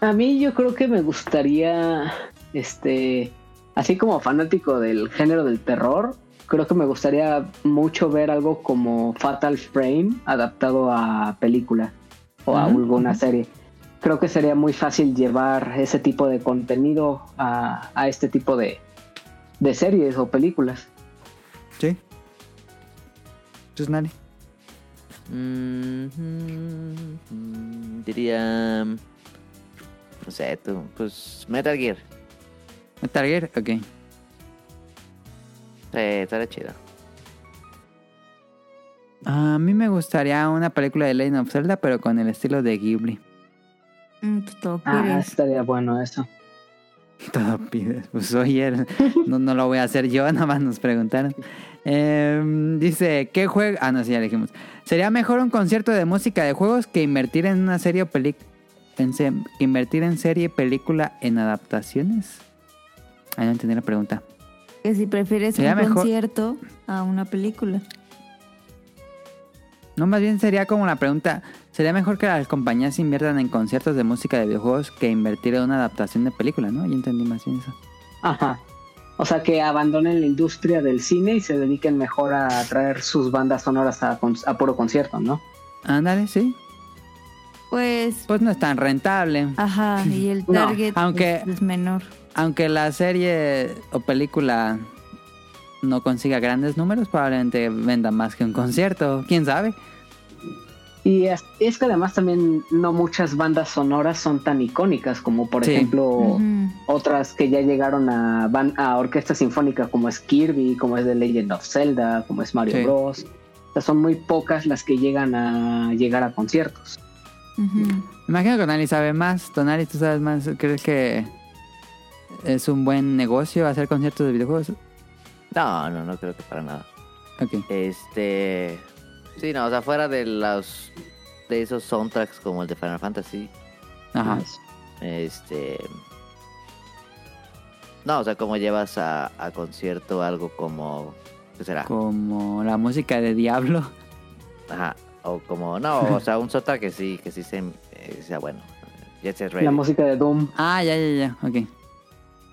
a mí yo creo que me gustaría, este, así como fanático del género del terror, creo que me gustaría mucho ver algo como Fatal Frame adaptado a película o a alguna serie. Creo que sería muy fácil llevar ese tipo de contenido a, a este tipo de, de series o películas. Sí. Pues nadie. Mm, diría. No sé, tú. Pues Metal Gear. Metal Gear, ok. Sí, estaría chido. A mí me gustaría una película de Legend of Zelda, pero con el estilo de Ghibli. Mm, pues todo Ah, estaría bueno eso. Todo pides. Pues oye, no, no lo voy a hacer yo, nada más nos preguntaron. Em, dice, ¿qué juego? Ah, no, sí, ya dijimos. ¿Sería mejor un concierto de música de juegos que invertir en una serie o película? ¿Invertir en serie, película, en adaptaciones? Ah, no entendí la pregunta. Que si prefieres un mejor- concierto a una película. No, más bien sería como la pregunta, ¿sería mejor que las compañías inviertan en conciertos de música de videojuegos que invertir en una adaptación de película, no? Yo entendí más bien eso. Ajá. O sea, que abandonen la industria del cine y se dediquen mejor a traer sus bandas sonoras a, puro concierto, ¿no? Ándale, sí. Pues, Pues no es tan rentable. ajá, y el No, target aunque- es menor. Aunque la serie o película no consiga grandes números, probablemente venda más que un concierto. ¿Quién sabe? Y es, es que además también no muchas bandas sonoras son tan icónicas como por Sí. ejemplo otras que ya llegaron a, ban- a orquesta sinfónica como es Kirby, como es The Legend of Zelda, como es Mario Sí. Bros. O sea, son muy pocas las que llegan a llegar a conciertos. Me imagino que Tonali sabe más. Tonali, tú sabes más. ¿Crees que es un buen negocio hacer conciertos de videojuegos? No, no, no creo que para nada. Ok. Este. Sí, no, o sea, fuera de los. De esos soundtracks como el de Final Fantasy. Ajá. Este. No, o sea, como llevas a, a concierto algo como. ¿Qué será? Como la música de Diablo. Ajá. O como. No, o sea, un soundtrack que sí, que sí se, eh, sea bueno. Jet Set Radio. La música de Doom. Ah, ya, ya, ya. Ok.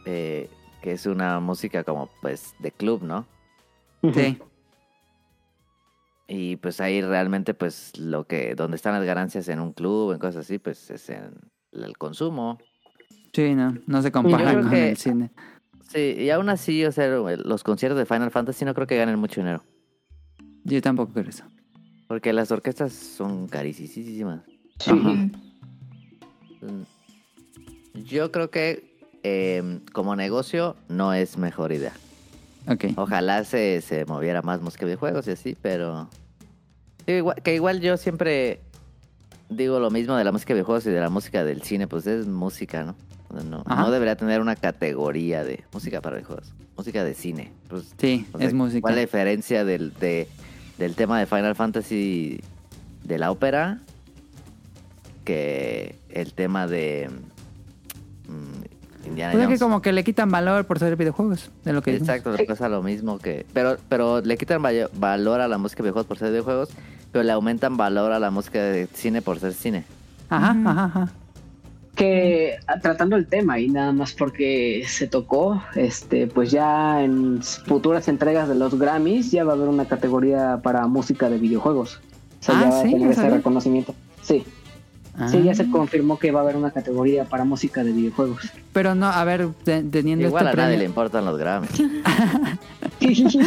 eh, que es una música como, pues, de club, ¿no? Sí. Y pues ahí realmente, pues, lo que. Donde están las ganancias en un club, en cosas así, pues es en el consumo. Sí, no. No se Yo compara creo con que- el cine. Sí, y aún así, o sea, los conciertos de Final Fantasy no creo que ganen mucho dinero. Yo tampoco creo eso. Porque las orquestas son carísimas. Sí. Ajá. Yo creo que eh, como negocio no es mejor idea. Ok. Ojalá se, se moviera más música de videojuegos y así, pero... Igual- que igual yo siempre digo lo mismo de la música de videojuegos y de la música del cine, pues es música, ¿no? No, debería tener una categoría de música para videojuegos, música de cine. Pues, Sí, o sea, es música. ¿Cuál es la diferencia del, de- del tema de Final Fantasy de la ópera que el tema de... Indiana Pues es que Jones. como que le quitan valor por ser videojuegos, de lo que. Exacto, le pasa lo mismo que... Pero, pero le quitan valor a la música de videojuegos por ser videojuegos, pero le aumentan valor a la música de cine por ser cine. Ajá, ajá, ajá. que ah, tratando el tema y nada más porque se tocó, este, pues ya en futuras entregas de los Grammys ya va a haber una categoría para música de videojuegos. O sea, Ah, ya va a ¿sí? tener ¿No ese reconocimiento. Sí, sí, ya se Ah. confirmó que va a haber una categoría para música de videojuegos. Pero no, a ver, te- teniendo Igual este a nadie le importan los Grammys.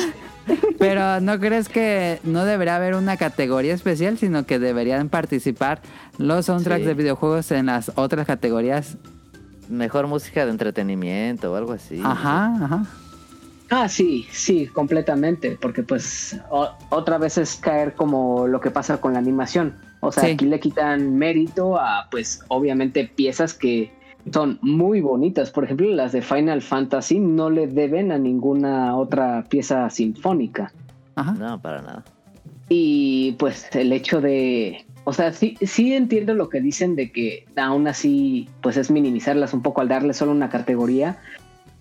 Pero ¿no crees que no debería haber una categoría especial, sino que deberían participar los soundtracks Sí. de videojuegos en las otras categorías? Mejor música de entretenimiento o algo así. Ajá, ajá. Ah, sí, sí, completamente, porque pues o- otra vez es caer como lo que pasa con la animación. O sea, Sí. aquí le quitan mérito a pues obviamente piezas que son muy bonitas. Por ejemplo, las de Final Fantasy no le deben a ninguna otra pieza sinfónica. Ajá. No, para nada. Y pues el hecho de, o sea, sí, sí entiendo lo que dicen de que aún así pues es minimizarlas un poco al darle solo una categoría,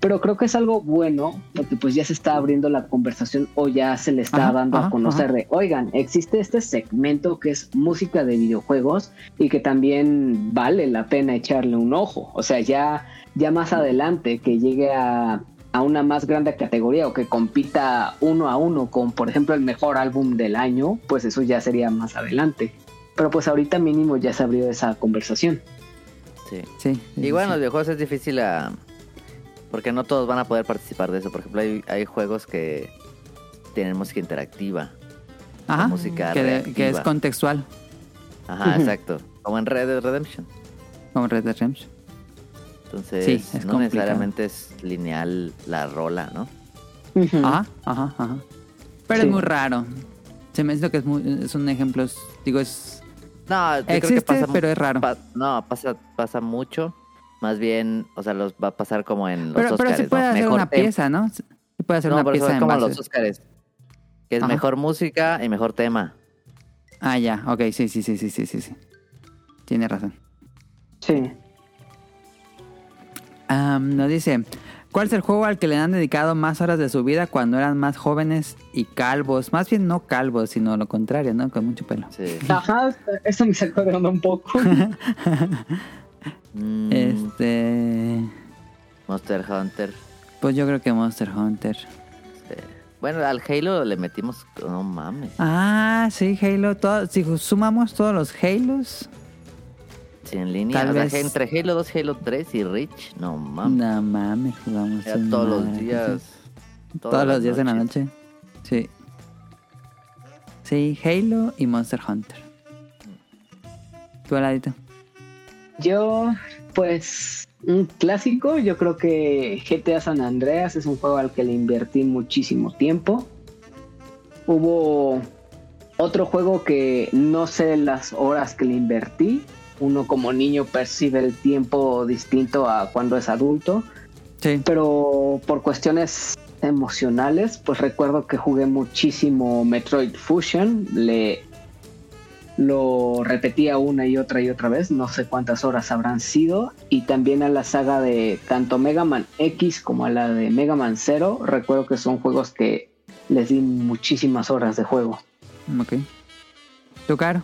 pero creo que es algo bueno porque pues ya se está abriendo la conversación o ya se le está Ajá, dando ajá, a conocer de, oigan, existe este segmento que es música de videojuegos y que también vale la pena echarle un ojo, o sea, ya, ya más adelante que llegue a a una más grande categoría o que compita uno a uno con, por ejemplo, el mejor álbum del año, pues eso ya sería más adelante. Pero pues ahorita mínimo ya se abrió esa conversación. Sí. Sí. sí, Igual en sí. los videojuegos es difícil a... Porque no todos van a poder participar de eso. Por ejemplo, hay, hay juegos que tienen música interactiva. Ajá. música que, de- reactiva. que es contextual, Ajá, exacto. Como en Red Dead Redemption. como Red Dead Redemption. Entonces, Sí, es no complicado. necesariamente es lineal la rola, ¿no? Ajá, ajá, ajá. Pero Sí. es muy raro. Se me dice que es, muy, es un ejemplo, es- digo, es... No, yo creo que Existe, pasa pero es raro. pa- no, pasa, pasa mucho. Más bien, o sea, los va a pasar como en los Pero, pero Óscares, se puede ¿no? hacer Mejor una pieza, ¿no? Se puede hacer No, una pero eso pieza es como base. los Óscares. Que es Ajá. mejor música y mejor tema. Ah, ya, ok, sí, sí, sí, sí, sí, sí, sí. Tiene razón. Sí. Nos dice, ¿cuál es el juego al que le han dedicado más horas de su vida cuando eran más jóvenes y calvos? Más bien no calvos, sino lo contrario, ¿no? Con mucho pelo. Sí. Ajá, eso me sacó de onda un poco. Mm, Este... Monster Hunter. Pues yo creo que Monster Hunter. sí. Bueno, al Halo le metimos... No mames. Ah, sí, Halo. todo- si sumamos todos los Halos, Sí, en línea. Tal o sea, vez- entre Halo 2, Halo 3 y Reach. No mames. no mames, jugamos un todos los madre, días. Todos los días en la noche. Sí. Sí, Halo y Monster Hunter. ¿Tú, Aladito? Yo, pues, un clásico, yo creo que GTA San Andreas es un juego al que le invertí muchísimo tiempo. Hubo otro juego que no sé las horas que le invertí. Uno como niño percibe el tiempo distinto a cuando es adulto, Sí. pero por cuestiones emocionales, pues recuerdo que jugué muchísimo Metroid Fusion, le lo repetía una y otra y otra vez, no sé cuántas horas habrán sido, y también a la saga de tanto Mega Man X como a la de Mega Man Zero, recuerdo que son juegos que les di muchísimas horas de juego. Ok. ¿Tú, Caro?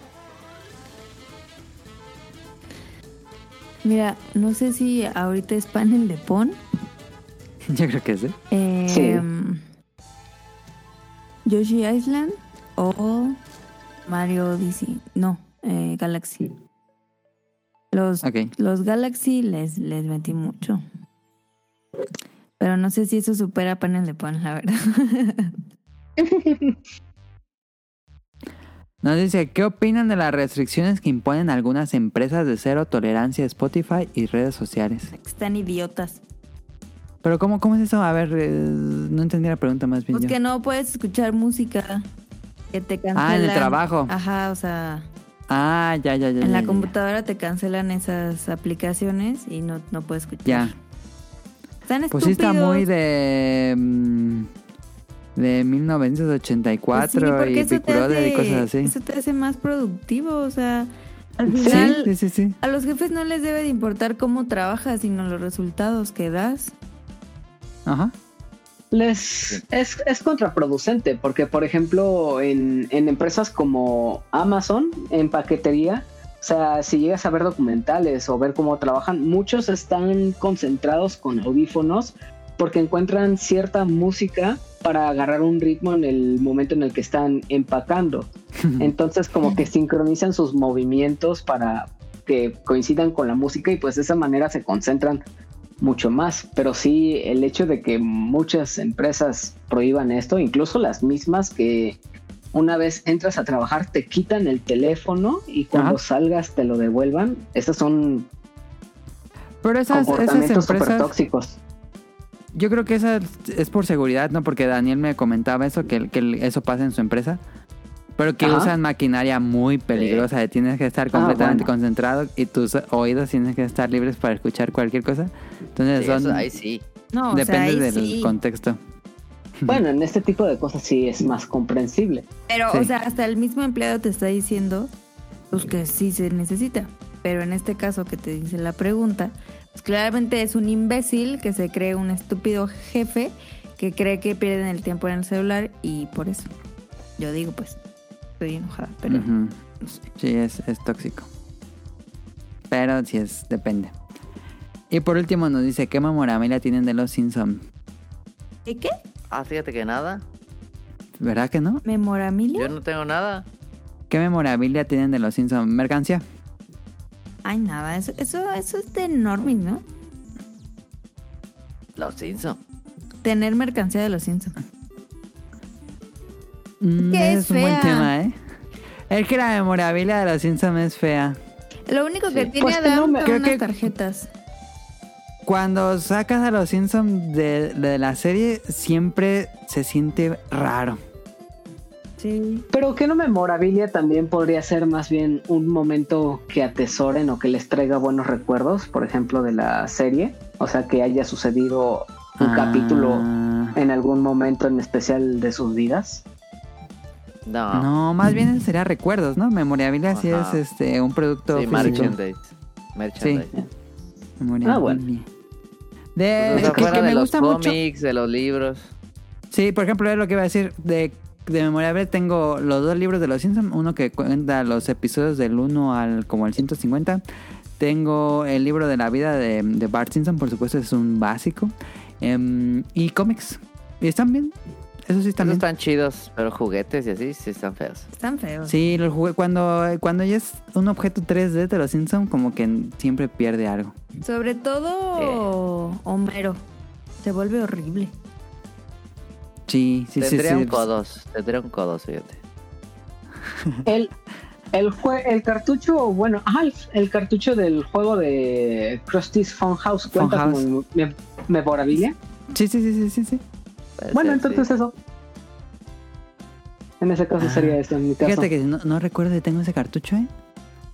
Mira, no sé si ahorita es panel de Pon. Yo creo que sí. Eh, Yoshi Island o Mario Odyssey. No, eh, Galaxy. Los, los Galaxy les, les metí mucho. Pero no sé si eso supera panel de Pon, la verdad. Nos dice, ¿qué opinan de las restricciones que imponen algunas empresas de cero tolerancia a Spotify y redes sociales? Están idiotas. Pero ¿cómo, cómo es eso? A ver, eh, no entendí la pregunta más bien Pues yo. que no puedes escuchar música. Que te cancelan. Ah, en el trabajo. Ajá, o sea, Ah, ya, ya, ya. en ya, la ya, computadora te cancelan esas aplicaciones y no, no puedes escuchar. Ya. Están Pues sí está muy de... mm, De 1984 Pues sí, y eso Big te Brother y hace- cosas así. Eso te hace más productivo, o sea, Al Sí, final, Sí, sí, sí. a los jefes no les debe de importar cómo trabajas, sino los resultados que das. Ajá. Les es, es contraproducente porque, por ejemplo, en, en empresas como Amazon, en paquetería, o sea, si llegas a ver documentales o ver cómo trabajan, muchos están concentrados con audífonos porque encuentran cierta música para agarrar un ritmo en el momento en el que están empacando. Entonces, como que sincronizan sus movimientos para que coincidan con la música y pues de esa manera se concentran mucho más. Pero sí, el hecho de que muchas empresas prohíban esto, incluso las mismas que una vez entras a trabajar te quitan el teléfono y cuando Ajá. salgas te lo devuelvan, esas son Pero esas, esas comportamientos empresas, tóxicos. yo creo que esa es por seguridad, ¿no? Porque Daniel me comentaba eso, que, que eso pasa en su empresa. Pero que Ajá. usan maquinaria muy peligrosa, tienes que estar Ah, completamente bueno. concentrado y tus oídos tienen que estar libres para escuchar cualquier cosa. Entonces Sí, son, eso ahí sí. No, o depende sea, ahí del sí. contexto. Bueno, en este tipo de cosas sí es más comprensible. Pero, Sí. o sea, hasta el mismo empleado te está diciendo pues que sí se necesita. Pero en este caso que te dice la pregunta, pues claramente es un imbécil que se cree un estúpido jefe que cree que pierden el tiempo en el celular y por eso. Yo digo, pues, estoy enojada, pero no sé. Sí, es, es tóxico. Pero sí es, depende. Y por último nos dice, ¿qué memorabilia tienen de los Simpsons? ¿Y qué? Ah, fíjate que nada. ¿Verdad que no? ¿Memorabilia? Yo no tengo nada. ¿Qué memorabilia tienen de los Simpsons? ¿Mercancía? Ay, nada, eso, eso, eso es de normis, ¿no? Los Simpson. Tener mercancía de los Simpsons. Mm, Que es un buen tema, ¿eh? Es que la memorabilia de los Simpsons es fea. Lo único que Sí. tiene Pues que no Adam me- son creo unas que- tarjetas. Cuando sacas a los Simpsons de, de la serie, siempre se siente raro. Sí. Pero que no memorabilia también podría ser más bien un momento que atesoren o que les traiga buenos recuerdos, por ejemplo, de la serie. O sea, que haya sucedido un Ah, capítulo en algún momento en especial de sus vidas. No. No, más bien sería recuerdos, ¿no? Memorabilia sí es este un producto sí, físico. merchandise. Merchandise. Memorabilia. Ah, bueno. De, Pues, que- de me los gusta mucho. de los libros. Sí, por ejemplo, es lo que iba a decir. De, de memorable tengo los dos libros de los Simpsons. Uno que cuenta los episodios del 1 al como el 150. Tengo el libro de la vida de, de Bart Simpson, por supuesto, es un básico. Em, y cómics. Y están bien. Eso sí están Esos están chidos, pero juguetes y así sí están feos. Están feos. Sí, los jugué cuando, cuando ya es un objeto 3D de los Simpsons, como que siempre pierde algo. Sobre todo Homero. Se vuelve horrible. Sí, sí, sí. tendría sí, un codos, tendría un codos, fíjate. El, el, jue- el cartucho, bueno, ajá, el, el cartucho del juego de Krusty's Funhouse cuenta Funhouse. como me- memorabilia. Sí, sí, sí, sí, sí, sí. Puede Bueno, ser, entonces sí. eso. En ese caso sería eso, en mi caso. Fíjate que no, no recuerdo si tengo ese cartucho, ¿eh?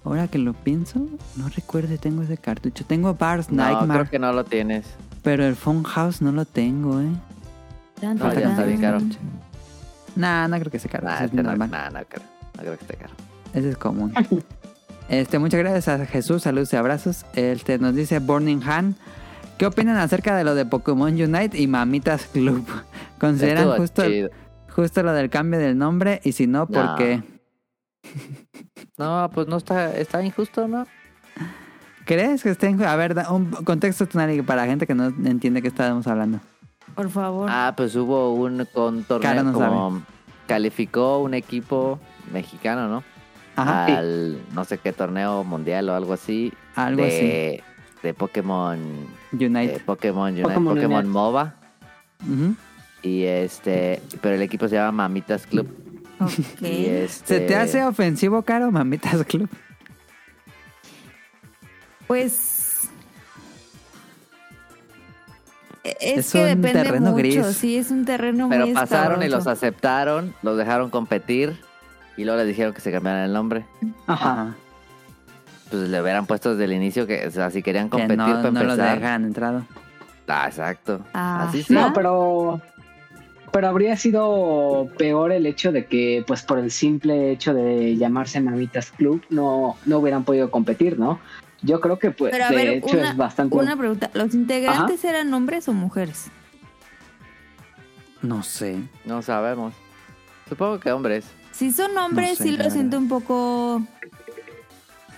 Ahora que lo pienso, no recuerdo si tengo ese cartucho. Tengo Bars No, Nightmare, creo que no lo tienes. pero el Funhouse no lo tengo, ¿eh? No, ya está bien caro. Nah, no creo que sea caro. Nah, ese es este no, nah, no creo. No creo que esté caro. Ese es común. Este, muchas gracias a Jesús, saludos y abrazos. Este nos dice Burning Han. ¿Qué opinan acerca de lo de Pokémon Unite y Mamitas Club? ¿Consideran Estuvo justo, justo lo del cambio del nombre? Y si no, ¿por No. qué? No, pues no está, está injusto, ¿no? ¿Crees que estén.? A ver, da un contexto para la gente que no entiende qué estábamos hablando. Por favor. Ah, pues hubo un torneo no como calificó un equipo mexicano, ¿no? Ajá. Al no sé qué torneo mundial o algo así. Algo de, de Pokémon Unite. de Pokémon Unite, Pokémon Pokémon, Unite. MOBA y este, pero el equipo se llama Mamitas Club. Y este, ¿Se te hace ofensivo, Caro, Mamitas Club? Pues. e- Es, Es que un depende terreno mucho, gris. sí, es un terreno Pero muy pasaron y los aceptaron, los dejaron competir y luego les dijeron que se cambiaran el nombre. Ajá. Pues le hubieran puesto desde el inicio que, o sea, si querían Que competir no, para no los dejan entrado. Ah, exacto. Ajá. Así sí. No, pero. pero habría sido peor el hecho de que, pues por el simple hecho de llamarse Mamitas Club, no, no hubieran podido competir, ¿no? Yo creo que, pues, Pero a de ver, hecho una, es bastante. una pregunta. ¿Los integrantes eran hombres o mujeres? No sé. No sabemos. Supongo que hombres. Si son hombres, sé, sí lo siento un poco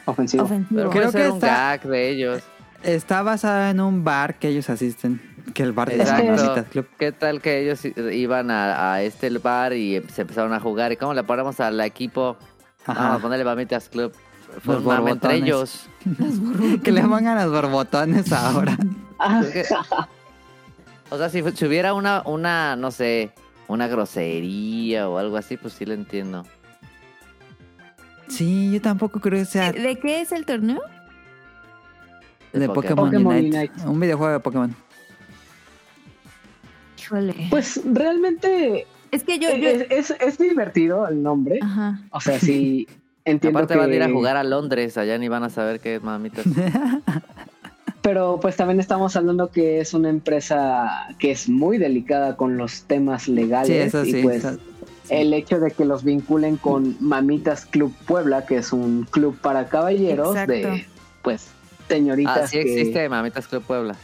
ofensivo. ofensivo. Pero Creo que un está- gag de ellos. Está basada en un bar que ellos asisten. Que el bar de Exacto. Club. ¿Qué tal que ellos iban a, a este bar y se empezaron a jugar? ¿Y cómo le ponemos al equipo? Ajá. Vamos a ponerle Mamitas Club. Fue Los un mame entre ellos. que le pongan los borbotones ahora. Ah, o sea, si, si hubiera una, una, no sé, una grosería o algo así, pues sí lo entiendo. Sí, yo tampoco creo que sea ¿De qué es el torneo? De de Pokémon. Pokémon, Pokémon Unite. Unite. Un videojuego de Pokémon. Híjole. Pues realmente es que yo, es, yo... es, es divertido el nombre. Ajá. O sea, sí entiendo Aparte que... van a ir a jugar a Londres, allá ni van a saber qué es Mamitas. Pero pues también estamos hablando que es una empresa que es muy delicada con los temas legales. Sí, eso sí. Y pues eso- el hecho de que los vinculen con Mamitas Club Puebla, que es un club para caballeros Exacto. de pues señoritas Ah, sí que... existe Mamitas Club Puebla.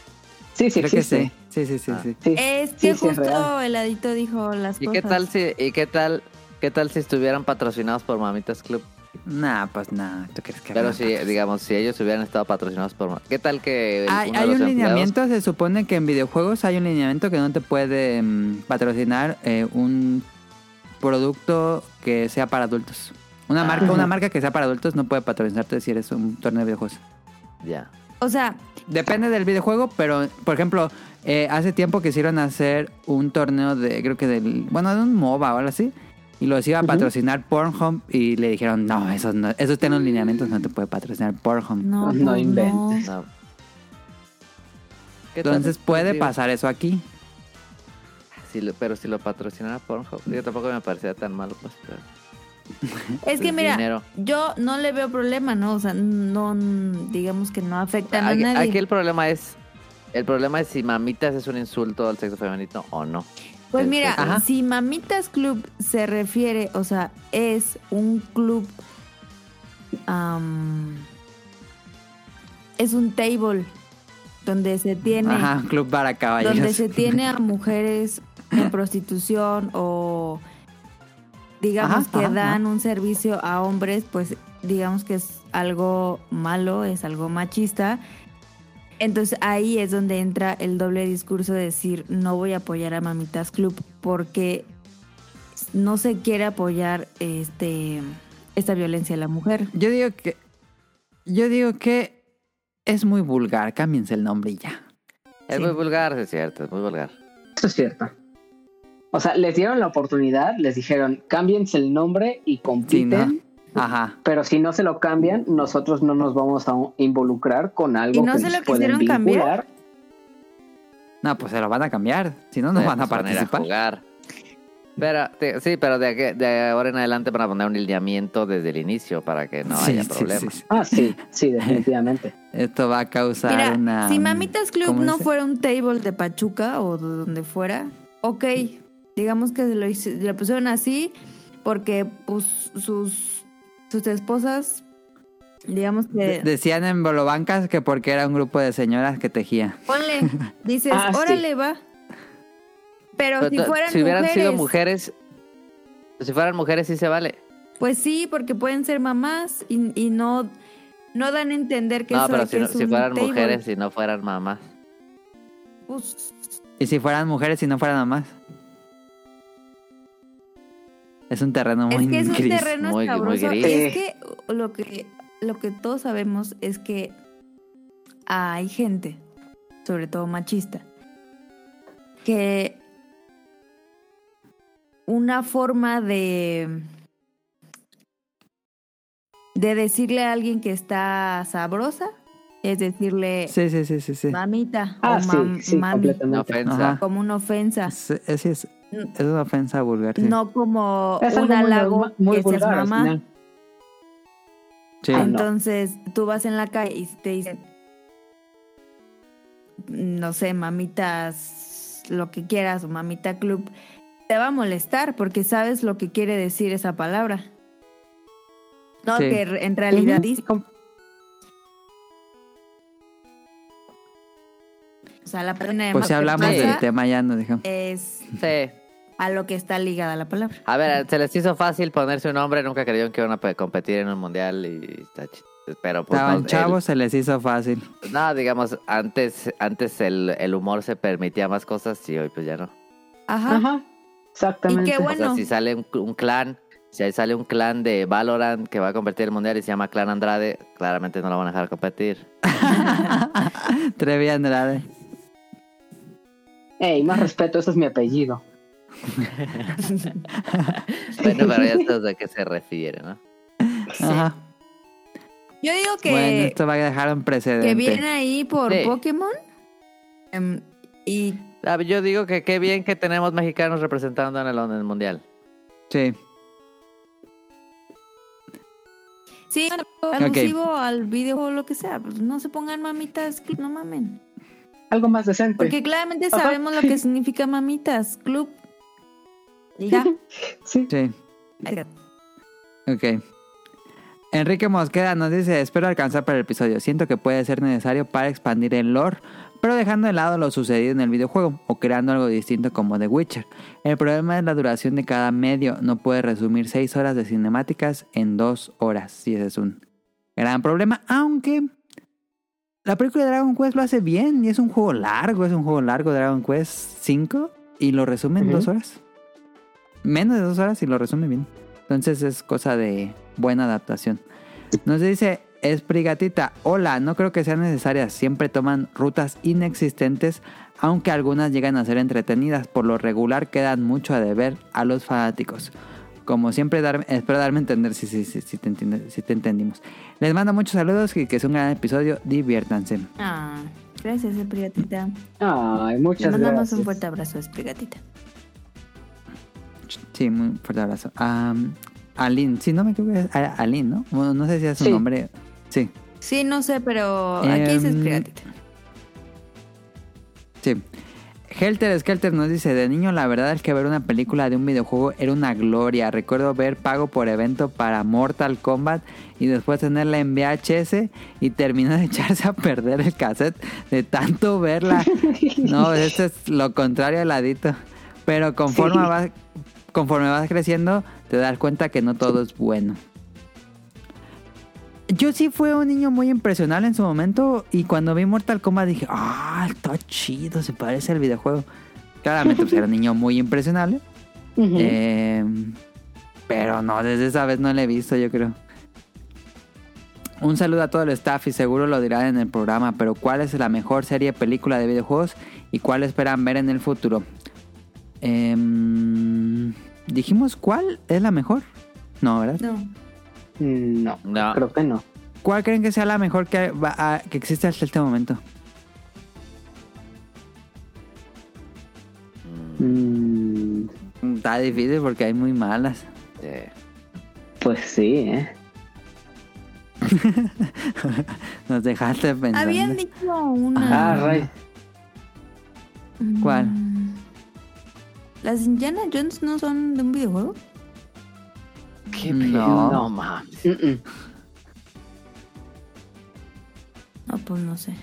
Sí, sí creo que existe. sí. Sí, sí, sí, Ah. sí. Sí. Es Sí, que sí, es justo el adito dijo las ¿Y cosas. qué tal si, y qué tal, qué tal si estuvieran patrocinados por Mamitas Club? Nah, pues nada. ¿Tú crees que Pero si, digamos, si ellos hubieran estado patrocinados por... ¿Qué tal que Hay, un empleados- lineamiento, se supone que en videojuegos hay un lineamiento que no te puede mm, patrocinar eh, un producto que sea para adultos. Una marca, una marca que sea para adultos no puede patrocinarte si eres un torneo de videojuegos. Ya. O sea, Depende del videojuego, pero por ejemplo, eh, hace tiempo quisieron hacer un torneo de, creo que del, bueno, de un MOBA o algo así, y los iba a patrocinar Pornhub y le dijeron, no, esos no, esos tienen lineamientos, no te puede patrocinar Pornhub. no, No inventes. Entonces puede pasar eso aquí. Si lo- pero si lo patrocinara Pornhub, yo tampoco me parecía tan malo, pues. pero- Es que mira, dinero. yo no le veo problema, ¿no? O sea, no, digamos que no afectan a nadie. aquí el problema es, el problema es si mamitas es un insulto al sexo femenino o no. Pues mira, si Mamitas Club se refiere, o sea, es un club, es un table donde se tiene, Ajá, club para caballeros. donde se tiene a mujeres en prostitución o digamos Ajá, que ajá, dan un servicio a hombres, pues digamos que es algo malo, es algo machista. Entonces ahí es donde entra el doble discurso de decir no voy a apoyar a Mamitas Club porque no se quiere apoyar este esta violencia a la mujer. Yo digo que. Yo digo que es muy vulgar. Cámbiense el nombre y ya. Es Sí. muy vulgar, es cierto, es muy vulgar. Eso es cierto. O sea, les dieron la oportunidad, les dijeron, cámbiense el nombre y compiten, Ajá. pero si no se lo cambian, nosotros no nos vamos a involucrar con algo ¿Y no que se nos lo pueden quisieron cambiar? vincular. No, pues se lo van a cambiar. Si no, no van a participar. jugar. Pero, te- sí, pero de, aquí- de ahora en adelante van a poner un lineamiento desde el inicio para que no Sí, haya sí, problemas. sí, sí. Ah, sí, sí, definitivamente. Esto va a causar Mira, una. si Mamitas Club ¿cómo no dice? fuera un table de Pachuca o de donde fuera, ok, digamos que lo, hice- lo pusieron así porque pues sus, sus esposas, digamos que... De- Decían en Bolobancas que porque era un grupo de señoras que tejía. Ponle, dices, Ah, sí. órale, va. Pero, Pero si fueran si hubieran mujeres, sido mujeres, si fueran mujeres sí se vale. pues sí, porque pueden ser mamás y, y no, no dan a entender que No, eso pero que si, no- es si un fueran table. mujeres y no fueran mamás. Pues, Y si fueran mujeres y no fueran mamás. Es un terreno muy es que es un gris. terreno muy- muy gris. Es que lo que lo que todos sabemos es que hay gente, sobre todo machista, que una forma de de decirle a alguien que está sabrosa es decirle Sí, sí, sí, sí. sí. mamita Ah, o sí, mam- sí, mami como una ofensa, Sí, es, es, es una ofensa vulgar. Sí. no como Es un muy, halago muy que seas vulgar mamá. Sí. Ah, no. Entonces, tú vas en la calle y te dicen, no sé, mamitas, lo que quieras, o mamita club, te va a molestar porque sabes lo que quiere decir esa palabra. No, Sí. que en realidad dice. O sea, la palabra Pues si hablamos del tema ya nos dejamos. es Sí. a lo que está ligada la palabra. A ver, se les hizo fácil ponerse un nombre, nunca creyeron que iban a pe- competir en un mundial y está ch- Pero pues Estaban no, chavos, se les hizo fácil. el- no, digamos, antes, antes el, el humor se permitía más cosas y hoy pues ya no. Ajá. Ajá, exactamente. Y qué O bueno. sea, si sale un, un clan, si ahí sale un clan de Valorant que va a competir en el mundial y se llama Clan Andrade, claramente no lo van a dejar competir. Trevi Andrade. Ey, más respeto, ese es mi apellido. Bueno, pero ya sabes de qué se refiere, ¿no? Ajá. Yo digo que, Bueno, esto va a dejar un precedente. que viene ahí por Sí. Pokémon. Em, y Ah, Yo digo que qué bien que tenemos mexicanos representando en el, en el mundial. Sí. sí, alusivo al videojuego o lo que sea. Pues no se pongan mamitas, no mamen. Algo más decente. Porque claramente Ajá. sabemos lo que significa mamitas, club. Y ya. Sí. Sí. Ok. Enrique Mosqueda nos dice, espero alcanzar para el episodio. Siento que puede ser necesario para expandir el lore, pero dejando de lado lo sucedido en el videojuego o creando algo distinto como The Witcher. El problema es la duración de cada medio. No puede resumir 6 horas de cinemáticas en 2 horas. Sí, ese es un gran problema, aunque la película de Dragon Quest lo hace bien y es un juego largo, es un juego largo Dragon Quest 5 y lo resume en. 2 horas. Menos de 2 horas y lo resume bien. Entonces es cosa de buena adaptación. Nos dice Esprigatita, hola, no creo que sean necesarias, siempre toman rutas inexistentes, aunque algunas llegan a ser entretenidas, por lo regular quedan mucho a deber a los fanáticos. Como siempre, dar- espero darme a entender si, si, si, si te entiende- si te entendimos. Les mando muchos saludos y que es un gran episodio, diviértanse. Ah, gracias, Esprigatita. Ay, Le muchas mandamos gracias. un fuerte abrazo, Esprigatita. Sí, muy fuerte abrazo. Am, Aline, sí, no me equivoco, Aline, ¿no? Bueno, no sé si es su Sí. nombre. Sí. Sí, no sé, pero aquí es Em, Esprigatita. Sí. Helter Skelter nos dice, de niño la verdad es que ver una película de un videojuego era una gloria. Recuerdo ver pago por evento para Mortal Kombat y después tenerla en VHS y terminó de echarse a perder el cassette de tanto verla. No, esto es lo contrario al ladito. Pero conforme, Sí. vas, conforme vas creciendo te das cuenta que no todo es bueno. Yo sí fui un niño muy impresionable en su momento y cuando vi Mortal Kombat dije, ah, está chido, se parece al videojuego. Claramente pues, era un niño muy impresionable, eh, pero no, desde esa vez no lo he visto, yo creo. Un saludo a todo el staff y seguro lo dirán en el programa, pero ¿cuál es la mejor serie película de videojuegos y cuál esperan ver en el futuro? Em, Dijimos cuál es la mejor. No, ¿verdad? No. No, No. creo que no. ¿Cuál creen que sea la mejor que, va a- que existe hasta este momento? Mm, Está difícil porque hay muy malas. Pues sí, ¿eh? Nos dejaste pensando. Habían dicho una. Ah, Ray. ¿Cuál? Mm. ¿Las Indiana Jones no son de un videojuego? Qué No. no mames. Mm-mm. No, pues no sé.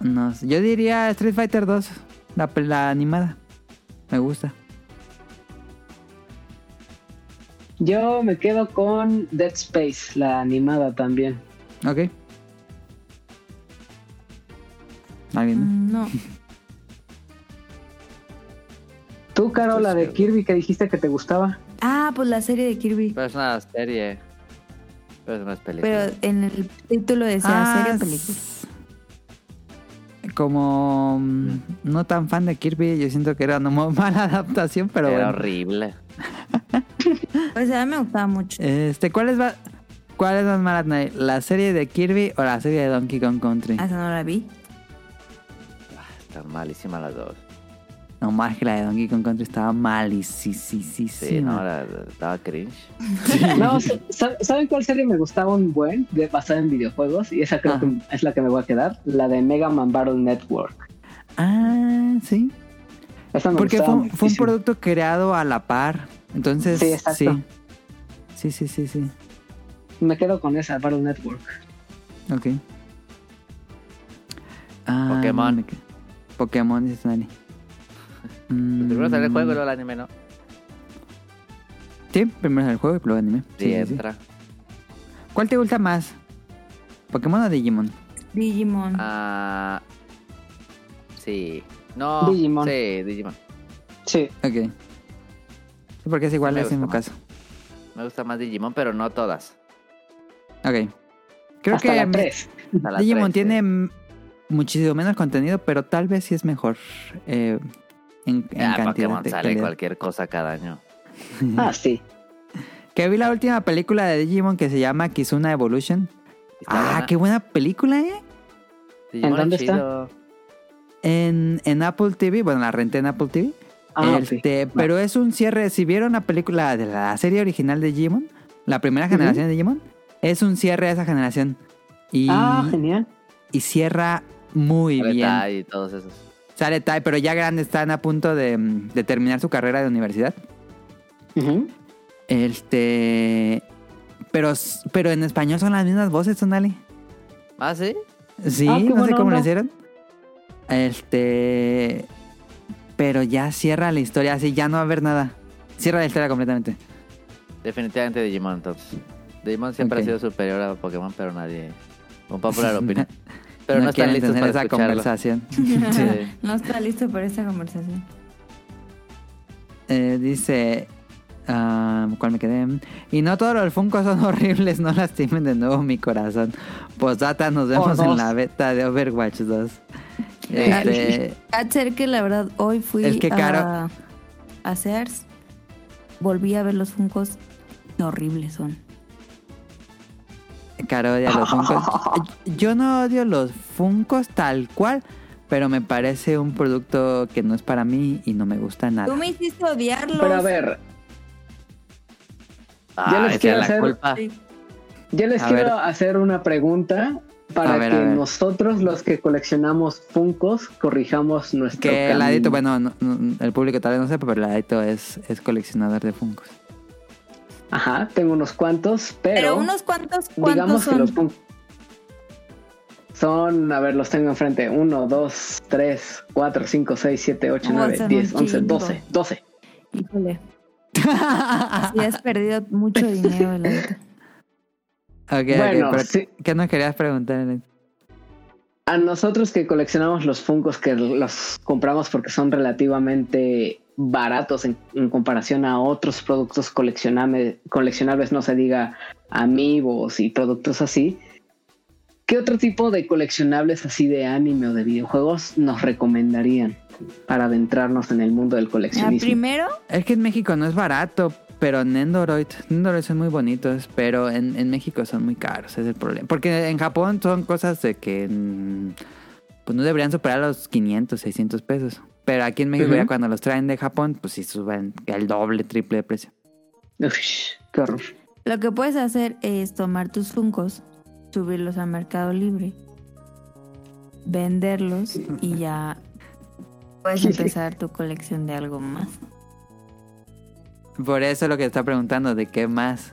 No sé. Yo diría Street Fighter 2, la, la animada. Me gusta. Yo me quedo con Dead Space, la animada también. Ok. ¿Alguien? Mm, No. Tú, Caro, la de. Kirby que dijiste que te gustaba. Ah, pues la serie de Kirby. Pero es una serie. Pero es película. Pero en el título decía Ah, serie o película. Como mm, no tan fan de Kirby, yo siento que era una muy mala adaptación, pero Era bueno. horrible. Pues a mí me gustaba mucho. Este, ¿cuál es, va- ¿cuál es más mala? ¿La serie de Kirby o la serie de Donkey Kong Country? Ah, Esa no la vi. Están malísimas las dos. No más que la de Donkey Kong Country estaba malísima. Sí, no, era, estaba cringe. No, sa- ¿saben cuál serie me gustaba un buen? De, basada en videojuegos. Y esa creo Ah. que es la que me voy a quedar. La de Mega Man Battle Network. Ah, sí. Esa me Porque fue, gustaba fue un producto creado a la par. Entonces, Sí, sí. exacto. Sí, sí, sí, sí. Me quedo con esa, Battle Network. Ok. Ah, Pokémon. Pokémon, dice Nani. Mm, Primero sale el juego y luego el anime, ¿no? Sí, primero sale el juego y luego el anime. Sí, Sí, sí, sí. entra. ¿Cuál te gusta más? ¿Pokémon o Digimon? Digimon. Ah, sí. No. Digimon. Sí, Digimon. Sí. Ok. Sí, porque es igual, Me es el mismo caso. Me gusta más Digimon, pero no todas. Ok. Creo Hasta que la me- 3. Hasta la Digimon tiene sí. muchísimo menos contenido, pero tal vez sí es mejor eh, en, en Ah, cantidad Pokémon de sale calidad. cualquier cosa cada año. Ah, sí. Que vi la última película de Digimon que se llama Kizuna Evolution. Está Ah, buena. qué buena película, ¿eh? Digimon ¿En dónde es está? chido. En, en Apple TV, bueno, la renté en Apple TV. Ah, ok. Este, Pero es un cierre. Si vieron la película de la serie original de Digimon, la primera generación de Digimon, es un cierre a esa generación. Y, Ah, genial. y cierra muy bien. Y todos esos. Sale Tai, pero ya grandes están a punto de, de terminar su carrera de universidad. Este. Pero, pero en español son las mismas voces, Sonali. ¿Ah, sí? Sí, Ah, no sé cómo lo hicieron. Este. Pero ya cierra la historia, así ya no va a haber nada. Cierra la historia completamente. Definitivamente Digimon, entonces. Digimon siempre ha sido superior a Pokémon, pero nadie. Un popular opinión. Pero no, están quieren listos para esa escucharlo. conversación. Sí. No está listo para esta conversación. Eh, dice. ah, ¿Cuál me quedé? Y no todos los Funkos son horribles, no lastimen de nuevo mi corazón. Posdata, nos vemos en la beta de Overwatch 2. Este, Hacer que la verdad hoy fui Es que, a, Caro- a Sears. Volví a ver los Funcos. Qué horribles son. Caro odia los Funkos. Yo no odio los Funkos tal cual, pero me parece un producto que no es para mí y no me gusta Tú nada. me hiciste odiarlos. Pero a ver, Ah, Yo les quiero la hacer- culpa. Les A quiero ver. hacer una pregunta para ver, que nosotros, los que coleccionamos Funkos, corrijamos nuestro Que camino. Ladito, bueno, no- no- el público tal vez no sepa, pero Ladito es, es coleccionador de Funkos. Ajá, tengo unos cuantos, pero, Pero unos cuantos, ¿cuántos digamos que son? los Funkos son, a ver, los tengo enfrente. 1, 2, 3, 4, 5, 6, 7, 8, Oh, 9, son 10, un 11, chingo. 12, 12. Híjole. Sí, has perdido mucho dinero, Ladito. Ok, Bueno, ok, pero sí. ¿qué nos querías preguntar? A nosotros que coleccionamos los Funkos, que los compramos porque son relativamente baratos en, en comparación a otros productos coleccionables, coleccionables, no se diga amigos y productos así. ¿Qué otro tipo de coleccionables así de anime o de videojuegos nos recomendarían para adentrarnos en el mundo del Ah, coleccionismo? primero, Es que en México no es barato, pero Nendoroid, Nendoroid son muy bonitos, pero en, en México son muy caros, es el problema. Porque en Japón son cosas de que mm, pues no deberían superar los 500, 600 pesos. Pero aquí en México ya cuando los traen de Japón, pues sí suben el doble, triple de precio. Qué horror. lo que puedes hacer es tomar tus Funcos, subirlos a Mercado Libre, venderlos y ya puedes empezar tu colección de algo más. Por eso lo que está preguntando, ¿de qué más?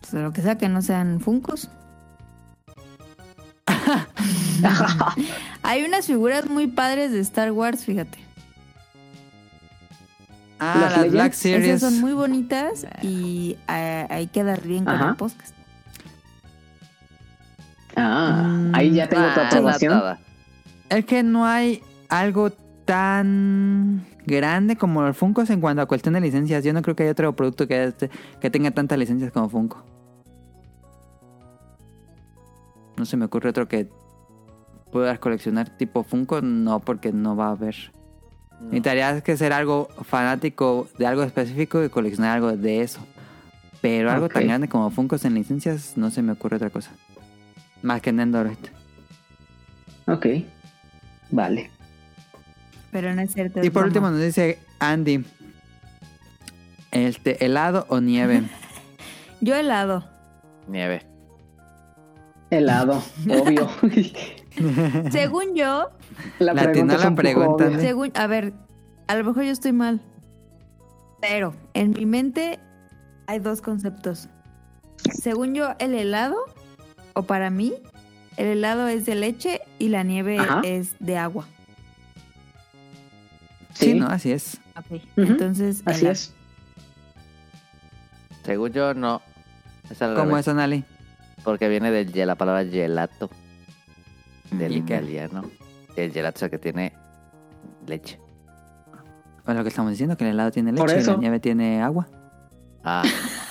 Pues de lo que sea que no sean Funcos. Hay unas figuras muy padres de Star Wars, fíjate. Ah, ¿Las? Black Series. Esas son muy bonitas y eh, ahí quedar bien con Ajá. el podcast. Ah, ahí ya tengo tu Ah, aprobación. Es que no hay algo tan grande como los Funkos en cuanto a cuestión de licencias. Yo no creo que haya otro producto que, este- que tenga tantas licencias como Funko. No se me ocurre otro que puedas coleccionar tipo Funko. No, porque no va a haber. No. Necesitarías que ser algo fanático de algo específico y coleccionar algo de eso. Pero algo tan grande como Funkos en licencias, no se me ocurre otra cosa. Más que Nendoroid. Ok, vale. Pero no es cierto. Y es por último nos dice Andy. Este, helado o nieve. Yo helado. Nieve. Helado, obvio. Según yo, La pregunta a ver, a lo mejor yo estoy mal. Pero en mi mente hay dos conceptos. Según yo, el helado, o para mí, el helado es de leche y la nieve Ajá. es de agua. Sí, Sí. no, así es. Entonces, Así helado. es. Según yo, no. Es ¿Cómo revés, es, Anali? Porque viene de la palabra gelato, del Ujú. italiano. El gelato es el que tiene leche. O lo que estamos diciendo, que el helado tiene leche y la eso. nieve tiene agua. Ah,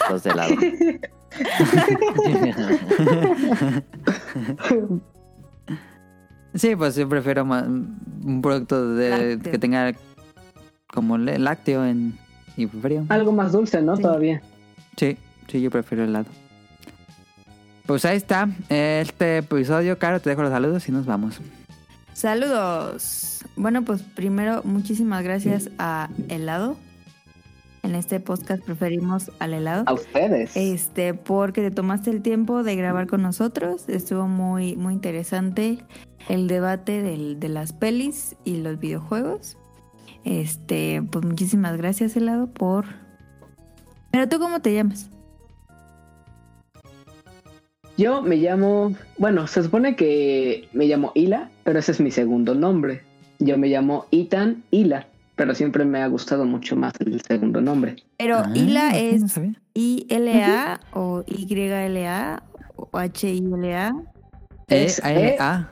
dos de helado. Sí, pues yo prefiero ma- un producto de, Lácteo. que tenga como lácteo en, y frío. Algo más dulce, ¿no? Sí. Todavía. Sí, sí, yo prefiero helado. Pues ahí está este episodio, Caro. Te dejo los saludos y nos vamos. Saludos. Bueno, pues primero, muchísimas gracias a Helado. En este podcast preferimos al helado. A ustedes. Este, porque te tomaste el tiempo de grabar con nosotros. Estuvo muy, muy interesante el debate del- de las pelis y los videojuegos. Este, pues muchísimas gracias, helado, por. Pero tú, ¿cómo te llamas? Yo me llamo, bueno, se supone que me llamo Ila, pero ese es mi segundo nombre. Yo me llamo Ethan Ila, pero siempre me ha gustado mucho más el segundo nombre. Pero Ah, Ila no es. I-L-A o Y-L-A o H-I-L-A. Es E-A-L-A.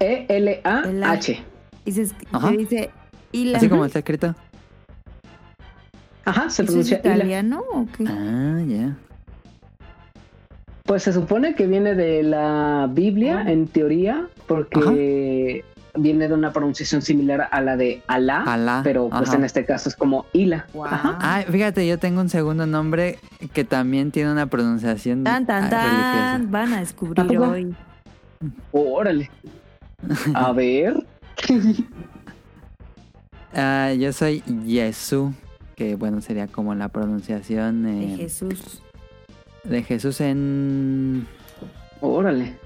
E-L-A-H. Y se, se dice Ila. Así como está escrito. Ajá, se ¿Eso es pronuncia Ila. italiano o qué? Ah, ya. Pues se supone que viene de la Biblia, en teoría, porque viene de una pronunciación similar a la de Alá, Alá. pero pues Ajá. en este caso es como Ila. Wow. Ajá. Ah, fíjate, yo tengo un segundo nombre que también tiene una pronunciación Tan, tan, tan. religiosa. Van a descubrir hoy. Órale. A ver. Ah, yo soy Jesús, que bueno, sería como la pronunciación De Jesús. de Jesús en... Órale.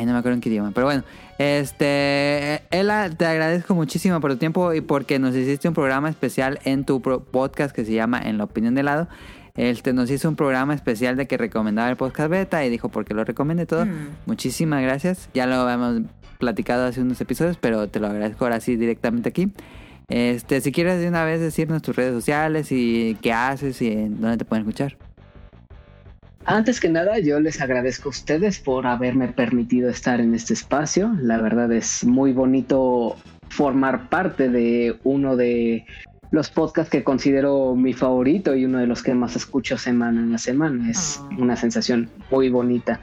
Ay, no me acuerdo en qué idioma. Pero bueno, este... Ela, te agradezco muchísimo por tu tiempo y porque nos hiciste un programa especial en tu podcast que se llama En la opinión de lado. Este, nos hizo un programa especial de que recomendaba el podcast beta y dijo por qué lo recomiende todo. Mm. Muchísimas gracias. Ya lo hemos platicado hace unos episodios, pero te lo agradezco ahora sí directamente aquí. Este, si quieres de una vez decirnos tus redes sociales y qué haces y en dónde te pueden escuchar. Antes que nada, yo les agradezco a ustedes por haberme permitido estar en este espacio. La verdad es muy bonito formar parte de uno de los podcasts que considero mi favorito y uno de los que más escucho semana a semana. Es Ah. una sensación muy bonita.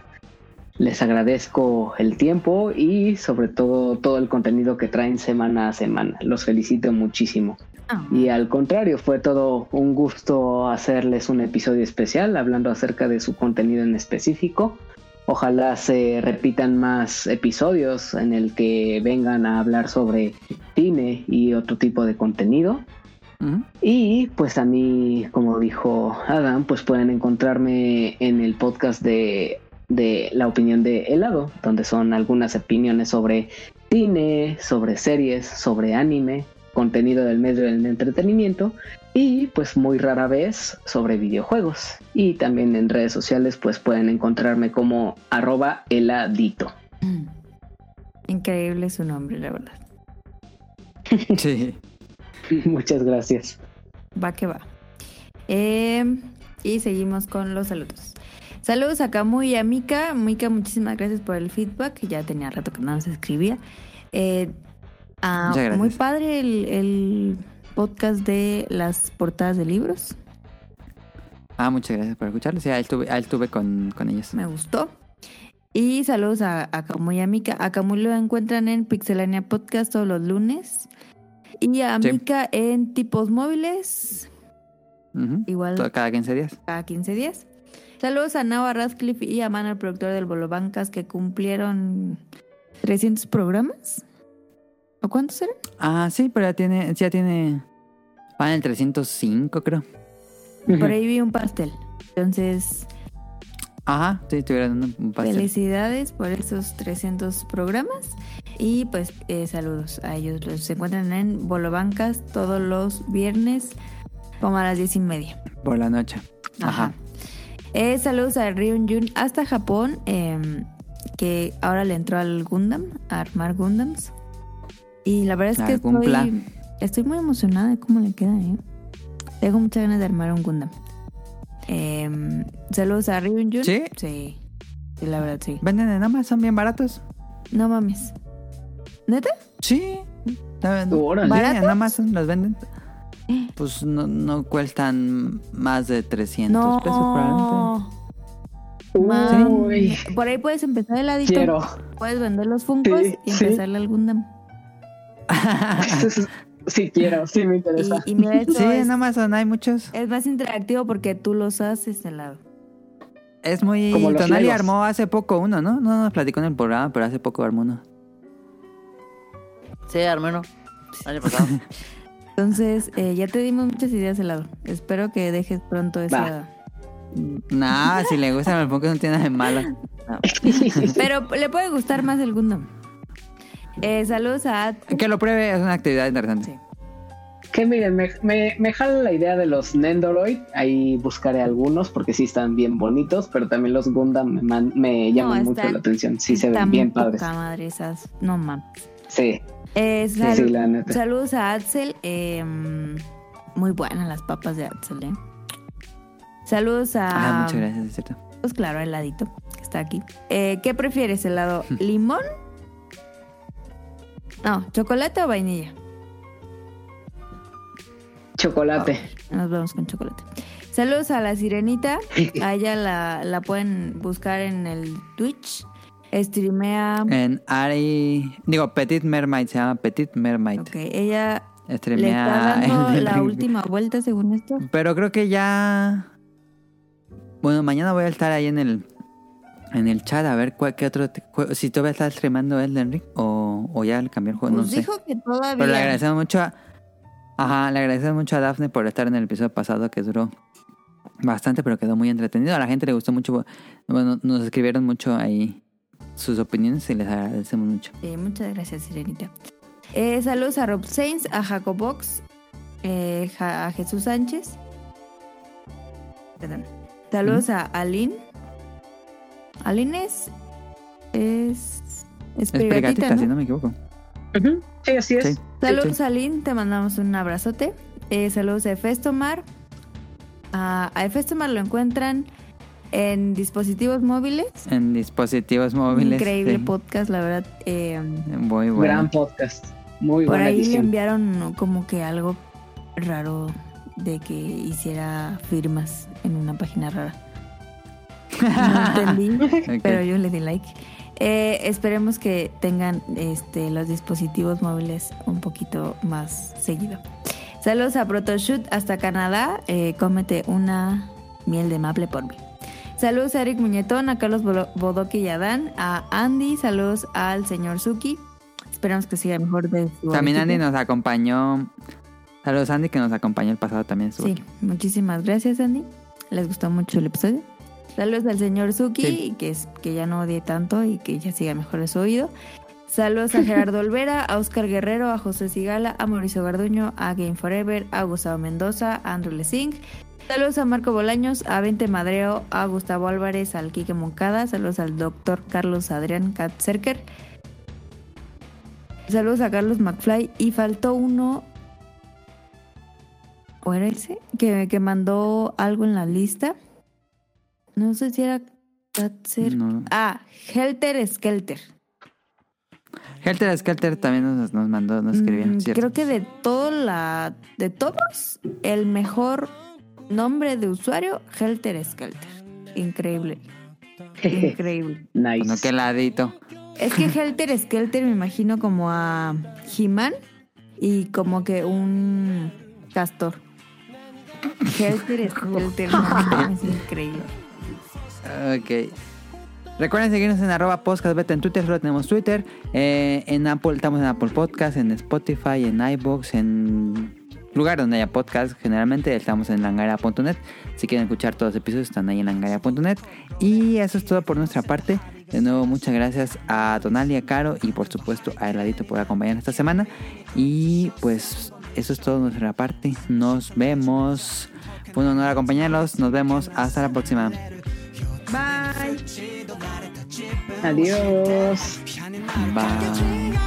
Les agradezco el tiempo y sobre todo todo el contenido que traen semana a semana. Los felicito muchísimo. Ah. Y al contrario, fue todo un gusto hacerles un episodio especial hablando acerca de su contenido en específico. Ojalá se repitan más episodios en el que vengan a hablar sobre cine y otro tipo de contenido. Y pues a mí, como dijo Adam, pues pueden encontrarme en el podcast de, de La opinión de helado, donde son algunas opiniones sobre cine, sobre series, sobre anime, contenido del medio del entretenimiento y pues muy rara vez sobre videojuegos. Y también en redes sociales pues pueden encontrarme como arroba heladito. Mm. Increíble su nombre, la verdad. Sí. Muchas gracias. Va que va. Eh, y seguimos con los saludos. Saludos a Camu y a Mika. Mika, muchísimas gracias por el feedback. Ya tenía rato que no nos escribía. Eh, ah, Muchas gracias. muy padre el, el podcast de las portadas de libros. Ah, muchas gracias por escucharlo. Sí, ahí estuve, ahí estuve con, con ellos. Me gustó. Y saludos a, a Camu y a Mika. A Camu lo encuentran en Pixelania Podcast todos los lunes. Y a Sí. Mika en Tipos Móviles. Igual Cada 15 días. cada 15 días. Saludos a Nava Radcliffe y a Mano, el productor del Bolo Bancas, que cumplieron 300 programas. ¿O cuántos eran? Ah, sí, pero ya tiene, ya tiene... Van el 305, creo. Por ahí vi un pastel. Entonces, Ajá, sí, tuvieron un, un pastel. felicidades por esos 300 programas. Y pues eh, saludos a ellos. Los se encuentran en Bolobancas todos los viernes como a las diez y media. Por la noche. Ajá. Eh, saludos a Ryun Jun hasta Japón, eh, que ahora le entró al Gundam, a armar Gundams. Y la verdad es que estoy, estoy muy emocionada de cómo le queda. ¿eh? Tengo muchas ganas de armar un Gundam. Eh, saludos a Ryun Jun. ¿Sí? Sí. Sí, la verdad sí. ¿Venden en Amazon bien baratos? No mames. ¿Neta? Sí. Órale. Sí, ¿Baratos? en Amazon los venden. Pues no, no cuestan más de 300 No. pesos probablemente. Uy, Por ahí puedes empezar el adito. quiero. Puedes vender los Funkos Sí, y sí. empezarle al Gundam. Sí quiero, sí me interesa. Y, y mira, Sí, es, en Amazon hay muchos. es más interactivo porque tú los haces al lado. Es muy... Tonali armó hace poco uno, ¿no? No nos platicó en el programa, pero hace poco armó uno. Sí, Armeno. Año pasado. Entonces, eh, ya te dimos muchas ideas al lado. Espero que dejes pronto esa. Nah, si le gustan los Funkos no tiene nada de malo. Pero le puede gustar más el Gundam. Eh, saludos a Ad- Que lo pruebe, es una actividad interesante. Sí. Que miren, me, me, me jala la idea de los Nendoroid. Ahí buscaré algunos porque sí están bien bonitos, pero también los Gundam me, man- me llaman mucho la atención. Sí se ven bien padres. madre esas. No mames. Sí, Eh, sí, sal- sí, la neta. Saludos a Axel. eh, muy buenas las papas de Axel, ¿eh? Saludos a. Ah, muchas gracias, es cierto. Pues claro, heladito, que está aquí. Eh, ¿Qué prefieres, helado? ¿Limón? No, ¿chocolate o vainilla? chocolate. Nos vamos con chocolate. Saludos a la sirenita. A ella la, la pueden buscar en el Twitch. Streamea. En Ari... Digo, Petit Mermaid, se llama Petit Mermaid. Ok, ella le está Streamea dando la última vuelta, según esto. Pero creo que ya... Bueno, mañana voy a estar ahí en el... En el chat a ver cuál, qué otro... Si todavía está streamando Elden Ring o, o ya cambió el juego, Pues no sé. dijo que todavía. Pero le agradecemos mucho a... Ajá, le agradecemos mucho a Dafne por estar en el episodio pasado que duró bastante, pero quedó muy entretenido. A la gente le gustó mucho. Bueno, nos escribieron mucho ahí sus opiniones y les agradecemos mucho. Sí, muchas gracias, Sirenita. Eh, saludos a Rob Sainz, a Jacobox, eh, Ja- a Jesús Sánchez. Perdón. Saludos a Aline. Aline es. Es. Es privatita, ¿no? si no me equivoco. Sí, así es. Sí. Saludos, Aline. Te mandamos un abrazote. Eh, saludos a Efestomar. A, a Efestomar lo encuentran en dispositivos móviles. En dispositivos móviles. Increíble sí. podcast, la verdad. Eh, Muy bueno. Gran podcast. Muy Por buena ahí le edición. enviaron como que algo raro de que hiciera firmas en una página rara. No entendí, pero yo le di like. Eh, esperemos que tengan este, los dispositivos móviles un poquito más seguido. Saludos a Protoshoot hasta Canadá. Eh, cómete una miel de maple por mí. Saludos a Eric Muñetón, a Carlos Bodoque y Adán, a Andy. Saludos al señor Suki. Esperamos que siga mejor de su También Andy nos acompañó. Saludos Andy que nos acompañó el pasado también. estuvo Sí, aquí. muchísimas gracias, Andy. Les gustó mucho el episodio. Saludos al señor Suki, Sí. que, es, que ya no odie tanto y que ya siga mejor de su oído. Saludos a Gerardo Olvera, a Oscar Guerrero, a José Sigala, a Mauricio Garduño, a Game Forever, a Gustavo Mendoza, a Andrew Lesing. Saludos a Marco Bolaños, a Vente Madreo, a Gustavo Álvarez, al Quique Moncada. Saludos al doctor Carlos Adrián Katzerker. Saludos a Carlos McFly. Y faltó uno. ¿O era ese? Que, que mandó algo en la lista. No sé si era Katzer. No. Ah, Helter Skelter. Helter Skelter también nos, nos mandó, nos escribió. Mm, creo que de todo la. De todos, el mejor nombre de usuario, Helter Skelter. Increíble. Increíble. nice. Bueno, qué ladito. Es que Helter Skelter me imagino como a He-Man y como que un castor. Helter Skelter, no, es increíble. Ok. Recuerden seguirnos en arroba podcast beta en Twitter, solo tenemos Twitter. Eh, en Apple, estamos en Apple Podcast, en Spotify, en iBox, en lugar donde haya podcast. Generalmente estamos en langaria.net. Si quieren escuchar todos los episodios, están ahí en langaria.net. Y eso es todo por nuestra parte. De nuevo, muchas gracias a Tonali, a Caro y por supuesto a Heladito por acompañarnos esta semana. Y pues eso es todo de nuestra parte. Nos vemos. Fue un honor acompañarlos. Nos vemos. Hasta la próxima. Bye. Adiós. Bye.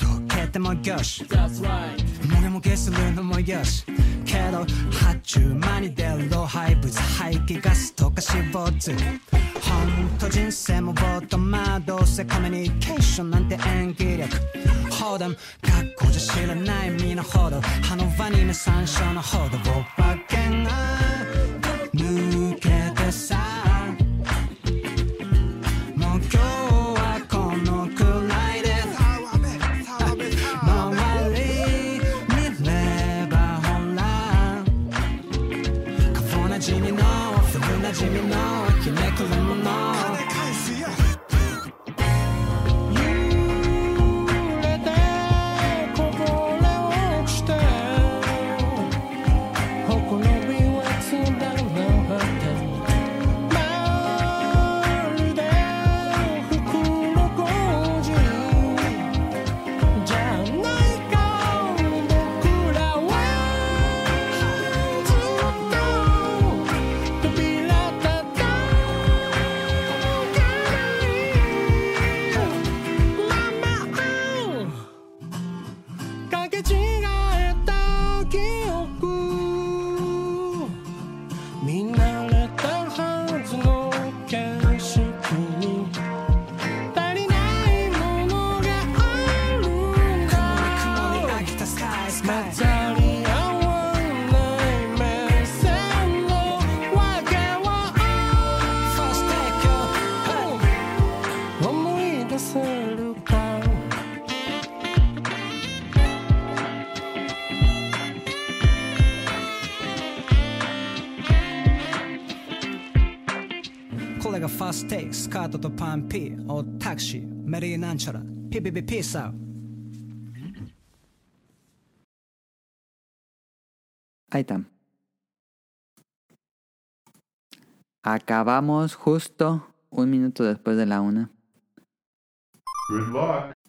ってもよし。もげもげするのもよし。けど発注間に出る老廃物排気ガスとか脂肪粒本当人生もぼーっとまあどうせコミュニケーションなんて演技力。ほど学校じゃ知らない身のほど。歯のワニ目山椒のほどお化けが。抜これがファーストテイクスカートとパンピーおタクシーメリーなんちゃらピピピピースアウト Ahí está. Acabamos justo un minuto después de la una. Good luck.